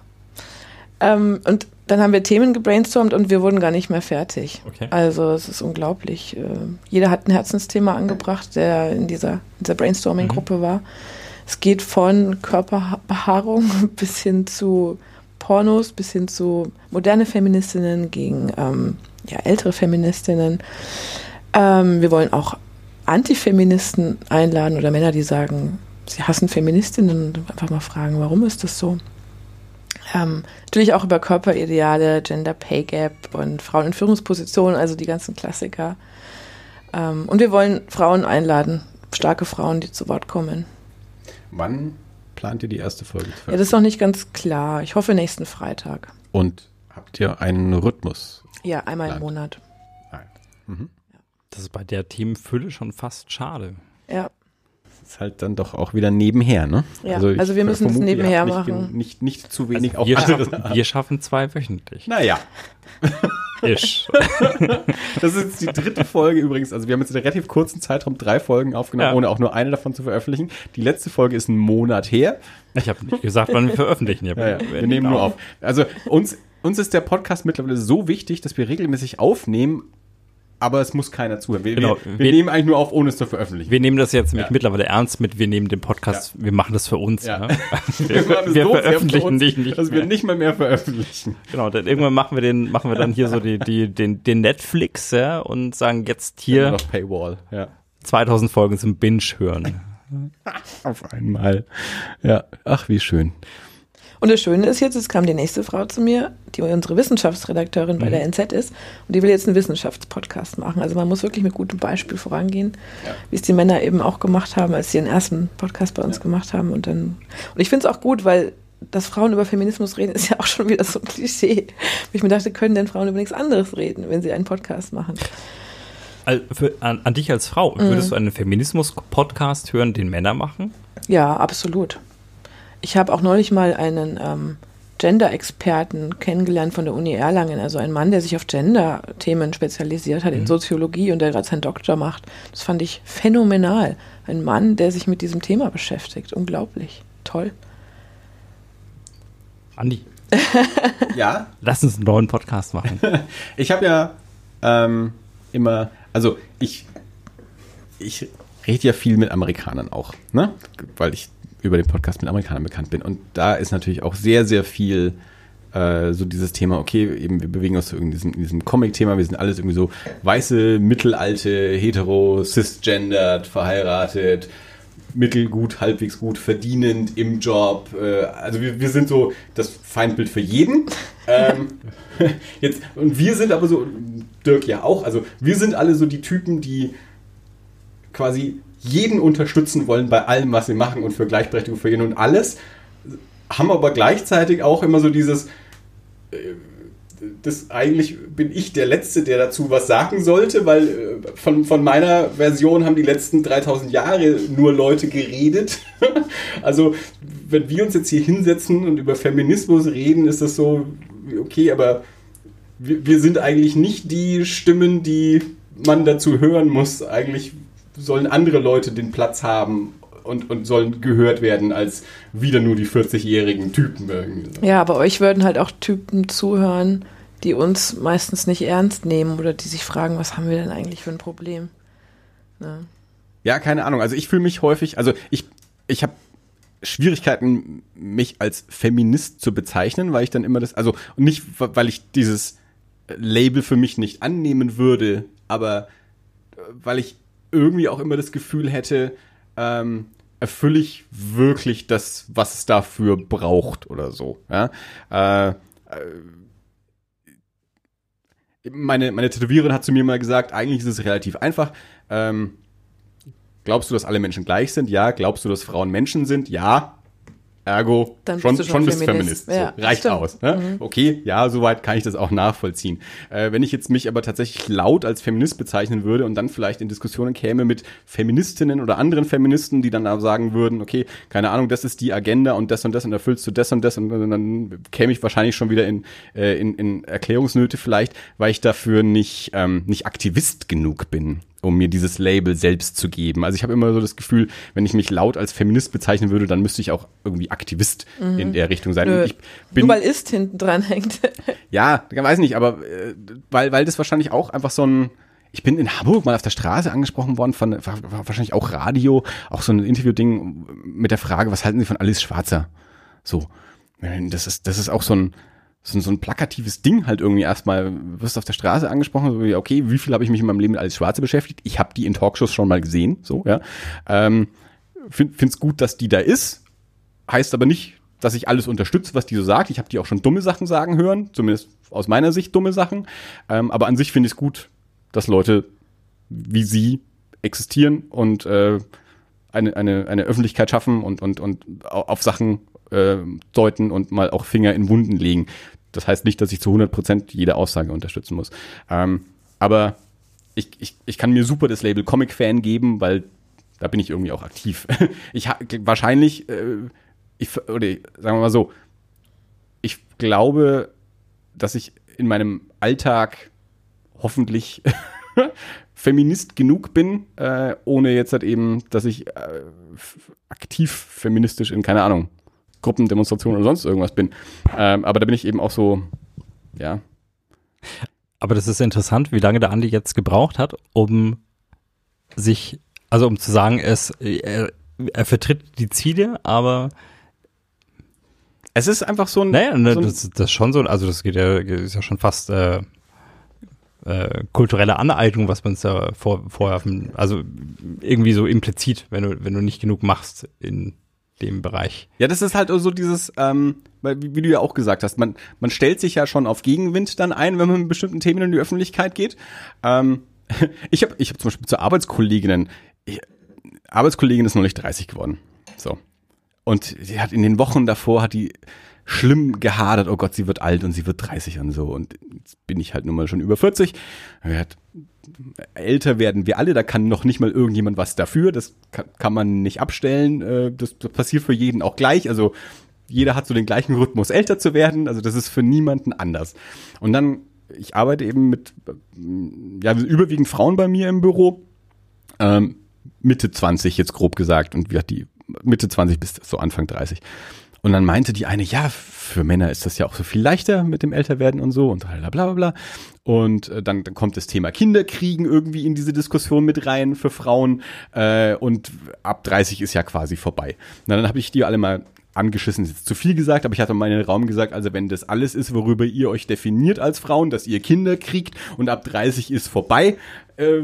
S3: Ähm, und dann haben wir Themen gebrainstormt und wir wurden gar nicht mehr fertig.
S1: Okay.
S3: Also es ist unglaublich. Äh, jeder hat ein Herzensthema angebracht, der in dieser, dieser Brainstorming-Gruppe mhm. war. Es geht von Körperbehaarung bis hin zu Pornos, bis hin zu moderne Feministinnen gegen ähm, ja, ältere Feministinnen. Ähm, wir wollen auch Antifeministen einladen oder Männer, die sagen, sie hassen Feministinnen und einfach mal fragen, warum ist das so? Ähm, natürlich auch über Körperideale, Gender Pay Gap und Frauen in Führungspositionen, also die ganzen Klassiker. Ähm, und wir wollen Frauen einladen, starke Frauen, die zu Wort kommen.
S2: Wann plant ihr die erste Folge?
S3: Ja, das ist noch nicht ganz klar. Ich hoffe nächsten Freitag.
S2: Und habt ihr einen Rhythmus?
S3: Ja, einmal plant? im Monat.
S2: Nein. Mhm.
S1: Das ist bei der Themenfülle schon fast schade.
S3: Ja
S2: ist halt dann doch auch wieder nebenher, ne?
S3: Ja, also, also wir müssen es nebenher
S2: nicht,
S3: machen.
S2: Nicht, nicht zu wenig
S1: also wir, schaffen, wir schaffen zwei wöchentlich.
S2: Naja.
S1: Isch.
S2: das ist die dritte Folge übrigens. Also wir haben jetzt in einem relativ kurzen Zeitraum drei Folgen aufgenommen, ja. ohne auch nur eine davon zu veröffentlichen. Die letzte Folge ist ein Monat her.
S1: Ich habe nicht gesagt, wann wir veröffentlichen.
S2: Ja, ja, wir, wir nehmen nur auf. Also uns, uns ist der Podcast mittlerweile so wichtig, dass wir regelmäßig aufnehmen, aber es muss keiner zuhören. Wir, genau. wir, wir, wir, nehmen eigentlich nur auf, ohne es zu veröffentlichen.
S1: Wir nehmen das jetzt nämlich ja. mittlerweile ernst mit, wir nehmen den Podcast, ja. wir machen das für uns. Ja. Ne? wir, wir veröffentlichen uns, dich nicht.
S2: Dass wir nicht mal mehr veröffentlichen.
S1: Genau, dann irgendwann machen wir den, machen wir dann hier so die, die, den, den Netflix, ja, und sagen jetzt hier.
S2: Noch Paywall, ja.
S1: 2000 Folgen zum Binge hören.
S2: auf einmal. Ja, ach, wie schön.
S3: Und das Schöne ist jetzt, es kam die nächste Frau zu mir, die unsere Wissenschaftsredakteurin bei mhm. der NZ ist, und die will jetzt einen Wissenschaftspodcast machen. Also man muss wirklich mit gutem Beispiel vorangehen, ja. wie es die Männer eben auch gemacht haben, als sie ihren ersten Podcast bei uns ja. gemacht haben. Und dann, und ich finde es auch gut, weil dass Frauen über Feminismus reden, ist ja auch schon wieder so ein Klischee. Ich mir dachte, können denn Frauen über nichts anderes reden, wenn sie einen Podcast machen?
S1: Für, an, an, dich als Frau, würdest mhm. du einen Feminismus-Podcast hören, den Männer machen?
S3: Ja, absolut. Ich habe auch neulich mal einen ähm, Gender-Experten kennengelernt von der Uni Erlangen, also ein Mann, der sich auf Gender-Themen spezialisiert hat, mhm. in Soziologie und der gerade seinen Doktor macht. Das fand ich phänomenal. Ein Mann, der sich mit diesem Thema beschäftigt. Unglaublich. Toll.
S1: Andi.
S2: ja?
S1: Lass uns einen neuen Podcast machen.
S2: ich habe ja ähm, immer, also ich, ich rede ja viel mit Amerikanern auch, ne? Weil ich über den Podcast mit Amerikanern bekannt bin. Und da ist natürlich auch sehr, sehr viel äh, so dieses Thema, okay, eben wir bewegen uns so in diesem, diesem Comic-Thema, wir sind alles irgendwie so weiße, mittelalte, hetero, cisgendered, verheiratet, mittelgut, halbwegs gut verdienend im Job. Äh, also wir, wir sind so das Feindbild für jeden. ähm, jetzt, und wir sind aber so, Dirk ja auch, also wir sind alle so die Typen, die quasi jeden unterstützen wollen bei allem, was sie machen und für Gleichberechtigung für jeden und alles, haben aber gleichzeitig auch immer so dieses, äh, das eigentlich bin ich der Letzte, der dazu was sagen sollte, weil äh, von, von meiner Version haben die letzten 3000 Jahre nur Leute geredet. also wenn wir uns jetzt hier hinsetzen und über Feminismus reden, ist das so, okay, aber wir, wir sind eigentlich nicht die Stimmen, die man dazu hören muss. Eigentlich sollen andere Leute den Platz haben und, und sollen gehört werden als wieder nur die 40-jährigen Typen irgendwie.
S3: Ja, aber euch würden halt auch Typen zuhören, die uns meistens nicht ernst nehmen oder die sich fragen, was haben wir denn eigentlich für ein Problem?
S2: Ne? Ja, keine Ahnung. Also ich fühle mich häufig, also ich, ich habe Schwierigkeiten, mich als Feminist zu bezeichnen, weil ich dann immer das, also nicht, weil ich dieses Label für mich nicht annehmen würde, aber weil ich irgendwie auch immer das Gefühl hätte, ähm, erfülle ich wirklich das, was es dafür braucht oder so. Ja? Äh, äh, meine, meine Tätowiererin hat zu mir mal gesagt, eigentlich ist es relativ einfach. Ähm, glaubst du, dass alle Menschen gleich sind? Ja. Glaubst du, dass Frauen Menschen sind? Ja. Ergo, Dann schon, bist schon, schon bist Feminist. Feminist. So, reicht aus. Ne? Mhm. Okay, ja, soweit kann ich das auch nachvollziehen. Äh, wenn ich jetzt mich aber tatsächlich laut als Feminist bezeichnen würde und dann vielleicht in Diskussionen käme mit Feministinnen oder anderen Feministen, die dann aber sagen würden, okay, keine Ahnung, das ist die Agenda und das und das und erfüllst du das und das und dann käme ich wahrscheinlich schon wieder in, äh, in, in Erklärungsnöte vielleicht, weil ich dafür nicht, ähm, nicht Aktivist genug bin um mir dieses Label selbst zu geben. Also ich habe immer so das Gefühl, wenn ich mich laut als Feminist bezeichnen würde, dann müsste ich auch irgendwie Aktivist mhm. in der Richtung sein.
S3: Nö. Ich bin, Nur weil ist hinten dran hängt.
S2: ja, weiß nicht, aber äh, weil, weil das wahrscheinlich auch einfach so ein ich bin in Hamburg mal auf der Straße angesprochen worden von wahrscheinlich auch Radio, auch so ein Interview-Ding mit der Frage, was halten Sie von Alice Schwarzer? So, das ist das ist auch so ein so, so ein plakatives Ding halt irgendwie erstmal, wirst auf der Straße angesprochen, so wie, okay, wie viel habe ich mich in meinem Leben als Schwarze beschäftigt? Ich habe die in Talkshows schon mal gesehen, so, ja. Ähm, find, find's gut, dass die da ist, heißt aber nicht, dass ich alles unterstütze, was die so sagt. Ich habe die auch schon dumme Sachen sagen hören, zumindest aus meiner Sicht dumme Sachen. Ähm, aber an sich finde ich es gut, dass Leute wie sie existieren und äh, eine, eine, eine Öffentlichkeit schaffen und, und, und auf Sachen äh, deuten und mal auch Finger in Wunden legen. Das heißt nicht, dass ich zu 100 Prozent jede Aussage unterstützen muss. Ähm, aber ich, ich, ich kann mir super das Label Comic-Fan geben, weil da bin ich irgendwie auch aktiv. ich wahrscheinlich, äh, ich, oder sagen wir mal so, ich glaube, dass ich in meinem Alltag hoffentlich Feminist genug bin, äh, ohne jetzt halt eben, dass ich äh, aktiv feministisch in, keine Ahnung, Gruppendemonstrationen oder sonst irgendwas bin. Ähm, aber da bin ich eben auch so, ja.
S1: Aber das ist interessant, wie lange der Andi jetzt gebraucht hat, um sich, also um zu sagen, es, er, er vertritt die Ziele, aber
S2: es ist einfach so ein.
S1: Naja, ne, so ein das, das ist schon so, also das geht ja, ist ja schon fast äh, äh, kulturelle Aneignung, was man es da vor, vorwerfen, also irgendwie so implizit, wenn du, wenn du nicht genug machst in dem Bereich.
S2: Ja, das ist halt so dieses, ähm, wie, wie du ja auch gesagt hast, man, man stellt sich ja schon auf Gegenwind dann ein, wenn man mit bestimmten Themen in die Öffentlichkeit geht. Ähm, ich habe ich hab zum Beispiel zu Arbeitskolleginnen, ich, Arbeitskollegin ist noch nicht 30 geworden. So. Und sie hat in den Wochen davor, hat die schlimm gehadert, oh Gott, sie wird alt und sie wird 30 und so. Und jetzt bin ich halt nun mal schon über 40. Hat, älter werden wir alle, da kann noch nicht mal irgendjemand was dafür. Das kann, man nicht abstellen. Äh, das, das passiert für jeden auch gleich. Also jeder hat so den gleichen Rhythmus, älter zu werden. Also das ist für niemanden anders. Und dann, ich arbeite eben mit, ja, überwiegend Frauen bei mir im Büro. Ähm, Mitte 20 jetzt grob gesagt und wir die Mitte 20 bis so Anfang 30. Und dann meinte die eine, ja, für Männer ist das ja auch so viel leichter mit dem Älterwerden und so und bla bla bla. Und äh, dann, dann kommt das Thema Kinderkriegen irgendwie in diese Diskussion mit rein für Frauen. Äh, und ab 30 ist ja quasi vorbei. Na, dann habe ich die alle mal angeschissen ist jetzt zu viel gesagt, aber ich hatte mal in den Raum gesagt, also wenn das alles ist, worüber ihr euch definiert als Frauen, dass ihr Kinder kriegt und ab 30 ist vorbei, äh,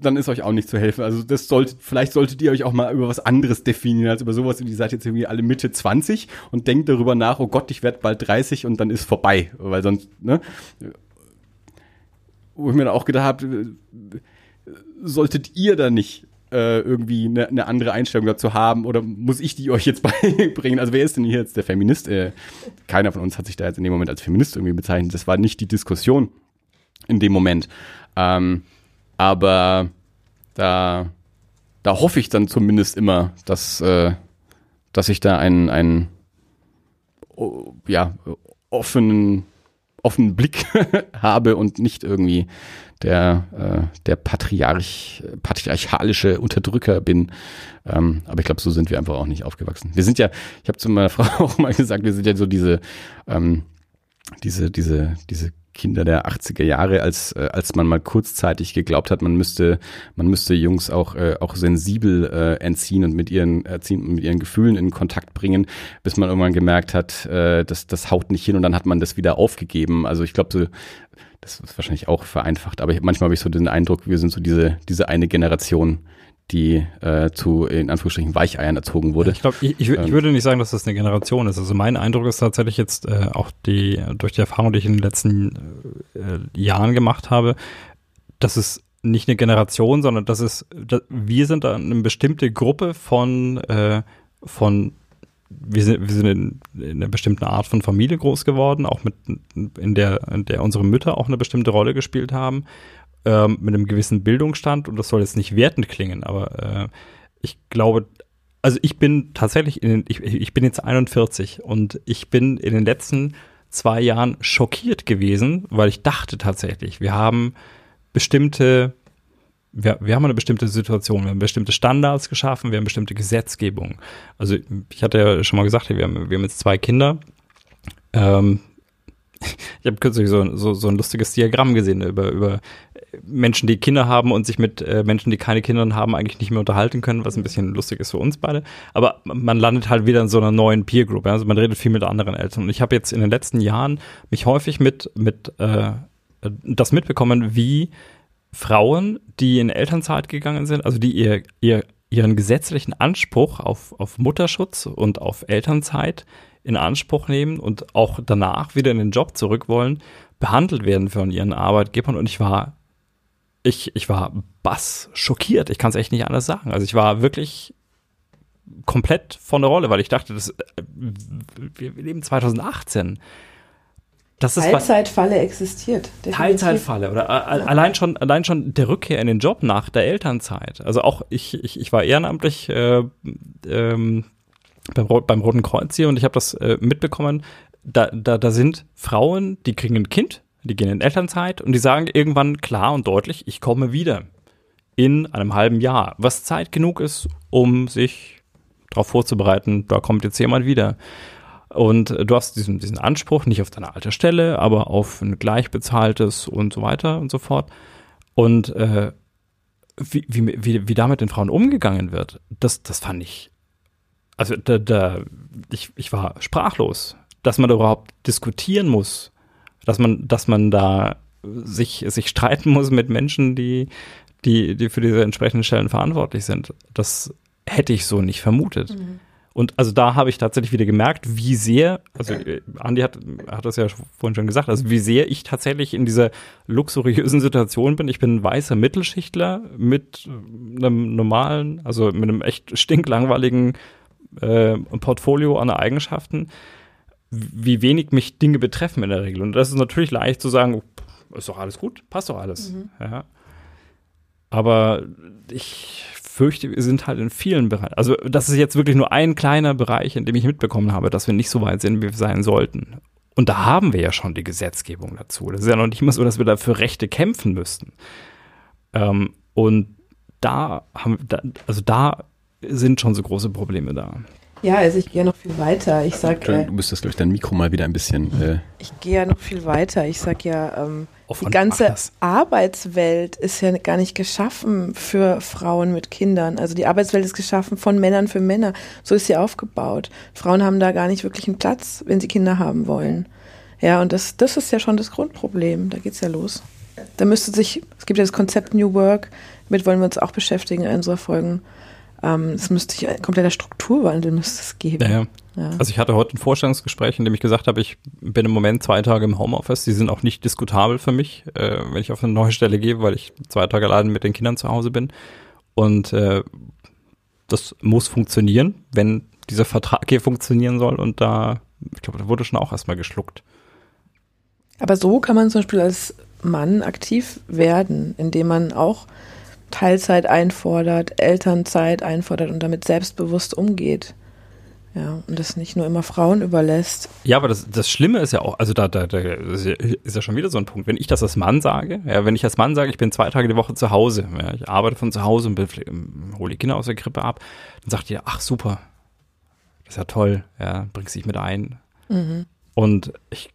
S2: dann ist euch auch nicht zu helfen. Also das sollte, vielleicht solltet ihr euch auch mal über was anderes definieren als über sowas. Und ihr seid jetzt irgendwie alle Mitte 20 und denkt darüber nach, oh Gott, ich werde bald 30 und dann ist vorbei. Weil sonst, ne? Wo ich mir dann auch gedacht habe, solltet ihr da nicht äh, irgendwie eine, eine andere Einstellung dazu haben oder muss ich die euch jetzt beibringen? Also wer ist denn hier jetzt der Feminist? Äh, keiner von uns hat sich da jetzt in dem Moment als Feminist irgendwie bezeichnet. Das war nicht die Diskussion in dem Moment. Ähm, aber da, da hoffe ich dann zumindest immer, dass, äh, dass ich da einen, einen oh, ja, offenen, offenen Blick habe und nicht irgendwie der, äh, der Patriarch, patriarchalische Unterdrücker bin. Ähm, aber ich glaube, so sind wir einfach auch nicht aufgewachsen. Wir sind ja, ich habe zu meiner Frau auch mal gesagt, wir sind ja so diese, ähm, diese, diese, diese Kinder der 80er Jahre, als, äh, als man mal kurzzeitig geglaubt hat, man müsste, man müsste Jungs auch, äh, auch sensibel äh, entziehen und mit ihren, erziehen, mit ihren Gefühlen in Kontakt bringen, bis man irgendwann gemerkt hat, äh, das, das haut nicht hin und dann hat man das wieder aufgegeben. Also ich glaube, so, das ist wahrscheinlich auch vereinfacht, aber ich, manchmal habe ich so den Eindruck, wir sind so diese, diese eine Generation, die äh, zu in Anführungsstrichen Weicheiern erzogen wurde.
S1: Ich glaube, ich, ich, ich, ähm. würde nicht sagen, dass das eine Generation ist. Also mein Eindruck ist tatsächlich jetzt äh, auch die durch die Erfahrung, die ich in den letzten äh, Jahren gemacht habe, dass es nicht eine Generation, sondern das ist, dass wir sind eine bestimmte Gruppe von äh, von wir sind, wir sind in, in, einer bestimmten Art von Familie groß geworden, auch mit, in der, in der unsere Mütter auch eine bestimmte Rolle gespielt haben ähm, mit einem gewissen Bildungsstand und das soll jetzt nicht wertend klingen, aber äh, ich glaube, also ich bin tatsächlich, in den, ich, ich bin jetzt 41 und ich bin in den letzten zwei Jahren schockiert gewesen, weil ich dachte tatsächlich, wir haben bestimmte, wir, wir haben eine bestimmte Situation, wir haben bestimmte Standards geschaffen, wir haben bestimmte Gesetzgebung. Also ich hatte ja schon mal gesagt, wir haben, wir haben jetzt zwei Kinder. Ähm, ich habe kürzlich so, so, so ein lustiges Diagramm gesehen über, über Menschen, die Kinder haben und sich mit äh, Menschen, die keine Kinder haben, eigentlich nicht mehr unterhalten können, was ein bisschen lustig ist für uns beide. Aber man landet halt wieder in so einer neuen Peer Group. Ja? Also man redet viel mit anderen Eltern. Und ich habe jetzt in den letzten Jahren mich häufig mit, mit äh, das mitbekommen, wie Frauen, die in Elternzeit gegangen sind, also die ihr, ihr, ihren gesetzlichen Anspruch auf, auf Mutterschutz und auf Elternzeit in Anspruch nehmen und auch danach wieder in den Job zurück wollen, behandelt werden von ihren Arbeitgebern. Und ich war ich, ich war bass schockiert. Ich kann es echt nicht anders sagen. Also ich war wirklich komplett von der Rolle, weil ich dachte, das, äh, wir leben 2018.
S3: Das ist Teilzeitfalle existiert.
S1: Definitiv. Teilzeitfalle oder äh, allein schon allein schon der Rückkehr in den Job nach der Elternzeit. Also auch ich ich, ich war ehrenamtlich äh, ähm, beim, beim Roten Kreuz hier und ich habe das äh, mitbekommen. Da, da, da sind Frauen, die kriegen ein Kind die gehen in Elternzeit und die sagen irgendwann klar und deutlich, ich komme wieder in einem halben Jahr, was Zeit genug ist, um sich darauf vorzubereiten, da kommt jetzt jemand wieder. Und du hast diesen, diesen Anspruch nicht auf deine alte Stelle, aber auf ein gleichbezahltes und so weiter und so fort. Und äh, wie, wie, wie, wie damit den Frauen umgegangen wird, das, das fand ich, also da, da, ich, ich war sprachlos, dass man da überhaupt diskutieren muss, dass man, dass man da sich, sich streiten muss mit Menschen, die, die, die für diese entsprechenden Stellen verantwortlich sind. Das hätte ich so nicht vermutet. Mhm. Und also da habe ich tatsächlich wieder gemerkt, wie sehr, also Andi hat, hat das ja vorhin schon gesagt, also wie sehr ich tatsächlich in dieser luxuriösen Situation bin. Ich bin ein weißer Mittelschichtler mit einem normalen, also mit einem echt stinklangweiligen äh, Portfolio an Eigenschaften wie wenig mich Dinge betreffen in der Regel. Und das ist natürlich leicht zu sagen, ist doch alles gut, passt doch alles. Mhm. Ja. Aber ich fürchte, wir sind halt in vielen Bereichen. Also, das ist jetzt wirklich nur ein kleiner Bereich, in dem ich mitbekommen habe, dass wir nicht so weit sind, wie wir sein sollten. Und da haben wir ja schon die Gesetzgebung dazu. Das ist ja noch nicht mal so, dass wir dafür Rechte kämpfen müssten. Ähm, und da haben, da, also da sind schon so große Probleme da.
S3: Ja, also ich gehe noch viel weiter. Ich sag,
S2: äh, du müsstest, glaube ich, dein Mikro mal wieder ein bisschen. Äh
S3: ich gehe ja noch viel weiter. Ich sag ja, ähm, die ganze Arbeitswelt ist ja gar nicht geschaffen für Frauen mit Kindern. Also die Arbeitswelt ist geschaffen von Männern für Männer. So ist sie aufgebaut. Frauen haben da gar nicht wirklich einen Platz, wenn sie Kinder haben wollen. Ja, und das, das ist ja schon das Grundproblem. Da geht's ja los. Da müsste sich, es gibt ja das Konzept New Work, damit wollen wir uns auch beschäftigen in unserer Folgen. Ähm, es müsste sich ein kompletter Strukturwandel müsste es geben.
S1: Ja, ja. Ja. Also ich hatte heute ein Vorstellungsgespräch, in dem ich gesagt habe, ich bin im Moment zwei Tage im Homeoffice. Die sind auch nicht diskutabel für mich, äh, wenn ich auf eine neue Stelle gehe, weil ich zwei Tage allein mit den Kindern zu Hause bin. Und äh, das muss funktionieren, wenn dieser Vertrag hier funktionieren soll. Und da, ich glaube, da wurde schon auch erstmal geschluckt.
S3: Aber so kann man zum Beispiel als Mann aktiv werden, indem man auch Teilzeit einfordert, Elternzeit einfordert und damit selbstbewusst umgeht. Ja, und das nicht nur immer Frauen überlässt.
S1: Ja, aber das, das Schlimme ist ja auch, also da, da, da ist ja schon wieder so ein Punkt. Wenn ich das als Mann sage, ja, wenn ich als Mann sage, ich bin zwei Tage die Woche zu Hause, ja, ich arbeite von zu Hause und hole die Kinder aus der Krippe ab, dann sagt ihr, ach super, das ist ja toll, ja, bringst dich mit ein. Mhm. Und ich,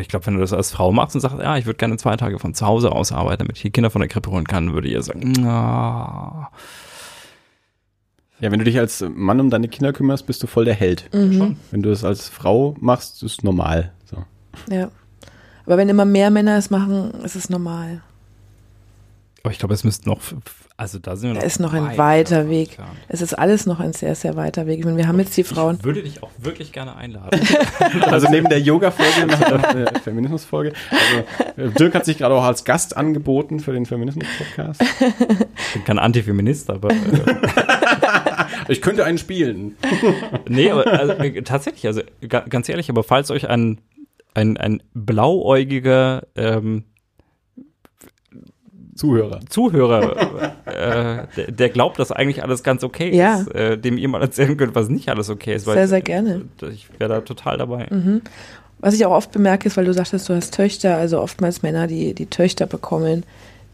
S1: ich glaube, wenn du das als Frau machst und sagst, ja, ich würde gerne zwei Tage von zu Hause aus arbeiten, damit ich die Kinder von der Krippe holen kann, würde ihr sagen, na.
S2: Ja, wenn du dich als Mann um deine Kinder kümmerst, bist du voll der Held. Mhm. Wenn du es als Frau machst, ist normal. So.
S3: Ja. Aber wenn immer mehr Männer es machen, ist es normal.
S1: Aber ich glaube, es müsste noch, also da sind wir
S3: noch. Da ist noch ein weiter Weg. Entfernt. Es ist alles noch ein sehr, sehr weiter Weg. Ich meine, wir haben jetzt die Frauen.
S1: Ich würde dich auch wirklich gerne einladen.
S2: also neben der Yoga-Folge noch eine Feminismus-Folge. Also äh, Dirk hat sich gerade auch als Gast angeboten für den Feminismus-Podcast.
S1: Ich bin kein Antifeminist, aber. Äh,
S2: ich könnte einen spielen.
S1: nee, aber also, äh, tatsächlich, also ganz ehrlich, aber falls euch ein, ein, ein blauäugiger ähm,
S2: Zuhörer.
S1: Zuhörer, äh, der, der, glaubt, dass eigentlich alles ganz okay ja. ist, äh, dem ihr mal erzählen könnt, was nicht alles okay ist.
S3: Sehr, sehr gerne.
S1: Ich wäre da total dabei.
S3: Mhm. Was ich auch oft bemerke, ist, weil du sagtest, du hast Töchter, also oftmals Männer, die die Töchter bekommen,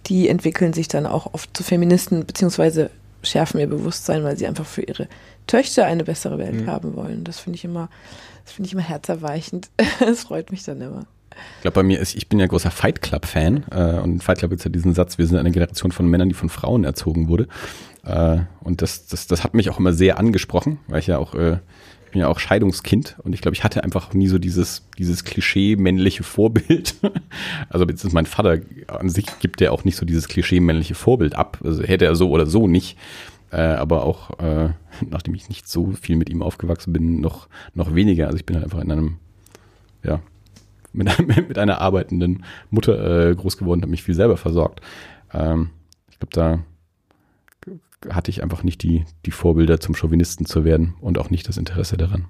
S3: die entwickeln sich dann auch oft zu Feministen, beziehungsweise schärfen ihr Bewusstsein, weil sie einfach für ihre Töchter eine bessere Welt mhm. haben wollen. Das finde ich immer, das finde ich immer herzerweichend. Das freut mich dann immer.
S2: Ich glaube, bei mir ist, ich bin ja großer Fight Club-Fan äh, und Fight Club gibt ja diesen Satz, wir sind eine Generation von Männern, die von Frauen erzogen wurde. Äh, und das, das, das hat mich auch immer sehr angesprochen, weil ich ja auch, äh, ich bin ja auch Scheidungskind und ich glaube, ich hatte einfach nie so dieses, dieses Klischee männliche Vorbild. also jetzt ist mein Vater an sich gibt ja auch nicht so dieses Klischee männliche Vorbild ab. Also hätte er so oder so nicht. Äh, aber auch, äh, nachdem ich nicht so viel mit ihm aufgewachsen bin, noch, noch weniger. Also ich bin halt einfach in einem, ja, mit, mit einer arbeitenden Mutter äh, groß geworden, habe mich viel selber versorgt. Ähm, ich glaube, da hatte ich einfach nicht die, die Vorbilder zum Chauvinisten zu werden und auch nicht das Interesse daran.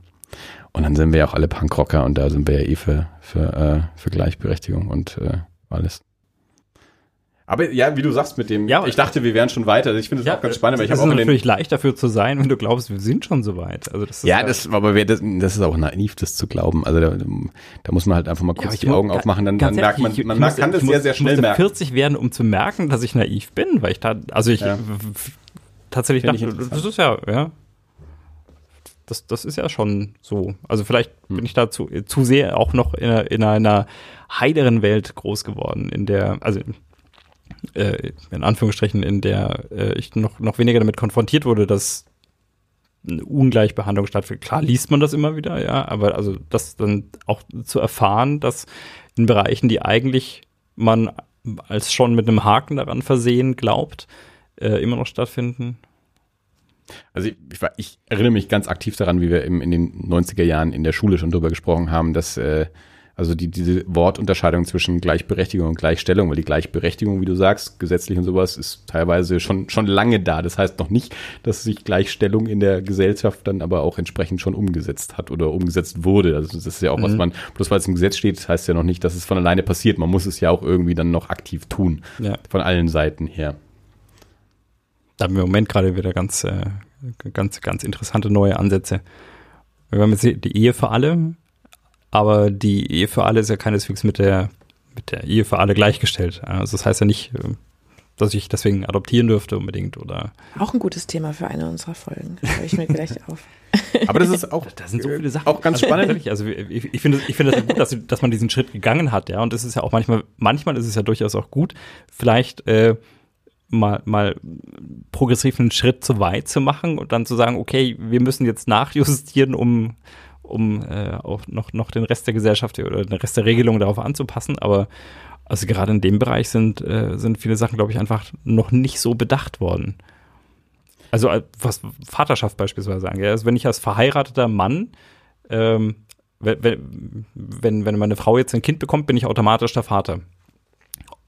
S2: Und dann sind wir ja auch alle Punkrocker und da sind wir ja eh für, für, äh, für Gleichberechtigung und äh, alles. Aber ja, wie du sagst mit dem,
S1: ja,
S2: ich dachte, wir wären schon weiter. Ich finde es ja, auch ganz spannend. Weil ich
S1: es ist natürlich leicht dafür zu sein, wenn du glaubst, wir sind schon so weit. Also das
S2: ist ja, das, aber wer, das, das ist auch naiv, das zu glauben. Also da, da muss man halt einfach mal kurz ja, die Augen aufmachen, dann, dann merkt man, man
S1: muss,
S2: kann das sehr, sehr schnell merken.
S1: 40 werden, um zu merken, dass ich naiv bin, weil ich da, also ich tatsächlich dachte, das ist ja, ja, das, das ist ja schon so. Also vielleicht hm. bin ich da zu, zu sehr auch noch in einer, in einer heiteren Welt groß geworden, in der, also äh, in Anführungsstrichen, in der äh, ich noch, noch weniger damit konfrontiert wurde, dass eine Ungleichbehandlung stattfindet. Klar liest man das immer wieder, ja, aber also das dann auch zu erfahren, dass in Bereichen, die eigentlich man als schon mit einem Haken daran versehen glaubt, äh, immer noch stattfinden.
S2: Also ich, ich, ich, erinnere mich ganz aktiv daran, wie wir im, in den 90er Jahren in der Schule schon drüber gesprochen haben, dass äh, also die, diese Wortunterscheidung zwischen Gleichberechtigung und Gleichstellung, weil die Gleichberechtigung, wie du sagst, gesetzlich und sowas, ist teilweise schon, schon lange da. Das heißt noch nicht, dass sich Gleichstellung in der Gesellschaft dann aber auch entsprechend schon umgesetzt hat oder umgesetzt wurde. Also das ist ja auch, mhm. was man, bloß weil es im Gesetz steht, heißt ja noch nicht, dass es von alleine passiert. Man muss es ja auch irgendwie dann noch aktiv tun. Ja. Von allen Seiten her.
S1: Da haben wir im Moment gerade wieder ganz, äh, ganz, ganz interessante neue Ansätze. Wir haben jetzt die Ehe für alle, aber die Ehe für alle ist ja keineswegs mit der, mit der Ehe für alle gleichgestellt. Also das heißt ja nicht, äh, dass ich deswegen adoptieren dürfte unbedingt oder.
S3: Auch ein gutes Thema für eine unserer Folgen. Schreibe ich mir gleich auf.
S2: Aber das ist auch,
S1: da sind so viele Sachen.
S2: Auch ganz spannend.
S1: Also ich, ich finde, ich finde das gut, dass, dass man diesen Schritt gegangen hat, ja. Und es ist ja auch manchmal, manchmal ist es ja durchaus auch gut, vielleicht äh, mal, mal progressiv einen Schritt zu weit zu machen und dann zu sagen, okay, wir müssen jetzt nachjustieren, um um äh, auch noch, noch den Rest der Gesellschaft oder den Rest der Regelung darauf anzupassen. Aber also gerade in dem Bereich sind, äh, sind viele Sachen, glaube ich, einfach noch nicht so bedacht worden. Also äh, was Vaterschaft beispielsweise angeht. Also wenn ich als verheirateter Mann, ähm, wenn, wenn, wenn meine Frau jetzt ein Kind bekommt, bin ich automatisch der Vater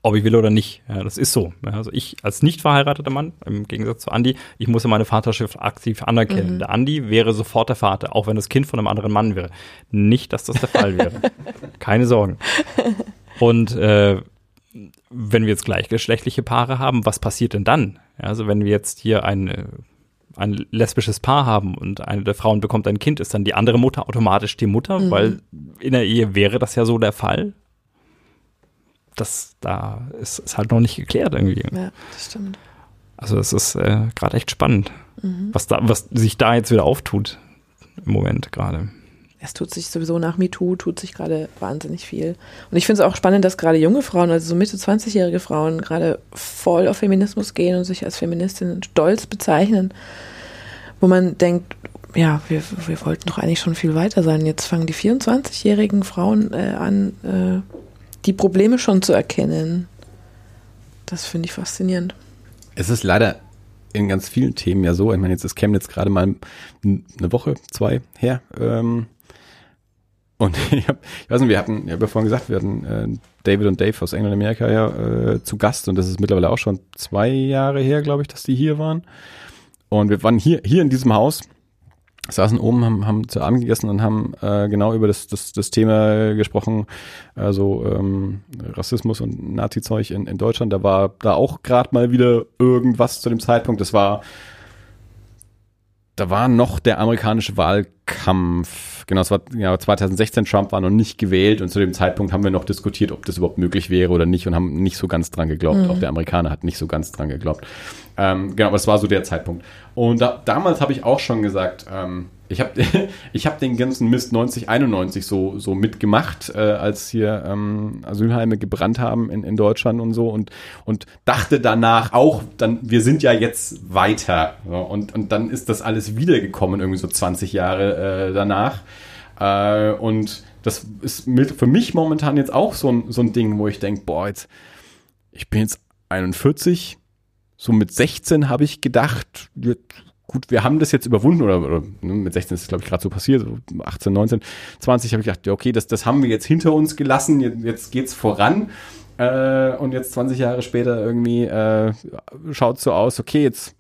S1: ob ich will oder nicht. Ja, das ist so. Ja, also ich als nicht verheirateter Mann, im Gegensatz zu Andi, ich muss meine Vaterschaft aktiv anerkennen. Mhm. Der Andi wäre sofort der Vater, auch wenn das Kind von einem anderen Mann wäre. Nicht, dass das der Fall wäre. Keine Sorgen. Und äh, wenn wir jetzt gleichgeschlechtliche Paare haben, was passiert denn dann? Ja, also wenn wir jetzt hier ein, äh, ein lesbisches Paar haben und eine der Frauen bekommt ein Kind, ist dann die andere Mutter automatisch die Mutter, mhm. weil in der Ehe wäre das ja so der Fall das da ist, ist halt noch nicht geklärt irgendwie.
S3: Ja, das stimmt.
S1: Also es ist äh, gerade echt spannend, mhm. was da, was sich da jetzt wieder auftut im Moment gerade.
S3: Es tut sich sowieso nach MeToo, tut sich gerade wahnsinnig viel. Und ich finde es auch spannend, dass gerade junge Frauen, also so Mitte 20-jährige Frauen, gerade voll auf Feminismus gehen und sich als Feministin stolz bezeichnen, wo man denkt, ja, wir, wir wollten doch eigentlich schon viel weiter sein. Jetzt fangen die 24-jährigen Frauen äh, an, äh, die Probleme schon zu erkennen. das finde ich faszinierend.
S2: Es ist leider in ganz vielen Themen ja so. Ich meine, jetzt ist Chemnitz gerade mal eine Woche, zwei her. Ähm, und ich, hab, ich weiß nicht, wir hatten, ich habe ja vorhin gesagt, wir hatten äh, David und Dave aus England Amerika ja äh, zu Gast und das ist mittlerweile auch schon zwei Jahre her, glaube ich, dass die hier waren. Und wir waren hier, hier in diesem Haus saßen oben, haben, haben zu Abend gegessen und haben äh, genau über das, das, das Thema gesprochen, also ähm, Rassismus und Nazi-Zeug in, in Deutschland. Da war da auch gerade mal wieder irgendwas zu dem Zeitpunkt. Das war, da war noch der amerikanische Wahlkampf. Genau, es war ja, 2016, Trump war noch nicht gewählt und zu dem Zeitpunkt haben wir noch diskutiert, ob das überhaupt möglich wäre oder nicht und haben nicht so ganz dran geglaubt. Mhm. Auch der Amerikaner hat nicht so ganz dran geglaubt. Ähm, genau, aber es war so der Zeitpunkt. Und da, damals habe ich auch schon gesagt, ähm, ich habe ich hab den ganzen Mist 90, 91 so, so mitgemacht, äh, als hier ähm, Asylheime gebrannt haben in, in Deutschland und so und, und dachte danach auch, dann, wir sind ja jetzt weiter. So, und, und dann ist das alles wiedergekommen, irgendwie so 20 Jahre äh, danach. Äh, und das ist mit, für mich momentan jetzt auch so ein, so ein Ding, wo ich denke, boah, jetzt, ich bin jetzt 41, so mit 16 habe ich gedacht, gut, wir haben das jetzt überwunden oder, oder ne, mit 16 ist es, glaube ich, gerade so passiert, so 18, 19, 20 habe ich gedacht, ja, okay, das, das haben wir jetzt hinter uns gelassen, jetzt, jetzt geht's voran. Äh, und jetzt 20 Jahre später irgendwie äh, schaut so aus, okay, jetzt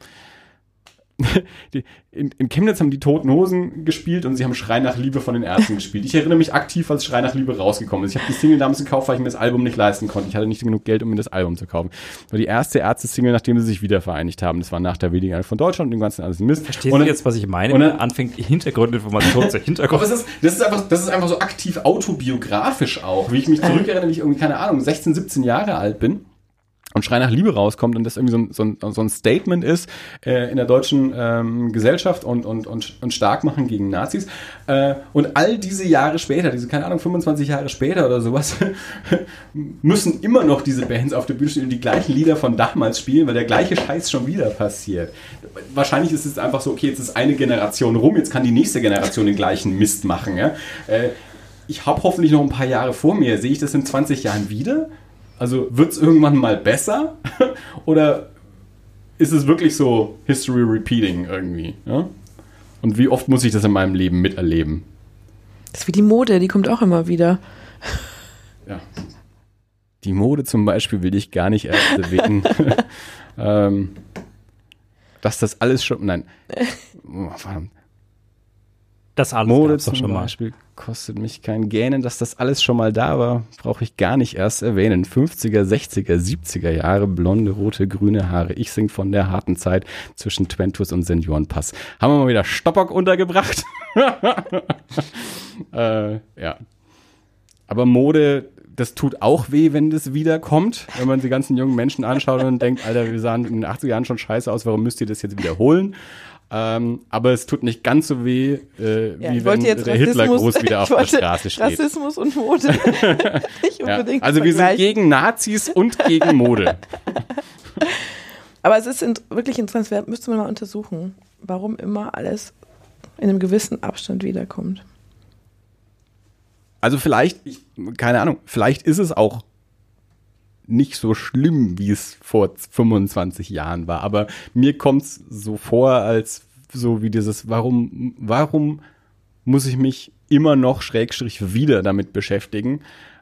S2: die, in, in Chemnitz haben die Toten Hosen gespielt und sie haben Schrei nach Liebe von den Ärzten gespielt. Ich erinnere mich aktiv, als Schrei nach Liebe rausgekommen ist. Ich habe die Single damals gekauft, weil ich mir das Album nicht leisten konnte. Ich hatte nicht genug Geld, um mir das Album zu kaufen. Das war die erste Ärzte-Single, nachdem sie sich wieder vereinigt haben. Das war nach der Weniger von Deutschland und dem ganzen alles Mist.
S1: Verstehst und du jetzt, was ich meine? Und dann anfängt Hintergrundinformation zu Hintergrund.
S2: Aber es ist, das, ist einfach, das ist einfach so aktiv autobiografisch auch, wie ich mich zurückerinnere, wie ich irgendwie, keine Ahnung, 16, 17 Jahre alt bin und Schrei nach Liebe rauskommt und das irgendwie so ein, so ein, Statement ist äh, in der deutschen ähm, Gesellschaft und, und, und, und stark machen gegen Nazis. Äh, und all diese Jahre später, diese, keine Ahnung, 25 Jahre später oder sowas, müssen immer noch diese Bands auf der Bühne stehen und die gleichen Lieder von damals spielen, weil der gleiche Scheiß schon wieder passiert. Wahrscheinlich ist es einfach so, okay, jetzt ist eine Generation rum, jetzt kann die nächste Generation den gleichen Mist machen. Ja? Äh, ich habe hoffentlich noch ein paar Jahre vor mir. Sehe ich das in 20 Jahren wieder? Also wird es irgendwann mal besser? Oder ist es wirklich so History Repeating irgendwie? Ja? Und wie oft muss ich das in meinem Leben miterleben?
S3: Das ist wie die Mode, die kommt auch immer wieder.
S2: Ja. Die Mode zum Beispiel will ich gar nicht erst erwähnen. ähm, dass das alles schon. Nein. Oh, verdammt.
S1: Das alles
S2: Mode zum schon Beispiel kostet mich kein Gähnen, dass das alles schon mal da war, brauche ich gar nicht erst erwähnen. 50er, 60er, 70er Jahre, blonde, rote, grüne Haare. Ich sing von der harten Zeit zwischen Twentus und Seniorenpass. Haben wir mal wieder Stoppock untergebracht? äh, ja. Aber Mode, das tut auch weh, wenn das wiederkommt, wenn man die ganzen jungen Menschen anschaut und denkt, Alter, wir sahen in den 80er Jahren schon scheiße aus, warum müsst ihr das jetzt wiederholen? Ähm, aber es tut nicht ganz so weh, äh, ja, wie wenn der Hitler groß wieder auf der Straße steht.
S3: Rassismus und Mode.
S2: nicht unbedingt ja, also wir sind gegen Nazis und gegen Mode.
S3: aber es ist in, wirklich interessant, müsste man mal untersuchen, warum immer alles in einem gewissen Abstand wiederkommt.
S2: Also vielleicht, ich, keine Ahnung, vielleicht ist es auch nicht so schlimm, wie es vor 25 Jahren war. Aber mir kommt es so vor, als so wie dieses, warum, warum muss ich mich immer noch schrägstrich wieder damit beschäftigen?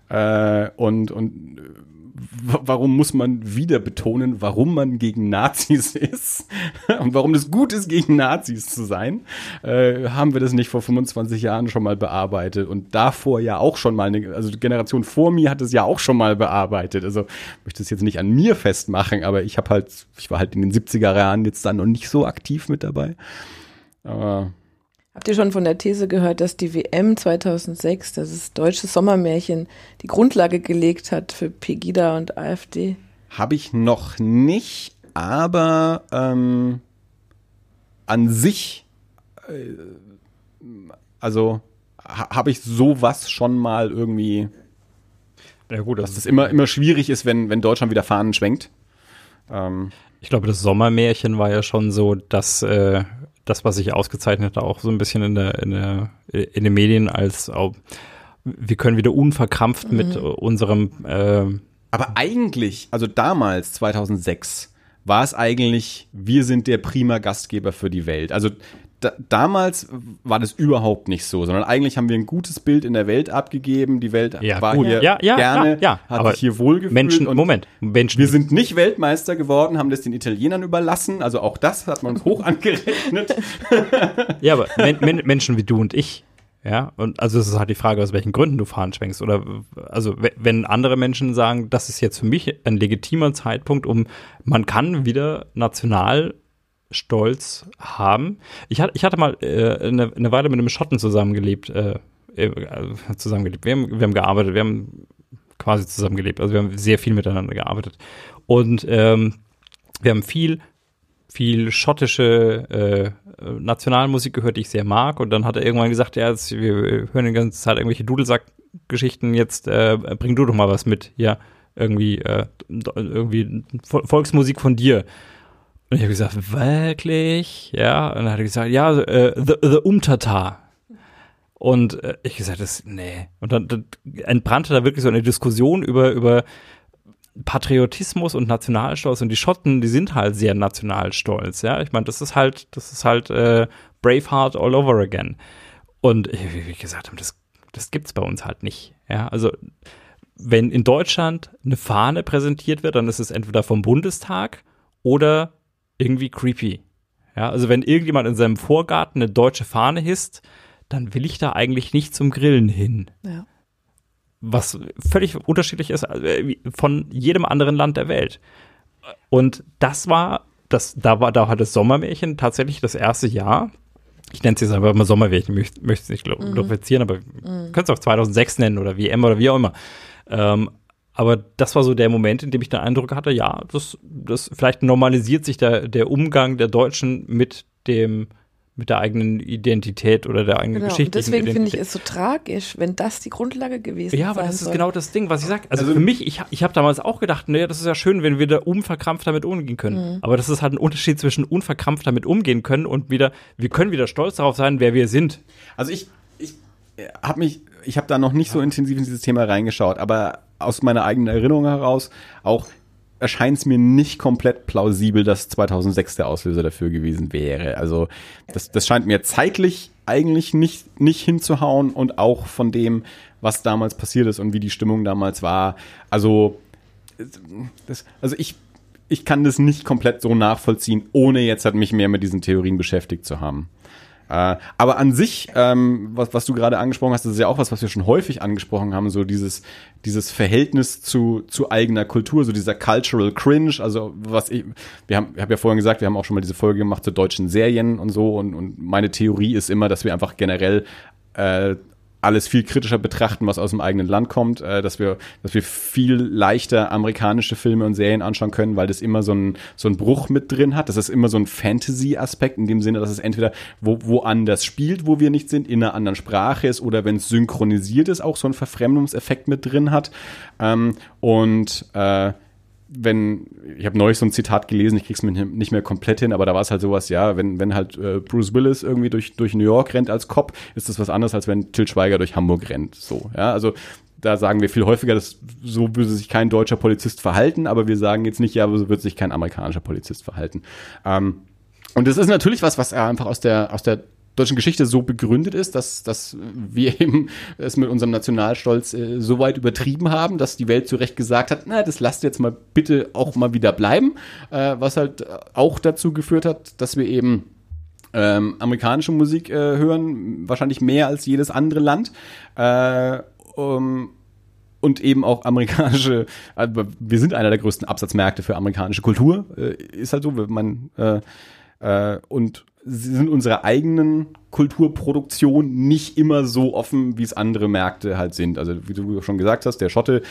S2: Äh, und, und warum muss man wieder betonen, warum man gegen Nazis ist und warum es gut ist, gegen Nazis zu sein? Äh, haben wir das nicht vor 25 Jahren schon mal bearbeitet und davor ja auch schon mal, eine, also die Generation vor mir hat es ja auch schon mal bearbeitet. Also ich möchte es jetzt nicht an mir festmachen, aber ich habe halt, ich war halt in den 70er Jahren jetzt dann noch nicht so aktiv mit dabei.
S3: Aber Habt ihr schon von der These gehört, dass die WM 2006, das ist deutsches Sommermärchen, die Grundlage gelegt hat für Pegida und AfD?
S2: Habe ich noch nicht, aber ähm, an sich, äh, also ha, habe ich sowas schon mal irgendwie. Ja gut, dass es immer immer schwierig ist, wenn wenn Deutschland wieder Fahnen schwenkt.
S1: Ähm, ich glaube, das Sommermärchen war ja schon so, dass äh, das, was sich ausgezeichnet hat, auch so ein bisschen in der, in der, in den Medien als auch, wir können wieder unverkrampft mhm. mit unserem äh,
S2: Aber eigentlich, also damals, 2006, war es eigentlich, wir sind der prima Gastgeber für die Welt. Also da, damals war das überhaupt nicht so, sondern eigentlich haben wir ein gutes Bild in der Welt abgegeben. Die Welt
S1: ja,
S2: war
S1: gut.
S2: hier
S1: ja, ja,
S2: gerne,
S1: ja,
S2: hat sich hier wohlgefühlt.
S1: Menschen, Moment, Menschen.
S2: Wir sind nicht Weltmeister geworden, haben das den Italienern überlassen. Also auch das hat man uns hoch angerechnet.
S1: ja, aber men, men, Menschen wie du und ich, ja, und also es ist halt die Frage, aus welchen Gründen du fahren schwenkst. Oder also wenn andere Menschen sagen, das ist jetzt für mich ein legitimer Zeitpunkt, um man kann wieder national Stolz haben. Ich, hatte, ich hatte mal äh, eine, eine, Weile mit einem Schotten zusammengelebt, äh, äh, zusammengelebt. Wir haben, wir haben gearbeitet, wir haben quasi zusammengelebt. Also wir haben sehr viel miteinander gearbeitet. Und ähm, wir haben viel, viel schottische äh, Nationalmusik gehört, die ich sehr mag. Und dann hat er irgendwann gesagt, ja, jetzt, wir hören die ganze Zeit irgendwelche Dudelsack-Geschichten, jetzt äh, bring du doch mal was mit. Ja, irgendwie, äh, irgendwie Volksmusik von dir. Und ich habe gesagt, wirklich? Ja. Und dann hat er gesagt, ja, äh, the, the Umtata. Und äh, ich gesagt, das, nee. Und dann, dann entbrannte da wirklich so eine Diskussion über, über Patriotismus und Nationalstolz. Und die Schotten, die sind halt sehr nationalstolz, ja. Ich meine, das ist halt, das ist halt äh, Braveheart all over again. Und wie ich gesagt habe, das, das gibt's bei uns halt nicht. Ja, also wenn in Deutschland eine Fahne präsentiert wird, dann ist es entweder vom Bundestag oder irgendwie creepy. Ja, also wenn irgendjemand in seinem Vorgarten eine deutsche Fahne hisst, dann will ich da eigentlich nicht zum Grillen hin. Ja. Was völlig unterschiedlich ist äh, von jedem anderen Land der Welt. Und das war, das, da war, da hat das Sommermärchen tatsächlich das erste Jahr. Ich nenne es jetzt einfach mal Sommermärchen, möchte, es nicht mhm. glorifizieren, aber mhm. könnt es auch 2006 nennen oder WM oder wie auch immer. Ähm, aber das war so der Moment, in dem ich den Eindruck hatte, ja, das, das vielleicht normalisiert sich der, der Umgang der Deutschen mit dem mit der eigenen Identität oder der eigenen genau. Geschichte.
S3: Deswegen finde ich es so tragisch, wenn das die Grundlage gewesen
S1: ist. Ja, aber das soll. ist genau das Ding, was ich sage. Also, also, für mich, ich, ich habe damals auch gedacht, naja, das ist ja schön, wenn wir da unverkrampft damit umgehen können. Mhm. Aber das ist halt ein Unterschied zwischen unverkrampft damit umgehen können und wieder, wir können wieder stolz darauf sein, wer wir sind.
S2: Also ich, ich habe mich, ich habe da noch nicht so intensiv in dieses Thema reingeschaut, aber aus meiner eigenen Erinnerung heraus auch erscheint es mir nicht komplett plausibel, dass 2006 der Auslöser dafür gewesen wäre. Also das, das scheint mir zeitlich eigentlich nicht, nicht hinzuhauen und auch von dem, was damals passiert ist und wie die Stimmung damals war. Also, das, also ich, ich kann das nicht komplett so nachvollziehen, ohne jetzt halt mich mehr mit diesen Theorien beschäftigt zu haben. Äh, aber an sich, ähm, was, was du gerade angesprochen hast, das ist ja auch was, was wir schon häufig angesprochen haben, so dieses, dieses Verhältnis zu, zu eigener Kultur, so dieser Cultural Cringe, also was ich, wir haben, ich habe ja vorhin gesagt, wir haben auch schon mal diese Folge gemacht zu deutschen Serien und so und, und meine Theorie ist immer, dass wir einfach generell äh, alles viel kritischer betrachten, was aus dem eigenen Land kommt, äh, dass wir, dass wir viel leichter amerikanische Filme und Serien anschauen können, weil das immer so ein so ein Bruch mit drin hat. Das ist immer so ein Fantasy-Aspekt in dem Sinne, dass es entweder wo, woanders spielt, wo wir nicht sind, in einer anderen Sprache ist oder wenn es synchronisiert ist, auch so ein Verfremdungseffekt mit drin hat. Ähm, und äh, wenn, ich habe neulich so ein Zitat gelesen, ich krieg's mir nicht mehr komplett hin, aber da war es halt sowas, ja, wenn, wenn halt äh, Bruce Willis irgendwie durch, durch New York rennt als Cop, ist das was anderes, als wenn Till Schweiger durch Hamburg rennt. So, ja, also da sagen wir viel häufiger, dass so würde sich kein deutscher Polizist verhalten, aber wir sagen jetzt nicht, ja, so wird sich kein amerikanischer Polizist verhalten. Ähm, und das ist natürlich was, was einfach aus der, aus der deutschen Geschichte so begründet ist, dass, dass wir eben es mit unserem Nationalstolz äh, so weit übertrieben haben, dass die Welt zu Recht gesagt hat, na, das lasst jetzt mal bitte auch mal wieder bleiben, äh, was halt auch dazu geführt hat, dass wir eben ähm, amerikanische Musik äh, hören, wahrscheinlich mehr als jedes andere Land. Äh, um, und eben auch amerikanische, wir sind einer der größten Absatzmärkte für amerikanische Kultur, äh, ist halt so, man äh, und sind unserer eigenen Kulturproduktion nicht immer so offen, wie es andere Märkte halt sind. Also wie du schon gesagt hast, der Schotte,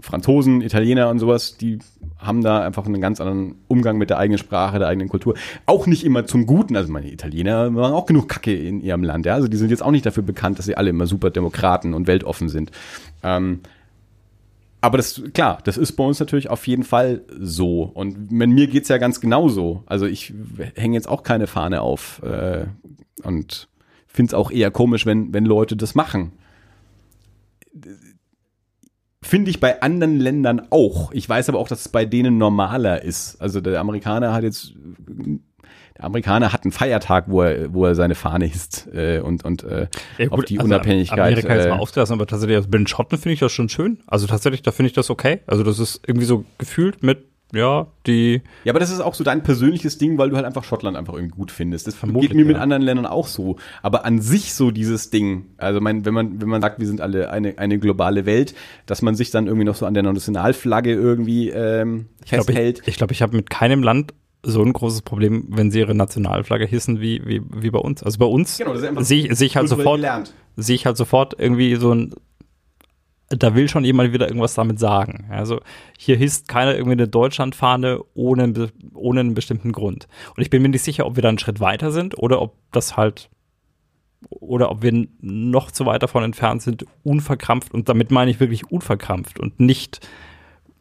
S2: Franzosen, Italiener und sowas, die haben da einfach einen ganz anderen Umgang mit der eigenen Sprache, der eigenen Kultur. Auch nicht immer zum Guten. Also meine Italiener machen auch genug Kacke in ihrem Land. Ja? Also die sind jetzt auch nicht dafür bekannt, dass sie alle immer super Demokraten und weltoffen sind. Ähm, aber das, klar, das ist bei uns natürlich auf jeden Fall so. Und mit mir geht's ja ganz genauso. Also ich hänge jetzt auch keine Fahne auf äh, und finde es auch eher komisch, wenn, wenn Leute das machen. Finde ich bei anderen Ländern auch. Ich weiß aber auch, dass es bei denen normaler ist. Also der Amerikaner hat jetzt, der Amerikaner hat einen Feiertag, wo er, wo er seine Fahne hisst äh, und, und äh, ja, gut, auf die also Unabhängigkeit.
S1: Amerika jetzt mal äh, ausgelassen, aber tatsächlich also bei den Schotten finde ich das schon schön. Also tatsächlich, da finde ich das okay. Also das ist irgendwie so gefühlt mit ja, die.
S2: Ja, aber das ist auch so dein persönliches Ding, weil du halt einfach Schottland einfach irgendwie gut findest. Das geht mir ja. mit anderen Ländern auch so. Aber an sich so dieses Ding, also mein, wenn man, wenn man sagt, wir sind alle eine, eine globale Welt, dass man sich dann irgendwie noch so an der Nationalflagge irgendwie ähm, festhält.
S1: Ich glaube, ich, ich, glaub, ich habe mit keinem Land so ein großes Problem, wenn sie ihre Nationalflagge hissen wie, wie, wie bei uns. Also bei uns genau, sehe seh ich halt sofort, sehe ich halt sofort irgendwie so ein da will schon jemand wieder irgendwas damit sagen. Also hier hisst keiner irgendwie eine Deutschlandfahne ohne, ohne einen bestimmten Grund. Und ich bin mir nicht sicher, ob wir da einen Schritt weiter sind oder ob das halt oder ob wir noch zu weit davon entfernt sind, unverkrampft, und damit meine ich wirklich unverkrampft und nicht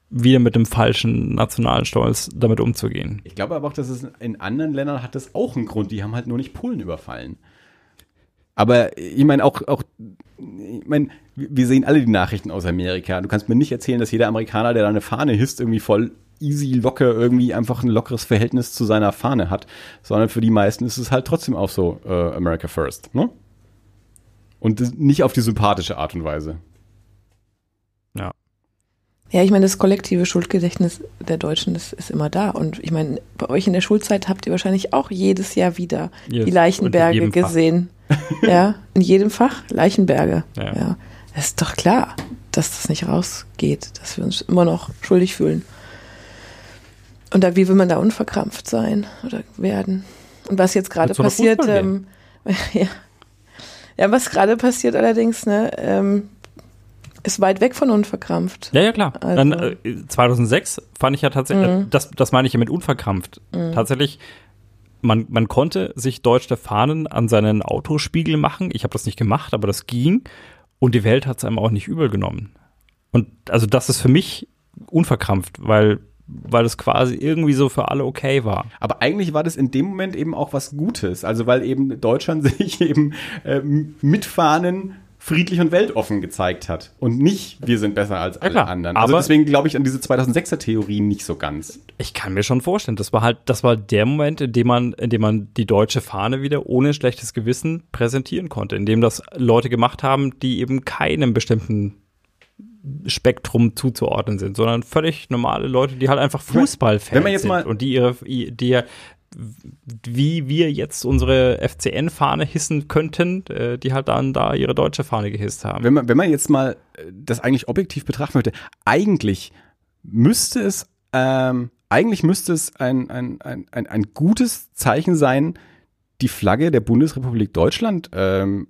S1: wieder mit dem falschen nationalen Stolz damit umzugehen.
S2: Ich glaube aber auch, dass es in anderen Ländern hat das auch einen Grund. Die haben halt nur nicht Polen überfallen. Aber ich meine auch, auch, ich meine, wir sehen alle die Nachrichten aus Amerika. Du kannst mir nicht erzählen, dass jeder Amerikaner, der da eine Fahne hisst, irgendwie voll easy, locker, irgendwie einfach ein lockeres Verhältnis zu seiner Fahne hat. Sondern für die meisten ist es halt trotzdem auch so äh, America First, ne? Und nicht auf die sympathische Art und Weise.
S3: Ja. Ich meine, das kollektive Schuldgedächtnis der Deutschen das ist immer da. Und ich meine, bei euch in der Schulzeit habt ihr wahrscheinlich auch jedes Jahr wieder yes. die Leichenberge gesehen. Ja, in jedem Fach Leichenberge. Ja. ja. Das ist doch klar, dass das nicht rausgeht, dass wir uns immer noch schuldig fühlen. Und da, wie will man da unverkrampft sein oder werden? Und was jetzt gerade passiert, ähm, ja. ja, was gerade passiert allerdings, ne, ähm, ist weit weg von unverkrampft.
S1: Ja, ja, klar. Also, Dann, äh, 2006 fand ich ja tatsächlich, mhm. das, das meine ich ja mit unverkrampft. Mhm. Tatsächlich man, man konnte sich deutsche Fahnen an seinen Autospiegel machen. Ich habe das nicht gemacht, aber das ging. Und die Welt hat es einem auch nicht übel genommen. Und also das ist für mich unverkrampft, weil weil es quasi irgendwie so für alle okay war.
S2: Aber eigentlich war das in dem Moment eben auch was Gutes. Also weil eben Deutschland sich eben äh, mit Fahnen friedlich und weltoffen gezeigt hat und nicht, wir sind besser als alle ja, anderen. Also deswegen glaube ich an diese 2006er Theorie nicht so ganz.
S1: Ich kann mir schon vorstellen, das war halt, das war der Moment, in dem man, in dem man die deutsche Fahne wieder ohne schlechtes Gewissen präsentieren konnte, in dem das Leute gemacht haben, die eben keinem bestimmten Spektrum zuzuordnen sind, sondern völlig normale Leute, die halt einfach Fußballfans sind und die ihre, die wie wir jetzt unsere FCN-Fahne hissen könnten, äh, die halt dann da ihre deutsche Fahne gehisst haben.
S2: Wenn man, wenn man jetzt mal äh, das eigentlich objektiv betrachten möchte, eigentlich müsste es, ähm, eigentlich müsste es ein, ein, ein, ein, ein gutes Zeichen sein, die Flagge der Bundesrepublik Deutschland ähm,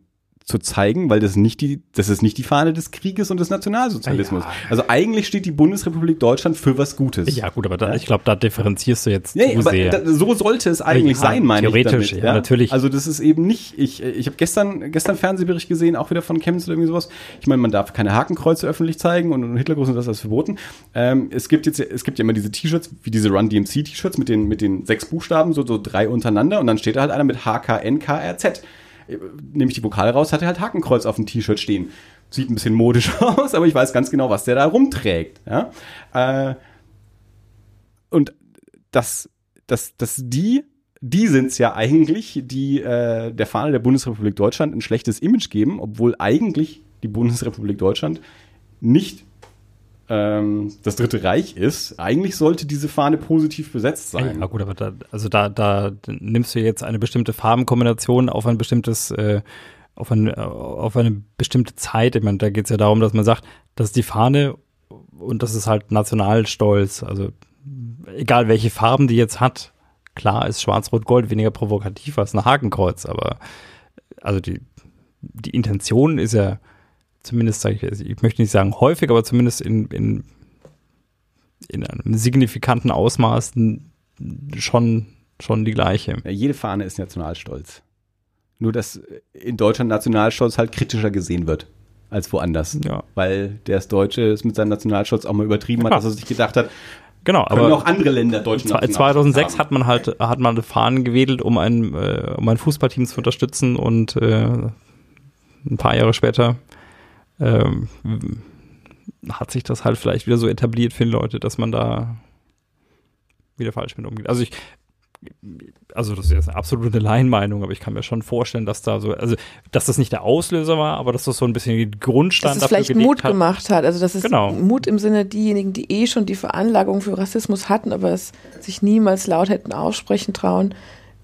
S2: zu zeigen, weil das nicht die, das ist nicht die Fahne des Krieges und des Nationalsozialismus. Ja. Also eigentlich steht die Bundesrepublik Deutschland für was Gutes.
S1: Ja, gut, aber da, ich glaube, da differenzierst du jetzt nee, zu sehr. Da,
S2: so sollte es eigentlich ja, sein, meine
S1: theoretisch, ich. Theoretisch, ja,
S2: natürlich. Also das ist eben nicht, ich, ich habe gestern, gestern Fernsehbericht gesehen, auch wieder von Chemnitz oder irgendwie sowas. Ich meine, man darf keine Hakenkreuze öffentlich zeigen und, und Hitlergruß und das ist verboten. Ähm, es gibt jetzt, es gibt ja immer diese T-Shirts, wie diese Run DMC T-Shirts mit den, mit den sechs Buchstaben, so, so drei untereinander und dann steht da halt einer mit HKNKRZ nehme ich die Vokal raus, hat er halt Hakenkreuz auf dem T-Shirt stehen. Sieht ein bisschen modisch aus, aber ich weiß ganz genau, was der da rumträgt. Ja? Äh, und dass das, das die, die sind es ja eigentlich, die äh, der Fahne der Bundesrepublik Deutschland ein schlechtes Image geben, obwohl eigentlich die Bundesrepublik Deutschland nicht ähm, das Dritte Reich ist. Eigentlich sollte diese Fahne positiv besetzt sein.
S1: Ja, gut, aber da, also da, da nimmst du jetzt eine bestimmte Farbenkombination auf ein bestimmtes, äh, auf, ein, auf eine bestimmte Zeit. Ich meine, da geht es ja darum, dass man sagt, dass die Fahne und das ist halt Nationalstolz. Also egal welche Farben die jetzt hat, klar ist Schwarz-Rot-Gold weniger provokativ als ein Hakenkreuz, aber also die, die Intention ist ja zumindest sage ich, also ich möchte nicht sagen häufig, aber zumindest in, in, in einem signifikanten Ausmaß schon, schon die gleiche.
S2: Ja, jede Fahne ist Nationalstolz. Nur, dass in Deutschland Nationalstolz halt kritischer gesehen wird als woanders. Ja. Weil der Deutsche ist mit seinem Nationalstolz auch mal übertrieben ja. hat, dass er sich gedacht hat,
S1: Genau,
S2: aber auch andere Länder deutschen
S1: 2006 hat man halt hat man Fahnen gewedelt, um ein äh, um ein Fußballteam zu unterstützen und äh, ein paar Jahre später ähm, hat sich das halt vielleicht wieder so etabliert für die Leute, dass man da wieder falsch mit umgeht. Also ich, also das ist jetzt eine absolute Laienmeinung, aber ich kann mir schon vorstellen, dass da so, also dass das nicht der Auslöser war, aber dass das so ein bisschen die Grundstand
S3: dass es vielleicht Mut hat. gemacht hat. Also dass es
S1: genau.
S3: Mut im Sinne diejenigen, die eh schon die Veranlagung für Rassismus hatten, aber es sich niemals laut hätten aussprechen trauen,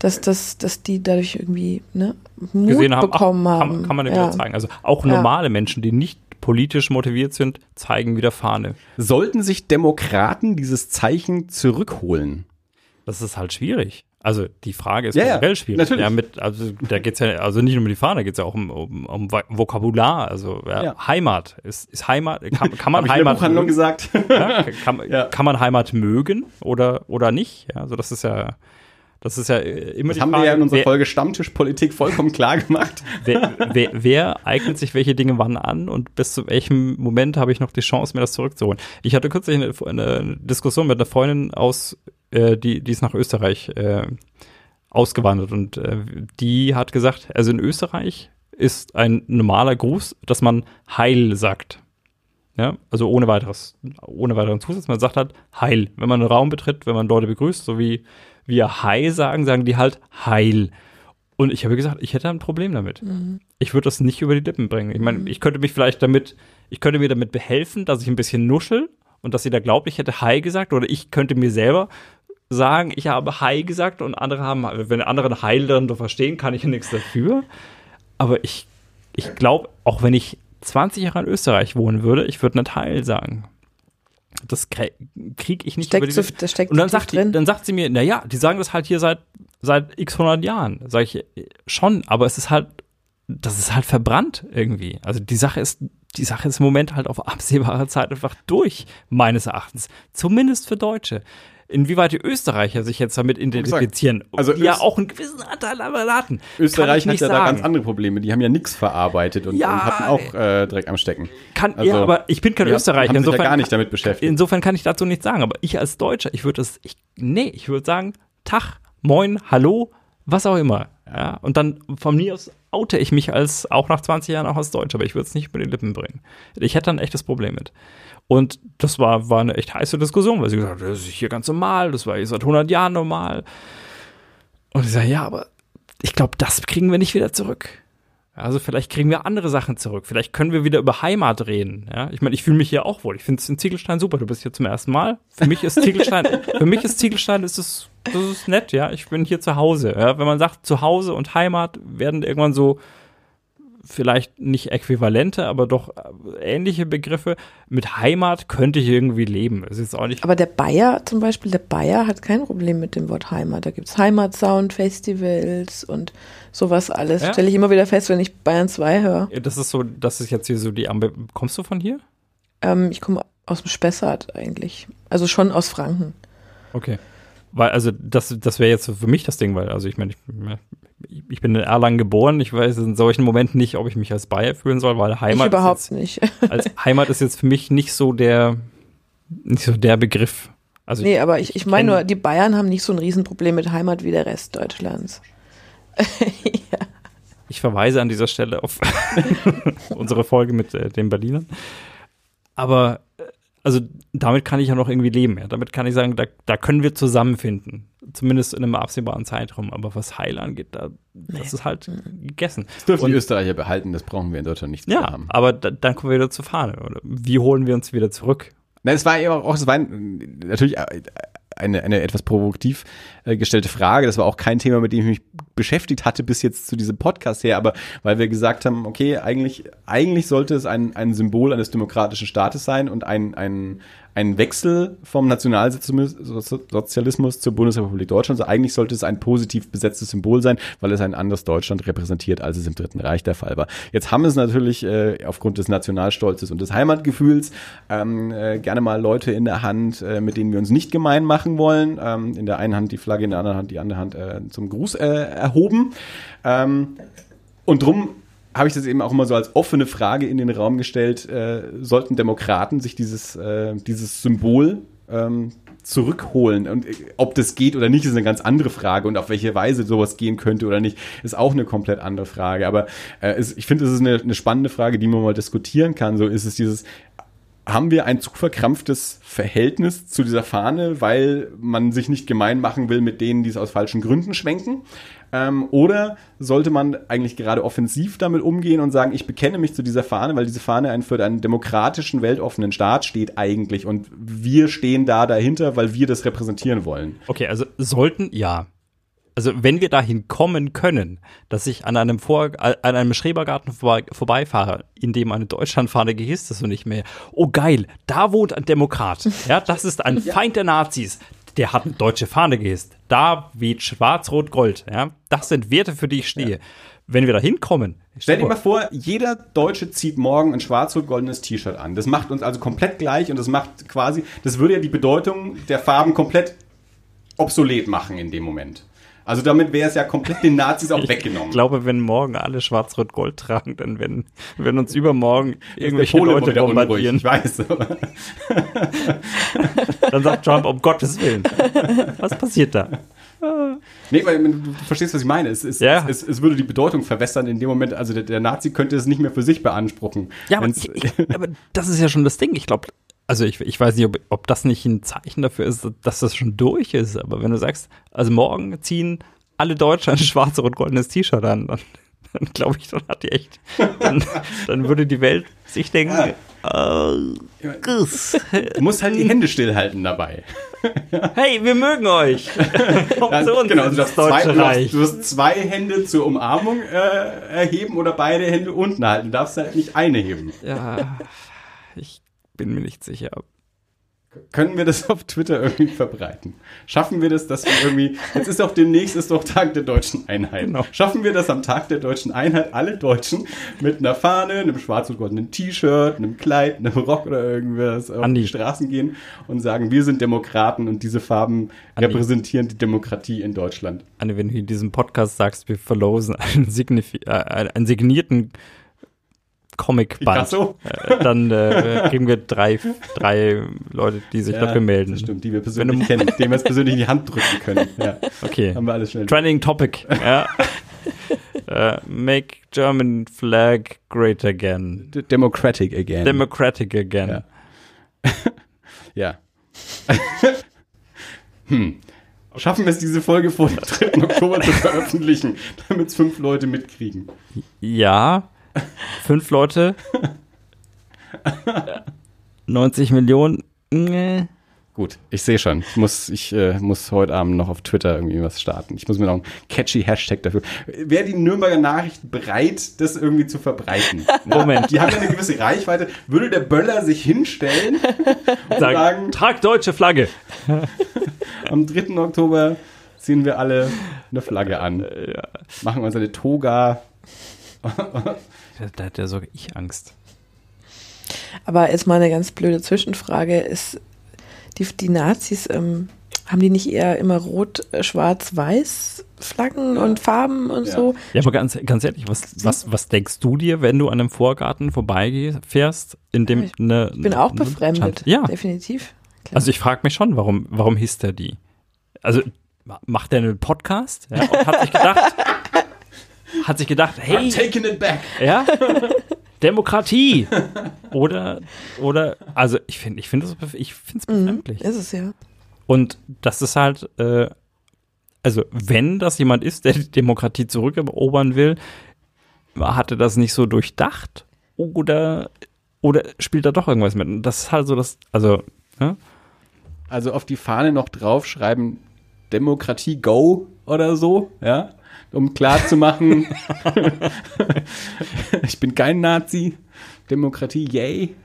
S3: dass, dass, dass die dadurch irgendwie ne, Mut
S1: Gesehen haben,
S3: bekommen
S1: ach,
S3: haben.
S1: Kann, kann man ja. zeigen. Also auch normale ja. Menschen, die nicht politisch motiviert sind, zeigen wieder Fahne.
S2: Sollten sich Demokraten dieses Zeichen zurückholen?
S1: Das ist halt schwierig. Also die Frage ist
S2: ja,
S1: generell
S2: ja,
S1: schwierig.
S2: Natürlich.
S1: Ja, mit, also da geht's ja, also nicht nur um die Fahne, da geht es ja auch um, um, um Vokabular, also ja, ja. Heimat. Ist, ist Heimat, kann, kann man Heimat.
S2: mögen? gesagt.
S1: Ja, kann, kann man Heimat mögen oder, oder nicht? Ja, also das ist ja. Das ist ja äh, immer
S2: das
S1: die
S2: haben
S1: Frage,
S2: wir ja in unserer wer, Folge Stammtischpolitik vollkommen klar gemacht.
S1: Wer, wer, wer, eignet sich welche Dinge wann an und bis zu welchem Moment habe ich noch die Chance, mir das zurückzuholen? Ich hatte kürzlich eine, eine Diskussion mit einer Freundin aus, äh, die, die ist nach Österreich äh, ausgewandert und äh, die hat gesagt, also in Österreich ist ein normaler Gruß, dass man Heil sagt. Ja, also ohne weiteres, ohne weiteren Zusatz. Man sagt halt Heil. Wenn man einen Raum betritt, wenn man Leute begrüßt, so wie wir Hi sagen, sagen die halt Heil. Und ich habe gesagt, ich hätte ein Problem damit. Mhm. Ich würde das nicht über die Lippen bringen. Ich meine, mhm. ich könnte mich vielleicht damit, ich könnte mir damit behelfen, dass ich ein bisschen nuschel und dass jeder glaubt, ich hätte Hi gesagt oder ich könnte mir selber sagen, ich habe Hi gesagt und andere haben, wenn andere Heil dann verstehen, kann ich ja nichts dafür. Aber ich, ich glaube, auch wenn ich 20 Jahre in Österreich wohnen würde, ich würde nicht Heil sagen. Das kriege ich nicht
S3: steckt über die das steckt
S1: Und dann sagt, die, dann sagt sie mir, na ja, die sagen das halt hier seit, seit x 100 Jahren. Sag ich, schon, aber es ist halt, das ist halt verbrannt irgendwie. Also die Sache ist, die Sache ist im Moment halt auf absehbare Zeit einfach durch, meines Erachtens. Zumindest für Deutsche inwieweit die Österreicher sich jetzt damit identifizieren.
S2: Also
S1: die ja auch einen gewissen Anteil am Erlaten.
S2: Österreich hat ja sagen. da ganz andere Probleme. Die haben ja nichts verarbeitet und, ja, und hatten auch äh, direkt am Stecken.
S1: Kann, also, ja, aber ich bin kein Österreicher.
S2: Haben insofern, sich ja gar nicht damit beschäftigt.
S1: Insofern kann ich dazu nichts sagen. Aber ich als Deutscher, ich würde das, ich, nee, ich würde sagen, Tag, Moin, Hallo, was auch immer. Ja, und dann von mir aus oute ich mich als, auch nach 20 Jahren auch als Deutscher, aber ich würde es nicht über die Lippen bringen. Ich hätte ein echtes Problem mit. Und das war, war eine echt heiße Diskussion, weil sie gesagt hat, das ist hier ganz normal, das war hier seit 100 Jahren normal. Und ich sage, ja, aber ich glaube, das kriegen wir nicht wieder zurück. Also vielleicht kriegen wir andere Sachen zurück. Vielleicht können wir wieder über Heimat reden. Ja, ich meine, ich fühle mich hier auch wohl. Ich finde es in Ziegelstein super. Du bist hier zum ersten Mal. Für mich ist Ziegelstein, für mich ist Ziegelstein ist es, das ist nett. Ja, ich bin hier zu Hause. Ja, wenn man sagt Zuhause und Heimat werden irgendwann so vielleicht nicht äquivalente, aber doch ähnliche Begriffe. Mit Heimat könnte ich irgendwie leben. Es ist auch nicht
S3: aber der Bayer zum Beispiel, der Bayer hat kein Problem mit dem Wort Heimat. Da gibt es Heimatsound-Festivals und sowas alles. Ja? Stelle ich immer wieder fest, wenn ich Bayern 2 höre.
S1: Ja, das ist so, das ist jetzt hier so die Ambe Kommst du von hier?
S3: Ähm, ich komme aus dem Spessart eigentlich. Also schon aus Franken.
S1: Okay. Weil, also, das, das wäre jetzt für mich das Ding, weil, also ich meine, ich, ich bin in Erlangen geboren. Ich weiß in solchen Momenten nicht, ob ich mich als Bayer fühlen soll, weil Heimat.
S3: Ich überhaupt
S1: jetzt,
S3: nicht.
S1: als Heimat ist jetzt für mich nicht so der, nicht so der Begriff. Also
S3: nee, aber ich, ich meine nur, die Bayern haben nicht so ein Riesenproblem mit Heimat wie der Rest Deutschlands.
S1: ja. Ich verweise an dieser Stelle auf unsere Folge mit äh, den Berlinern. Aber äh, also damit kann ich ja noch irgendwie leben. Ja. Damit kann ich sagen, da, da können wir zusammenfinden. Zumindest in einem absehbaren Zeitraum. Aber was Heil angeht, da, nee. das ist halt gegessen.
S2: Das dürfen Und, die Österreicher behalten, das brauchen wir in Deutschland nicht
S1: ja, haben. aber da, dann kommen wir wieder zur Fahne. Oder wie holen wir uns wieder zurück?
S2: Na, es war eben auch, es war natürlich äh, eine, eine etwas provokativ äh, gestellte Frage. Das war auch kein Thema, mit dem ich mich beschäftigt hatte bis jetzt zu diesem Podcast her, aber weil wir gesagt haben, okay, eigentlich, eigentlich sollte es ein, ein Symbol eines demokratischen Staates sein und ein, ein, ein Wechsel vom Nationalsozialismus zur Bundesrepublik Deutschland. Also eigentlich sollte es ein positiv besetztes Symbol sein, weil es ein anderes Deutschland repräsentiert, als es im Dritten Reich der Fall war. Jetzt haben es natürlich äh, aufgrund des Nationalstolzes und des Heimatgefühls ähm, äh, gerne mal Leute in der Hand, äh, mit denen wir uns nicht gemein machen wollen. Ähm, in der einen Hand die Flagge, in der anderen Hand die andere Hand äh, zum Gruß äh, erhoben. Ähm, und drum habe ich das eben auch immer so als offene Frage in den Raum gestellt, äh, sollten Demokraten sich dieses, äh, dieses Symbol ähm, zurückholen. Und äh, ob das geht oder nicht, ist eine ganz andere Frage. Und auf welche Weise sowas gehen könnte oder nicht, ist auch eine komplett andere Frage. Aber äh, es, ich finde, es ist eine, eine spannende Frage, die man mal diskutieren kann. So ist es dieses, haben wir ein zu verkrampftes Verhältnis zu dieser Fahne, weil man sich nicht gemein machen will mit denen, die es aus falschen Gründen schwenken? Ähm, oder sollte man eigentlich gerade offensiv damit umgehen und sagen, ich bekenne mich zu dieser Fahne, weil diese Fahne für einen demokratischen, weltoffenen Staat steht eigentlich und wir stehen da dahinter, weil wir das repräsentieren wollen.
S1: Okay, also sollten, ja, also wenn wir dahin kommen können, dass ich an einem, Vor an einem Schrebergarten vorbei, vorbeifahre, in dem eine Deutschlandfahne gehisst ist und nicht mehr, oh geil, da wohnt ein Demokrat. Ja, das ist ein ja. Feind der Nazis. Der hat eine deutsche Fahne gehisst. Da weht schwarz-rot-gold. Ja, das sind Werte, für die ich stehe. Ja. Wenn wir da hinkommen.
S2: Stell dir mal vor, jeder Deutsche zieht morgen ein schwarz-rot-goldenes T-Shirt an. Das macht uns also komplett gleich und das macht quasi, das würde ja die Bedeutung der Farben komplett obsolet machen in dem Moment. Also damit wäre es ja komplett den Nazis auch weggenommen.
S1: Ich glaube, wenn morgen alle schwarz-rot-gold tragen, dann werden, werden uns übermorgen irgendwelche Leute bombardieren.
S2: ich weiß.
S1: dann sagt Trump, um Gottes Willen. Was passiert da?
S2: Nee, weil du verstehst, was ich meine. Es, es, ja. es, es, würde die Bedeutung verwässern in dem Moment. Also der, der, Nazi könnte es nicht mehr für sich beanspruchen.
S1: Ja, aber, ich, aber das ist ja schon das Ding. Ich glaube, also ich, ich weiß nicht, ob, ob das nicht ein Zeichen dafür ist, dass das schon durch ist, aber wenn du sagst, also morgen ziehen alle Deutschen ein schwarzes und goldenes T-Shirt an, dann, dann glaube ich, dann hat die echt, dann, dann würde die Welt sich denken, ja. äh,
S2: du musst halt die Hände stillhalten dabei.
S1: hey, wir mögen euch.
S2: Kommt zu uns genau, du, hast zwei, du, hast, du hast zwei Hände zur Umarmung äh, erheben oder beide Hände unten halten. Du darfst halt nicht eine heben.
S1: Ja, ich bin mir nicht sicher.
S2: Können wir das auf Twitter irgendwie verbreiten? Schaffen wir das, dass wir irgendwie, jetzt ist doch demnächst ist doch Tag der deutschen Einheit. Genau. Schaffen wir das am Tag der deutschen Einheit, alle Deutschen mit einer Fahne, einem schwarz und goldenen T-Shirt, einem Kleid, einem Rock oder irgendwas auf Andi. die Straßen gehen und sagen, wir sind Demokraten und diese Farben Andi. repräsentieren die Demokratie in Deutschland.
S1: Anne, wenn du in diesem Podcast sagst, wir verlosen einen, äh, einen signierten Comic-Band. So. Äh, dann äh, kriegen wir drei, drei Leute, die sich ja, dafür melden. Das
S2: stimmt, die wir persönlich kennen, denen wir es persönlich in die Hand drücken können. Ja.
S1: Okay. Haben wir alles schnell. Trending Topic. Ja. uh, make German flag great again.
S2: Democratic again.
S1: Democratic again.
S2: Ja. ja. hm. Schaffen wir es, diese Folge vor dem 3. Oktober zu veröffentlichen, damit es fünf Leute mitkriegen?
S1: Ja, Fünf Leute. 90 Millionen. Nee.
S2: Gut, ich sehe schon. Ich muss, ich äh, muss heute Abend noch auf Twitter irgendwie was starten. Ich muss mir noch einen catchy Hashtag dafür. Wäre die Nürnberger Nachricht bereit, das irgendwie zu verbreiten? Moment. Die haben ja eine gewisse Reichweite. Würde der Böller sich hinstellen
S1: und sagen, sagen trag deutsche Flagge.
S2: Am 3. Oktober ziehen wir alle eine Flagge an. Ja. Machen uns eine Toga.
S1: Da hat ja sogar ich Angst.
S3: Aber jetzt mal eine ganz blöde Zwischenfrage. Ist die, die Nazis, ähm, haben die nicht eher immer rot, äh, schwarz, weiß Flaggen ja. und Farben und
S1: ja.
S3: so?
S1: Ja, aber ganz, ganz ehrlich, was, was, was denkst du dir, wenn du an einem Vorgarten vorbeifährst, in dem
S3: ich eine. Ich bin auch befremdet. Ja. Definitiv.
S1: Klar. Also ich frage mich schon, warum, warum hisst er die? Also macht er einen Podcast? Ja, und hat sich gedacht, hat sich gedacht, hey. I'm
S2: taking it back.
S1: Ja. Demokratie. Oder, oder, also ich finde, ich finde es ich find's mhm, befremdlich.
S3: Mm, ist es ja.
S1: Und das ist halt, äh, also wenn das jemand ist, der die Demokratie zurückerobern will, hat er das nicht so durchdacht? Oder, oder spielt da doch irgendwas mit? Und das ist halt so das, also, ja?
S2: Also auf die Fahne noch draufschreiben, Demokratie go oder so, ja? Um klarzumachen, ich bin kein Nazi. Demokratie, yay.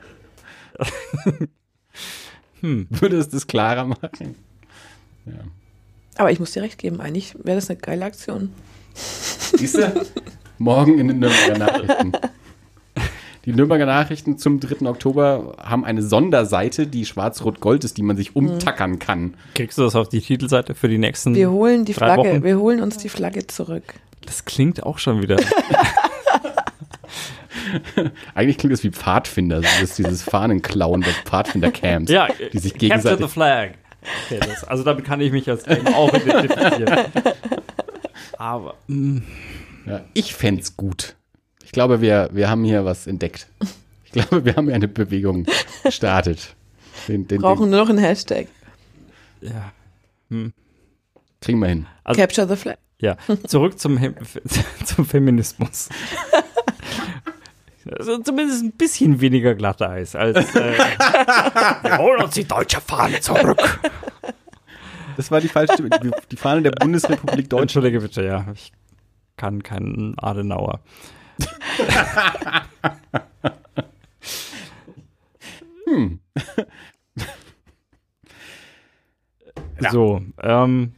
S2: hm. Würde es das klarer machen?
S3: Ja. Aber ich muss dir recht geben, eigentlich wäre das eine geile Aktion.
S2: Siehst du? Morgen in den Nürnberger Nachrichten. Die Nürnberger Nachrichten zum 3. Oktober haben eine Sonderseite, die schwarz-rot-gold ist, die man sich umtackern kann.
S1: Kriegst du das auf die Titelseite für die nächsten
S3: Wir holen die Flagge, Wochen? wir holen uns die Flagge zurück.
S1: Das klingt auch schon wieder.
S2: Eigentlich klingt es wie Pfadfinder, das ist dieses Fahnenklauen der Pfadfinder-Camps,
S1: ja, die sich gegenseitig. Capture the flag. Okay, das, also damit kann ich mich als Game auch identifizieren. Aber.
S2: Mh. Mm. Ja, ich fände es gut. Ich glaube, wir, wir haben hier was entdeckt. Ich glaube, wir haben ja eine Bewegung gestartet.
S3: Den, den, Brauchen den. nur noch einen Hashtag.
S1: Ja. Hm.
S2: Kriegen wir hin.
S3: Also, Capture the flag.
S1: Ja, zurück zum, zum Feminismus. Also zumindest ein bisschen weniger Glatteis als äh, wir holen uns die deutsche Fahne zurück.
S2: Das war die falsche die, die Fahne der Bundesrepublik Deutschland.
S1: Entschuldige bitte, ja. Ich kann keinen Adenauer. Hm. Ja. So, ähm.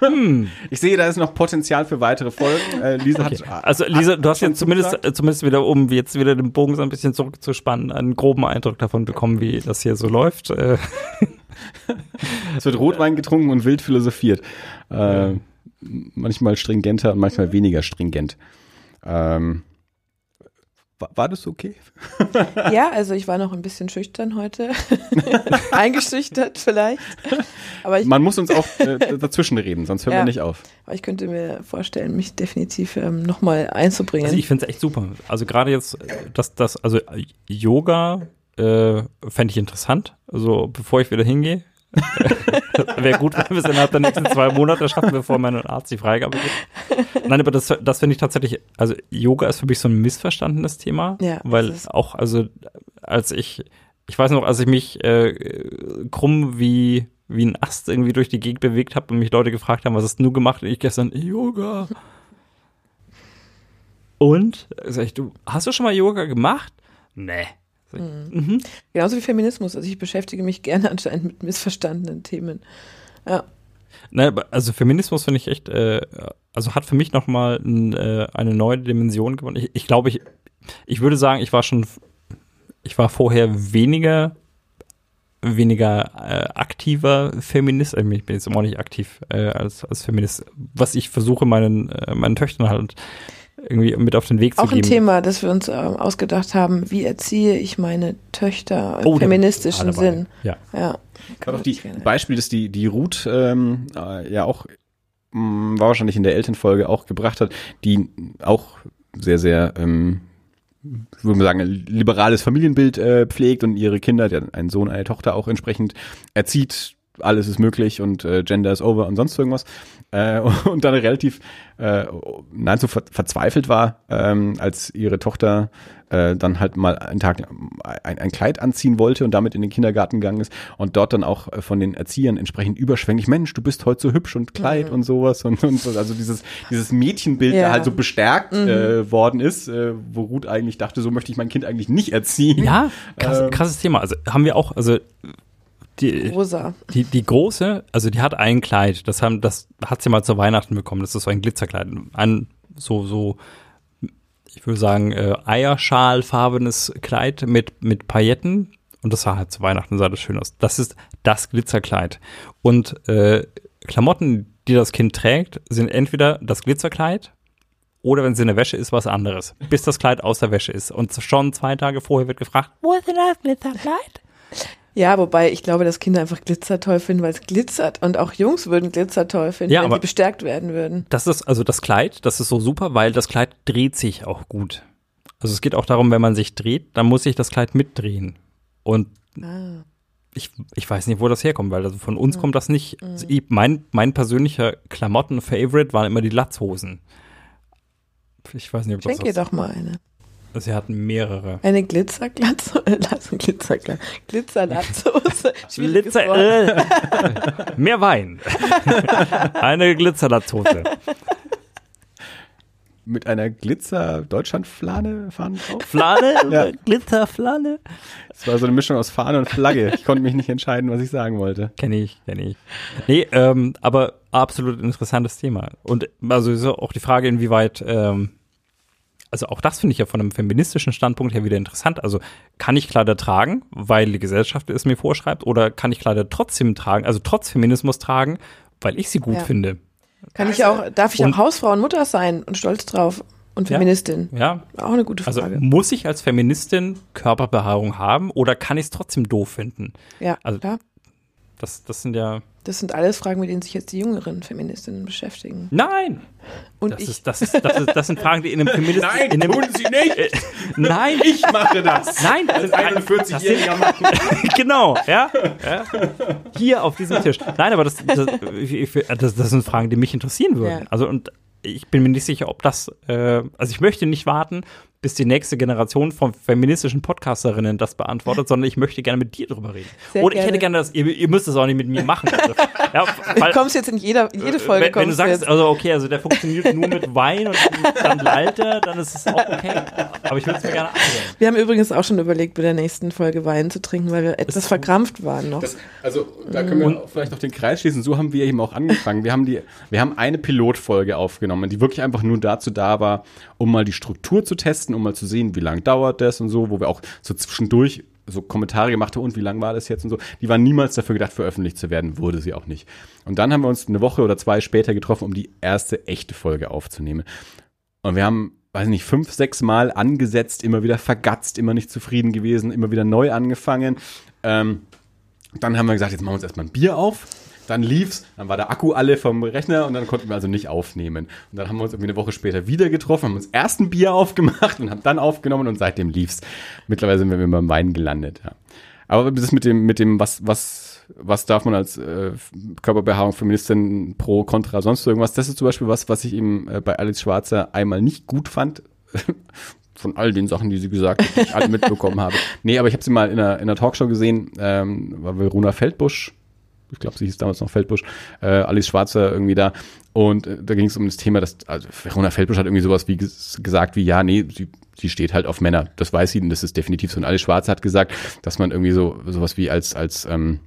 S2: hm. Ich sehe, da ist noch Potenzial für weitere Folgen. Äh, Lisa
S1: okay. hat. Also, Lisa, du hast jetzt zumindest, äh, zumindest wieder, um jetzt wieder den Bogen so ein bisschen zurückzuspannen, einen groben Eindruck davon bekommen, wie das hier so läuft. Äh.
S2: es wird Rotwein getrunken und wild philosophiert. Äh, manchmal stringenter und manchmal weniger stringent. Ähm, war, war, das okay?
S3: ja, also ich war noch ein bisschen schüchtern heute. Eingeschüchtert vielleicht.
S2: Aber ich, Man muss uns auch äh, dazwischen reden, sonst hören ja, wir nicht auf.
S3: Aber ich könnte mir vorstellen, mich definitiv ähm, nochmal einzubringen.
S1: Also ich finde es echt super. Also gerade jetzt, dass das, also Yoga äh, fände ich interessant. Also bevor ich wieder hingehe, Wäre gut, wenn wir es innerhalb der nächsten zwei Monate schaffen, bevor mein Arzt die Freigabe gibt. Nein, aber das, das finde ich tatsächlich, also Yoga ist für mich so ein missverstandenes Thema, ja, weil auch, also als ich, ich weiß noch, als ich mich äh, krumm wie wie ein Ast irgendwie durch die Gegend bewegt habe und mich Leute gefragt haben, was hast du gemacht? Und ich gestern, Yoga. Und? Sag ich, du, hast du schon mal Yoga gemacht? Nee.
S3: Mhm. mhm. Genauso wie Feminismus. Also ich beschäftige mich gerne anscheinend mit missverstandenen Themen. Ja.
S1: Ne, also Feminismus finde ich echt, äh, also hat für mich nochmal äh, eine neue Dimension gewonnen. Ich, ich glaube, ich, ich würde sagen, ich war schon, ich war vorher weniger, weniger äh, aktiver Feminist. Ich bin jetzt immer noch nicht aktiv äh, als, als Feminist. Was ich versuche, meinen, äh, meinen Töchtern halt irgendwie mit auf den Weg
S3: zu
S1: Auch
S3: geben. Auch ein Thema, das wir uns äh, ausgedacht haben. Wie erziehe ich meine Töchter im oh, feministischen Sinn?
S1: Ja.
S2: ja doch die Beispiel, das die, die Ruth ähm, äh, ja auch mh, mm, war wahrscheinlich in der Elternfolge auch gebracht hat, die auch sehr, sehr ähm, würde man sagen, ein liberales Familienbild äh, pflegt und ihre Kinder, der einen Sohn, eine Tochter auch entsprechend erzieht, alles ist möglich und äh, Gender is over und sonst irgendwas. Äh, und dann relativ äh, nahezu ver verzweifelt war, ähm, als ihre Tochter äh, dann halt mal einen Tag ein, ein Kleid anziehen wollte und damit in den Kindergarten gegangen ist und dort dann auch äh, von den Erziehern entsprechend überschwänglich, Mensch, du bist heute so hübsch und Kleid mhm. und sowas und, und so, also dieses, dieses Mädchenbild, ja. da halt so bestärkt mhm. äh, worden ist, äh, wo Ruth eigentlich dachte, so möchte ich mein Kind eigentlich nicht erziehen.
S1: Ja, krass, ähm, krasses Thema. Also haben wir auch, also die, Rosa. Die, die große, also die hat ein Kleid, das, haben, das hat sie mal zu Weihnachten bekommen. Das ist so ein Glitzerkleid. Ein so, so, ich würde sagen, äh, eierschalfarbenes Kleid mit, mit Pailletten. Und das sah halt zu Weihnachten, sah das schön aus. Das ist das Glitzerkleid. Und äh, Klamotten, die das Kind trägt, sind entweder das Glitzerkleid oder wenn sie in der Wäsche ist, was anderes. Bis das Kleid aus der Wäsche ist. Und schon zwei Tage vorher wird gefragt, wo ist denn das Glitzerkleid?
S3: Ja, wobei ich glaube, dass Kinder einfach Glitzer toll finden, weil es glitzert. Und auch Jungs würden Glitzer toll finden, ja, wenn sie bestärkt werden würden.
S1: Das ist also das Kleid, das ist so super, weil das Kleid dreht sich auch gut. Also es geht auch darum, wenn man sich dreht, dann muss sich das Kleid mitdrehen. Und ah. ich, ich weiß nicht, wo das herkommt, weil also von uns mhm. kommt das nicht. Mhm. Also mein, mein persönlicher Klamotten-Favorite waren immer die Latzhosen. Ich weiß nicht, ob
S3: das. Schenk dir doch mal eine.
S1: Sie hatten mehrere.
S3: Eine Glitzerglatze, äh, Glitzerglatze, Glitzerlatzhose.
S1: Glitzer, mehr Wein. Eine Glitzerlatzhose.
S2: Mit einer Glitzer-Deutschland-Flahne fahren drauf?
S1: Flahne? ja. Glitzerflahne?
S2: Es war so eine Mischung aus Fahne und Flagge. Ich konnte mich nicht entscheiden, was ich sagen wollte.
S1: Kenne ich, kenne ich. Nee, ähm, aber absolut interessantes Thema. Und also ist auch die Frage, inwieweit ähm, also auch das finde ich ja von einem feministischen Standpunkt her wieder interessant. Also kann ich Kleider tragen, weil die Gesellschaft es mir vorschreibt, oder kann ich Kleider trotzdem tragen, also trotz Feminismus tragen, weil ich sie gut ja. finde?
S3: Kann ich auch, darf ich und, auch Hausfrau und Mutter sein und stolz drauf? Und Feministin.
S1: Ja.
S3: ja. Auch eine gute
S1: also Frage. Also muss ich als Feministin Körperbehaarung haben oder kann ich es trotzdem doof finden?
S3: Ja,
S1: also, klar. Das, das sind ja.
S3: Das sind alles Fragen, mit denen sich jetzt die jüngeren Feministinnen beschäftigen.
S1: Nein!
S3: Und
S1: das,
S3: ich.
S1: ist, das, ist, das, ist, das sind Fragen, die in einem Feminist
S2: Nein,
S1: in einem,
S2: tun Sie nicht!
S1: Äh, nein!
S2: Ich mache das!
S1: Nein, das sind,
S2: 41-Jähriger machen.
S1: genau, ja, ja. Hier auf diesem Tisch. Nein, aber das, das, das, das sind Fragen, die mich interessieren würden.
S3: Ja.
S1: Also und ich bin mir nicht sicher, ob das, äh, also ich möchte nicht warten, bis die nächste Generation von feministischen Podcasterinnen das beantwortet, sondern ich möchte gerne mit dir drüber reden.
S3: Sehr
S1: Oder ich hätte
S3: gerne.
S1: gerne das, ihr, ihr müsst es auch nicht mit mir machen. Also, ja, weil,
S3: Du kommst jetzt in jeder, in jede Folge
S1: wenn, wenn du sagst,
S3: jetzt.
S1: also okay, also der funktioniert nur mit Wein und dann lallt er, dann ist es auch okay. Aber ich würde es mir gerne anhören.
S3: Wir haben übrigens auch schon überlegt, bei der nächsten Folge Wein zu trinken, weil wir etwas verkrampft waren noch.
S2: Das, also, da können wir auch vielleicht noch den Kreis schließen. So haben wir eben auch angefangen. Wir haben, die, wir haben eine Pilotfolge aufgenommen, die wirklich einfach nur dazu da war, um mal die Struktur zu testen, um mal zu sehen, wie lange dauert das und so, wo wir auch so zwischendurch so Kommentare gemacht haben, und wie lang war das jetzt und so. Die waren niemals dafür gedacht, veröffentlicht zu werden, wurde sie auch nicht. Und dann haben wir uns eine Woche oder zwei später getroffen, um die erste echte Folge aufzunehmen. Und wir haben, weiß nicht, fünf, sechs Mal angesetzt, immer wieder vergatzt, immer nicht zufrieden gewesen, immer wieder neu angefangen. Ähm, dann haben wir gesagt, jetzt machen wir uns erstmal ein Bier auf. Dann lief's, dann war der Akku alle vom Rechner und dann konnten wir also nicht aufnehmen. Und dann haben wir uns irgendwie eine Woche später wieder getroffen, haben uns erst ein Bier aufgemacht und haben dann aufgenommen und seitdem lief's. Mittlerweile sind wir beim Wein gelandet, ja. Aber das mit dem, mit dem, was, was, was darf man als äh, Körperbehaarung, Feministin pro, contra, sonst irgendwas, das ist zum Beispiel was, was ich eben äh, bei Alice Schwarzer einmal nicht gut fand. Von all den Sachen, die sie gesagt hat, die ich alle mitbekommen habe. Nee, aber ich habe sie mal in einer, in einer Talkshow gesehen, ähm, war Verona Feldbusch, ich glaube, sie hieß damals noch Feldbusch, äh, Alice Schwarzer irgendwie da. Und äh, da ging es um das Thema, dass, also Verona Feldbusch hat irgendwie sowas wie ges gesagt wie, ja, nee, sie, sie steht halt auf Männer. Das weiß sie und das ist definitiv so. Und Alice Schwarzer hat gesagt, dass man irgendwie so sowas wie als, als, ähm,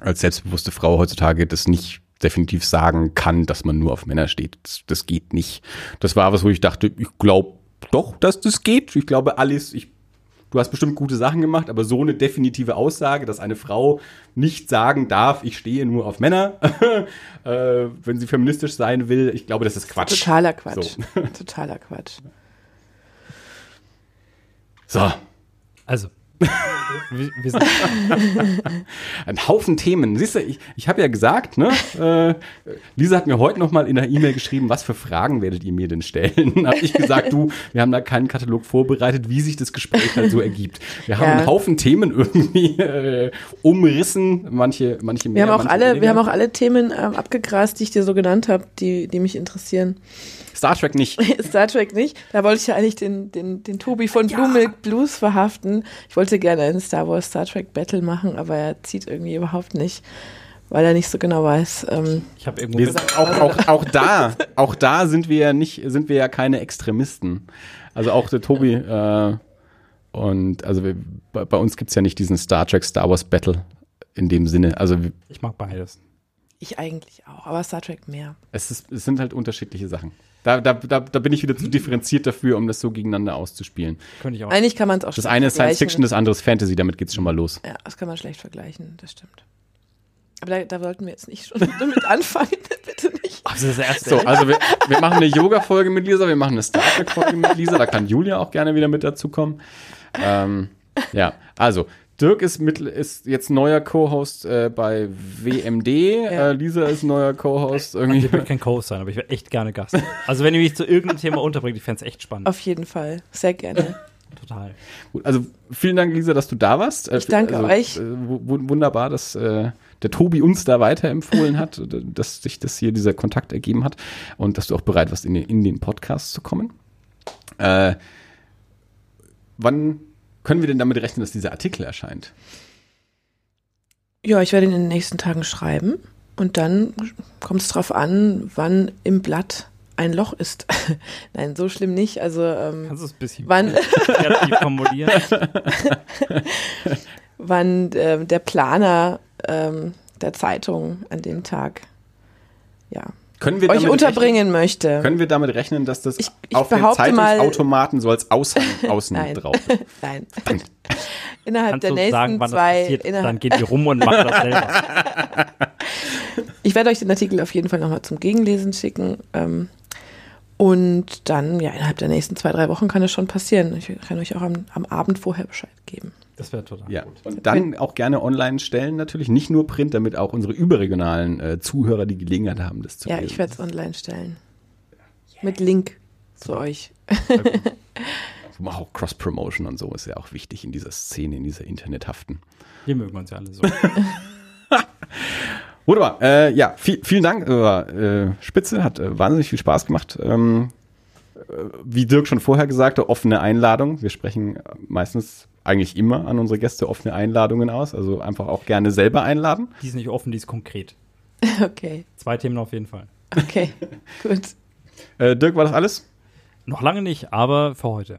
S2: als selbstbewusste Frau heutzutage das nicht definitiv sagen kann, dass man nur auf Männer steht. Das, das geht nicht. Das war was, wo ich dachte, ich glaube doch, dass das geht. Ich glaube, Alice, ich du hast bestimmt gute Sachen gemacht, aber so eine definitive Aussage, dass eine Frau nicht sagen darf, ich stehe nur auf Männer, äh, wenn sie feministisch sein will, ich glaube, das ist Quatsch.
S3: Totaler Quatsch.
S2: So.
S3: Totaler Quatsch.
S2: So,
S1: Also,
S2: ein Haufen Themen. Siehst du, ich, ich habe ja gesagt, ne? Äh, Lisa hat mir heute noch mal in der E-Mail geschrieben, was für Fragen werdet ihr mir denn stellen? habe ich gesagt, du, wir haben da keinen Katalog vorbereitet, wie sich das Gespräch halt so ergibt. Wir haben
S3: Ja.
S2: einen Haufen Themen irgendwie äh, umrissen, manche, manche mehr.
S3: Wir haben auch alle, wir haben auch alle Themen ähm, abgegrast, die ich dir so genannt habe, die, die mich interessieren.
S2: Star Trek nicht.
S3: Star Trek nicht. Da wollte ich ja eigentlich den, den, den Tobi von Blue Milk Blues verhaften. Ich wollte gerne ein Star Wars Star Trek Battle machen, aber er zieht irgendwie überhaupt nicht, weil er nicht so genau weiß. Ähm,
S1: ich habe irgendwo gesagt,
S2: auch, auch, auch da, auch da sind wir ja nicht, sind wir ja keine Extremisten. Also auch der Tobi, äh, und also wir, bei, bei uns gibt's ja nicht diesen Star Trek Star Wars Battle in dem Sinne. Also
S1: ich mag beides.
S3: ich eigentlich auch, aber Star Trek mehr.
S2: es, ist, es sind halt unterschiedliche Sachen. Da, da, da, da bin ich wieder zu differenziert dafür, um das so gegeneinander auszuspielen.
S1: Könnte ich auch.
S3: Eigentlich kann man es auch
S2: Das eine ist Science. Fiction, das andere ist Fantasy, damit geht's schon mal los.
S3: Ja, das kann man schlecht vergleichen, das stimmt. Aber da, da wollten wir jetzt nicht schon damit anfangen, bitte nicht.
S1: Also das erste.
S2: So, also wir, wir machen eine Yoga-Folge mit Lisa, wir machen eine Star Trek-Folge mit Lisa, da kann Julia auch gerne wieder mit dazukommen. Ähm, ja, also Dirk ist, mit, ist jetzt neuer Co-Host äh, bei WMD,
S3: Ja.
S2: äh, Lisa ist neuer Co-Host irgendwie.
S1: Ich will kein Co-Host sein, aber ich wäre echt gerne Gast. Also wenn ihr mich zu irgendeinem Thema unterbringt, ich fände es echt spannend.
S3: Auf jeden Fall, sehr gerne.
S1: Total.
S2: Gut, Also vielen Dank, Lisa, dass du da warst.
S3: Ich danke
S2: also,
S3: euch.
S2: Äh, wu- wu- wunderbar, dass äh, der Tobi uns da weiterempfohlen hat, dass sich das hier dieser Kontakt ergeben hat und dass du auch bereit warst, in den, in den Podcast zu kommen. Äh, wann können wir denn damit rechnen, dass dieser Artikel erscheint?
S3: Ja, ich werde ihn in den nächsten Tagen schreiben und dann kommt es drauf an, wann im Blatt ein Loch ist. Nein, so schlimm nicht. Also ähm,
S1: Kannst du es ein bisschen
S3: wann,
S1: kreativ formulieren?
S3: wann ähm, der Planer ähm, der Zeitung an dem Tag ja,
S2: Können wir
S3: euch
S2: damit
S3: unterbringen möchte.
S2: Rechnen, können wir damit rechnen, dass das
S3: Ich- ich
S2: auf
S3: mal-
S2: Zeitungsautomaten so als Aushang außen
S3: Nein.
S2: drauf?
S3: Nein. Innerhalb
S1: Kannst
S3: der nächsten
S1: sagen, wann das
S3: zwei.
S1: Dann geht ihr rum und macht das selber.
S3: Ich werde euch den Artikel auf jeden Fall nochmal zum Gegenlesen schicken. Ähm, und dann, ja, innerhalb der nächsten zwei, drei Wochen kann es schon passieren. Ich kann euch auch am, am Abend vorher Bescheid geben.
S1: Das wäre total
S2: ja. gut. Und dann auch gerne online stellen, natürlich, nicht nur Print, damit auch unsere überregionalen äh, Zuhörer die Gelegenheit haben, das zu
S3: ja,
S2: lesen.
S3: Ja, ich werde es online stellen. Mit Link zu euch.
S2: Also auch Cross-Promotion und so ist ja auch wichtig in dieser Szene, in dieser Internethaften.
S1: Wir mögen uns ja alle so.
S2: Wunderbar. Äh, ja, viel, vielen Dank. Äh, Spitze hat äh, wahnsinnig viel Spaß gemacht. Ähm, äh, wie Dirk schon vorher gesagt hat, offene Einladung. Wir sprechen meistens eigentlich immer an unsere Gäste offene Einladungen aus. Also einfach auch gerne selber einladen.
S1: Die ist nicht offen, die ist konkret.
S3: Okay.
S1: Zwei Themen auf jeden Fall.
S3: Okay, gut.
S2: Äh, Dirk, war das alles?
S1: Noch lange nicht, aber für heute.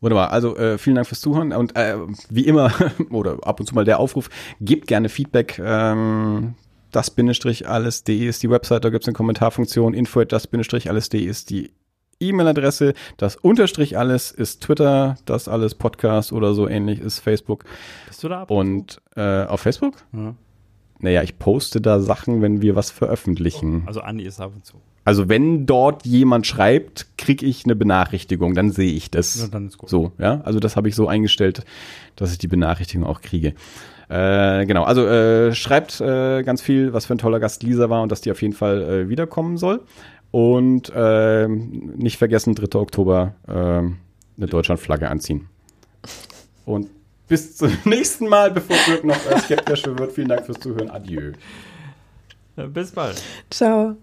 S2: Wunderbar. Also äh, vielen Dank fürs Zuhören und äh, wie immer oder ab und zu mal der Aufruf, gebt gerne Feedback. Ähm, das Bindestrich alles.de ist die Website, da gibt es eine Kommentarfunktion. Info das Bindestrich alles.de ist die E-Mail-Adresse. Das Unterstrich alles ist Twitter, das alles Podcast oder so ähnlich ist Facebook.
S1: Bist du da ab?
S2: Und äh, auf Facebook? Ja. Naja, ich poste da Sachen, wenn wir was veröffentlichen.
S1: Oh, also Andi ist ab und zu.
S2: Also wenn dort jemand schreibt, kriege ich eine Benachrichtigung, dann sehe ich das. Ja, dann ist gut. So, ja. Also das habe ich so eingestellt, dass ich die Benachrichtigung auch kriege. Äh, genau, also äh, schreibt äh, ganz viel, was für ein toller Gast Lisa war und dass die auf jeden Fall äh, wiederkommen soll. Und äh, nicht vergessen, 3. Oktober äh, eine Deutschlandflagge anziehen. Und bis zum nächsten Mal, bevor Dirk noch äh, skeptischer wird. Vielen Dank fürs Zuhören. Adieu.
S1: Bis bald.
S3: Ciao.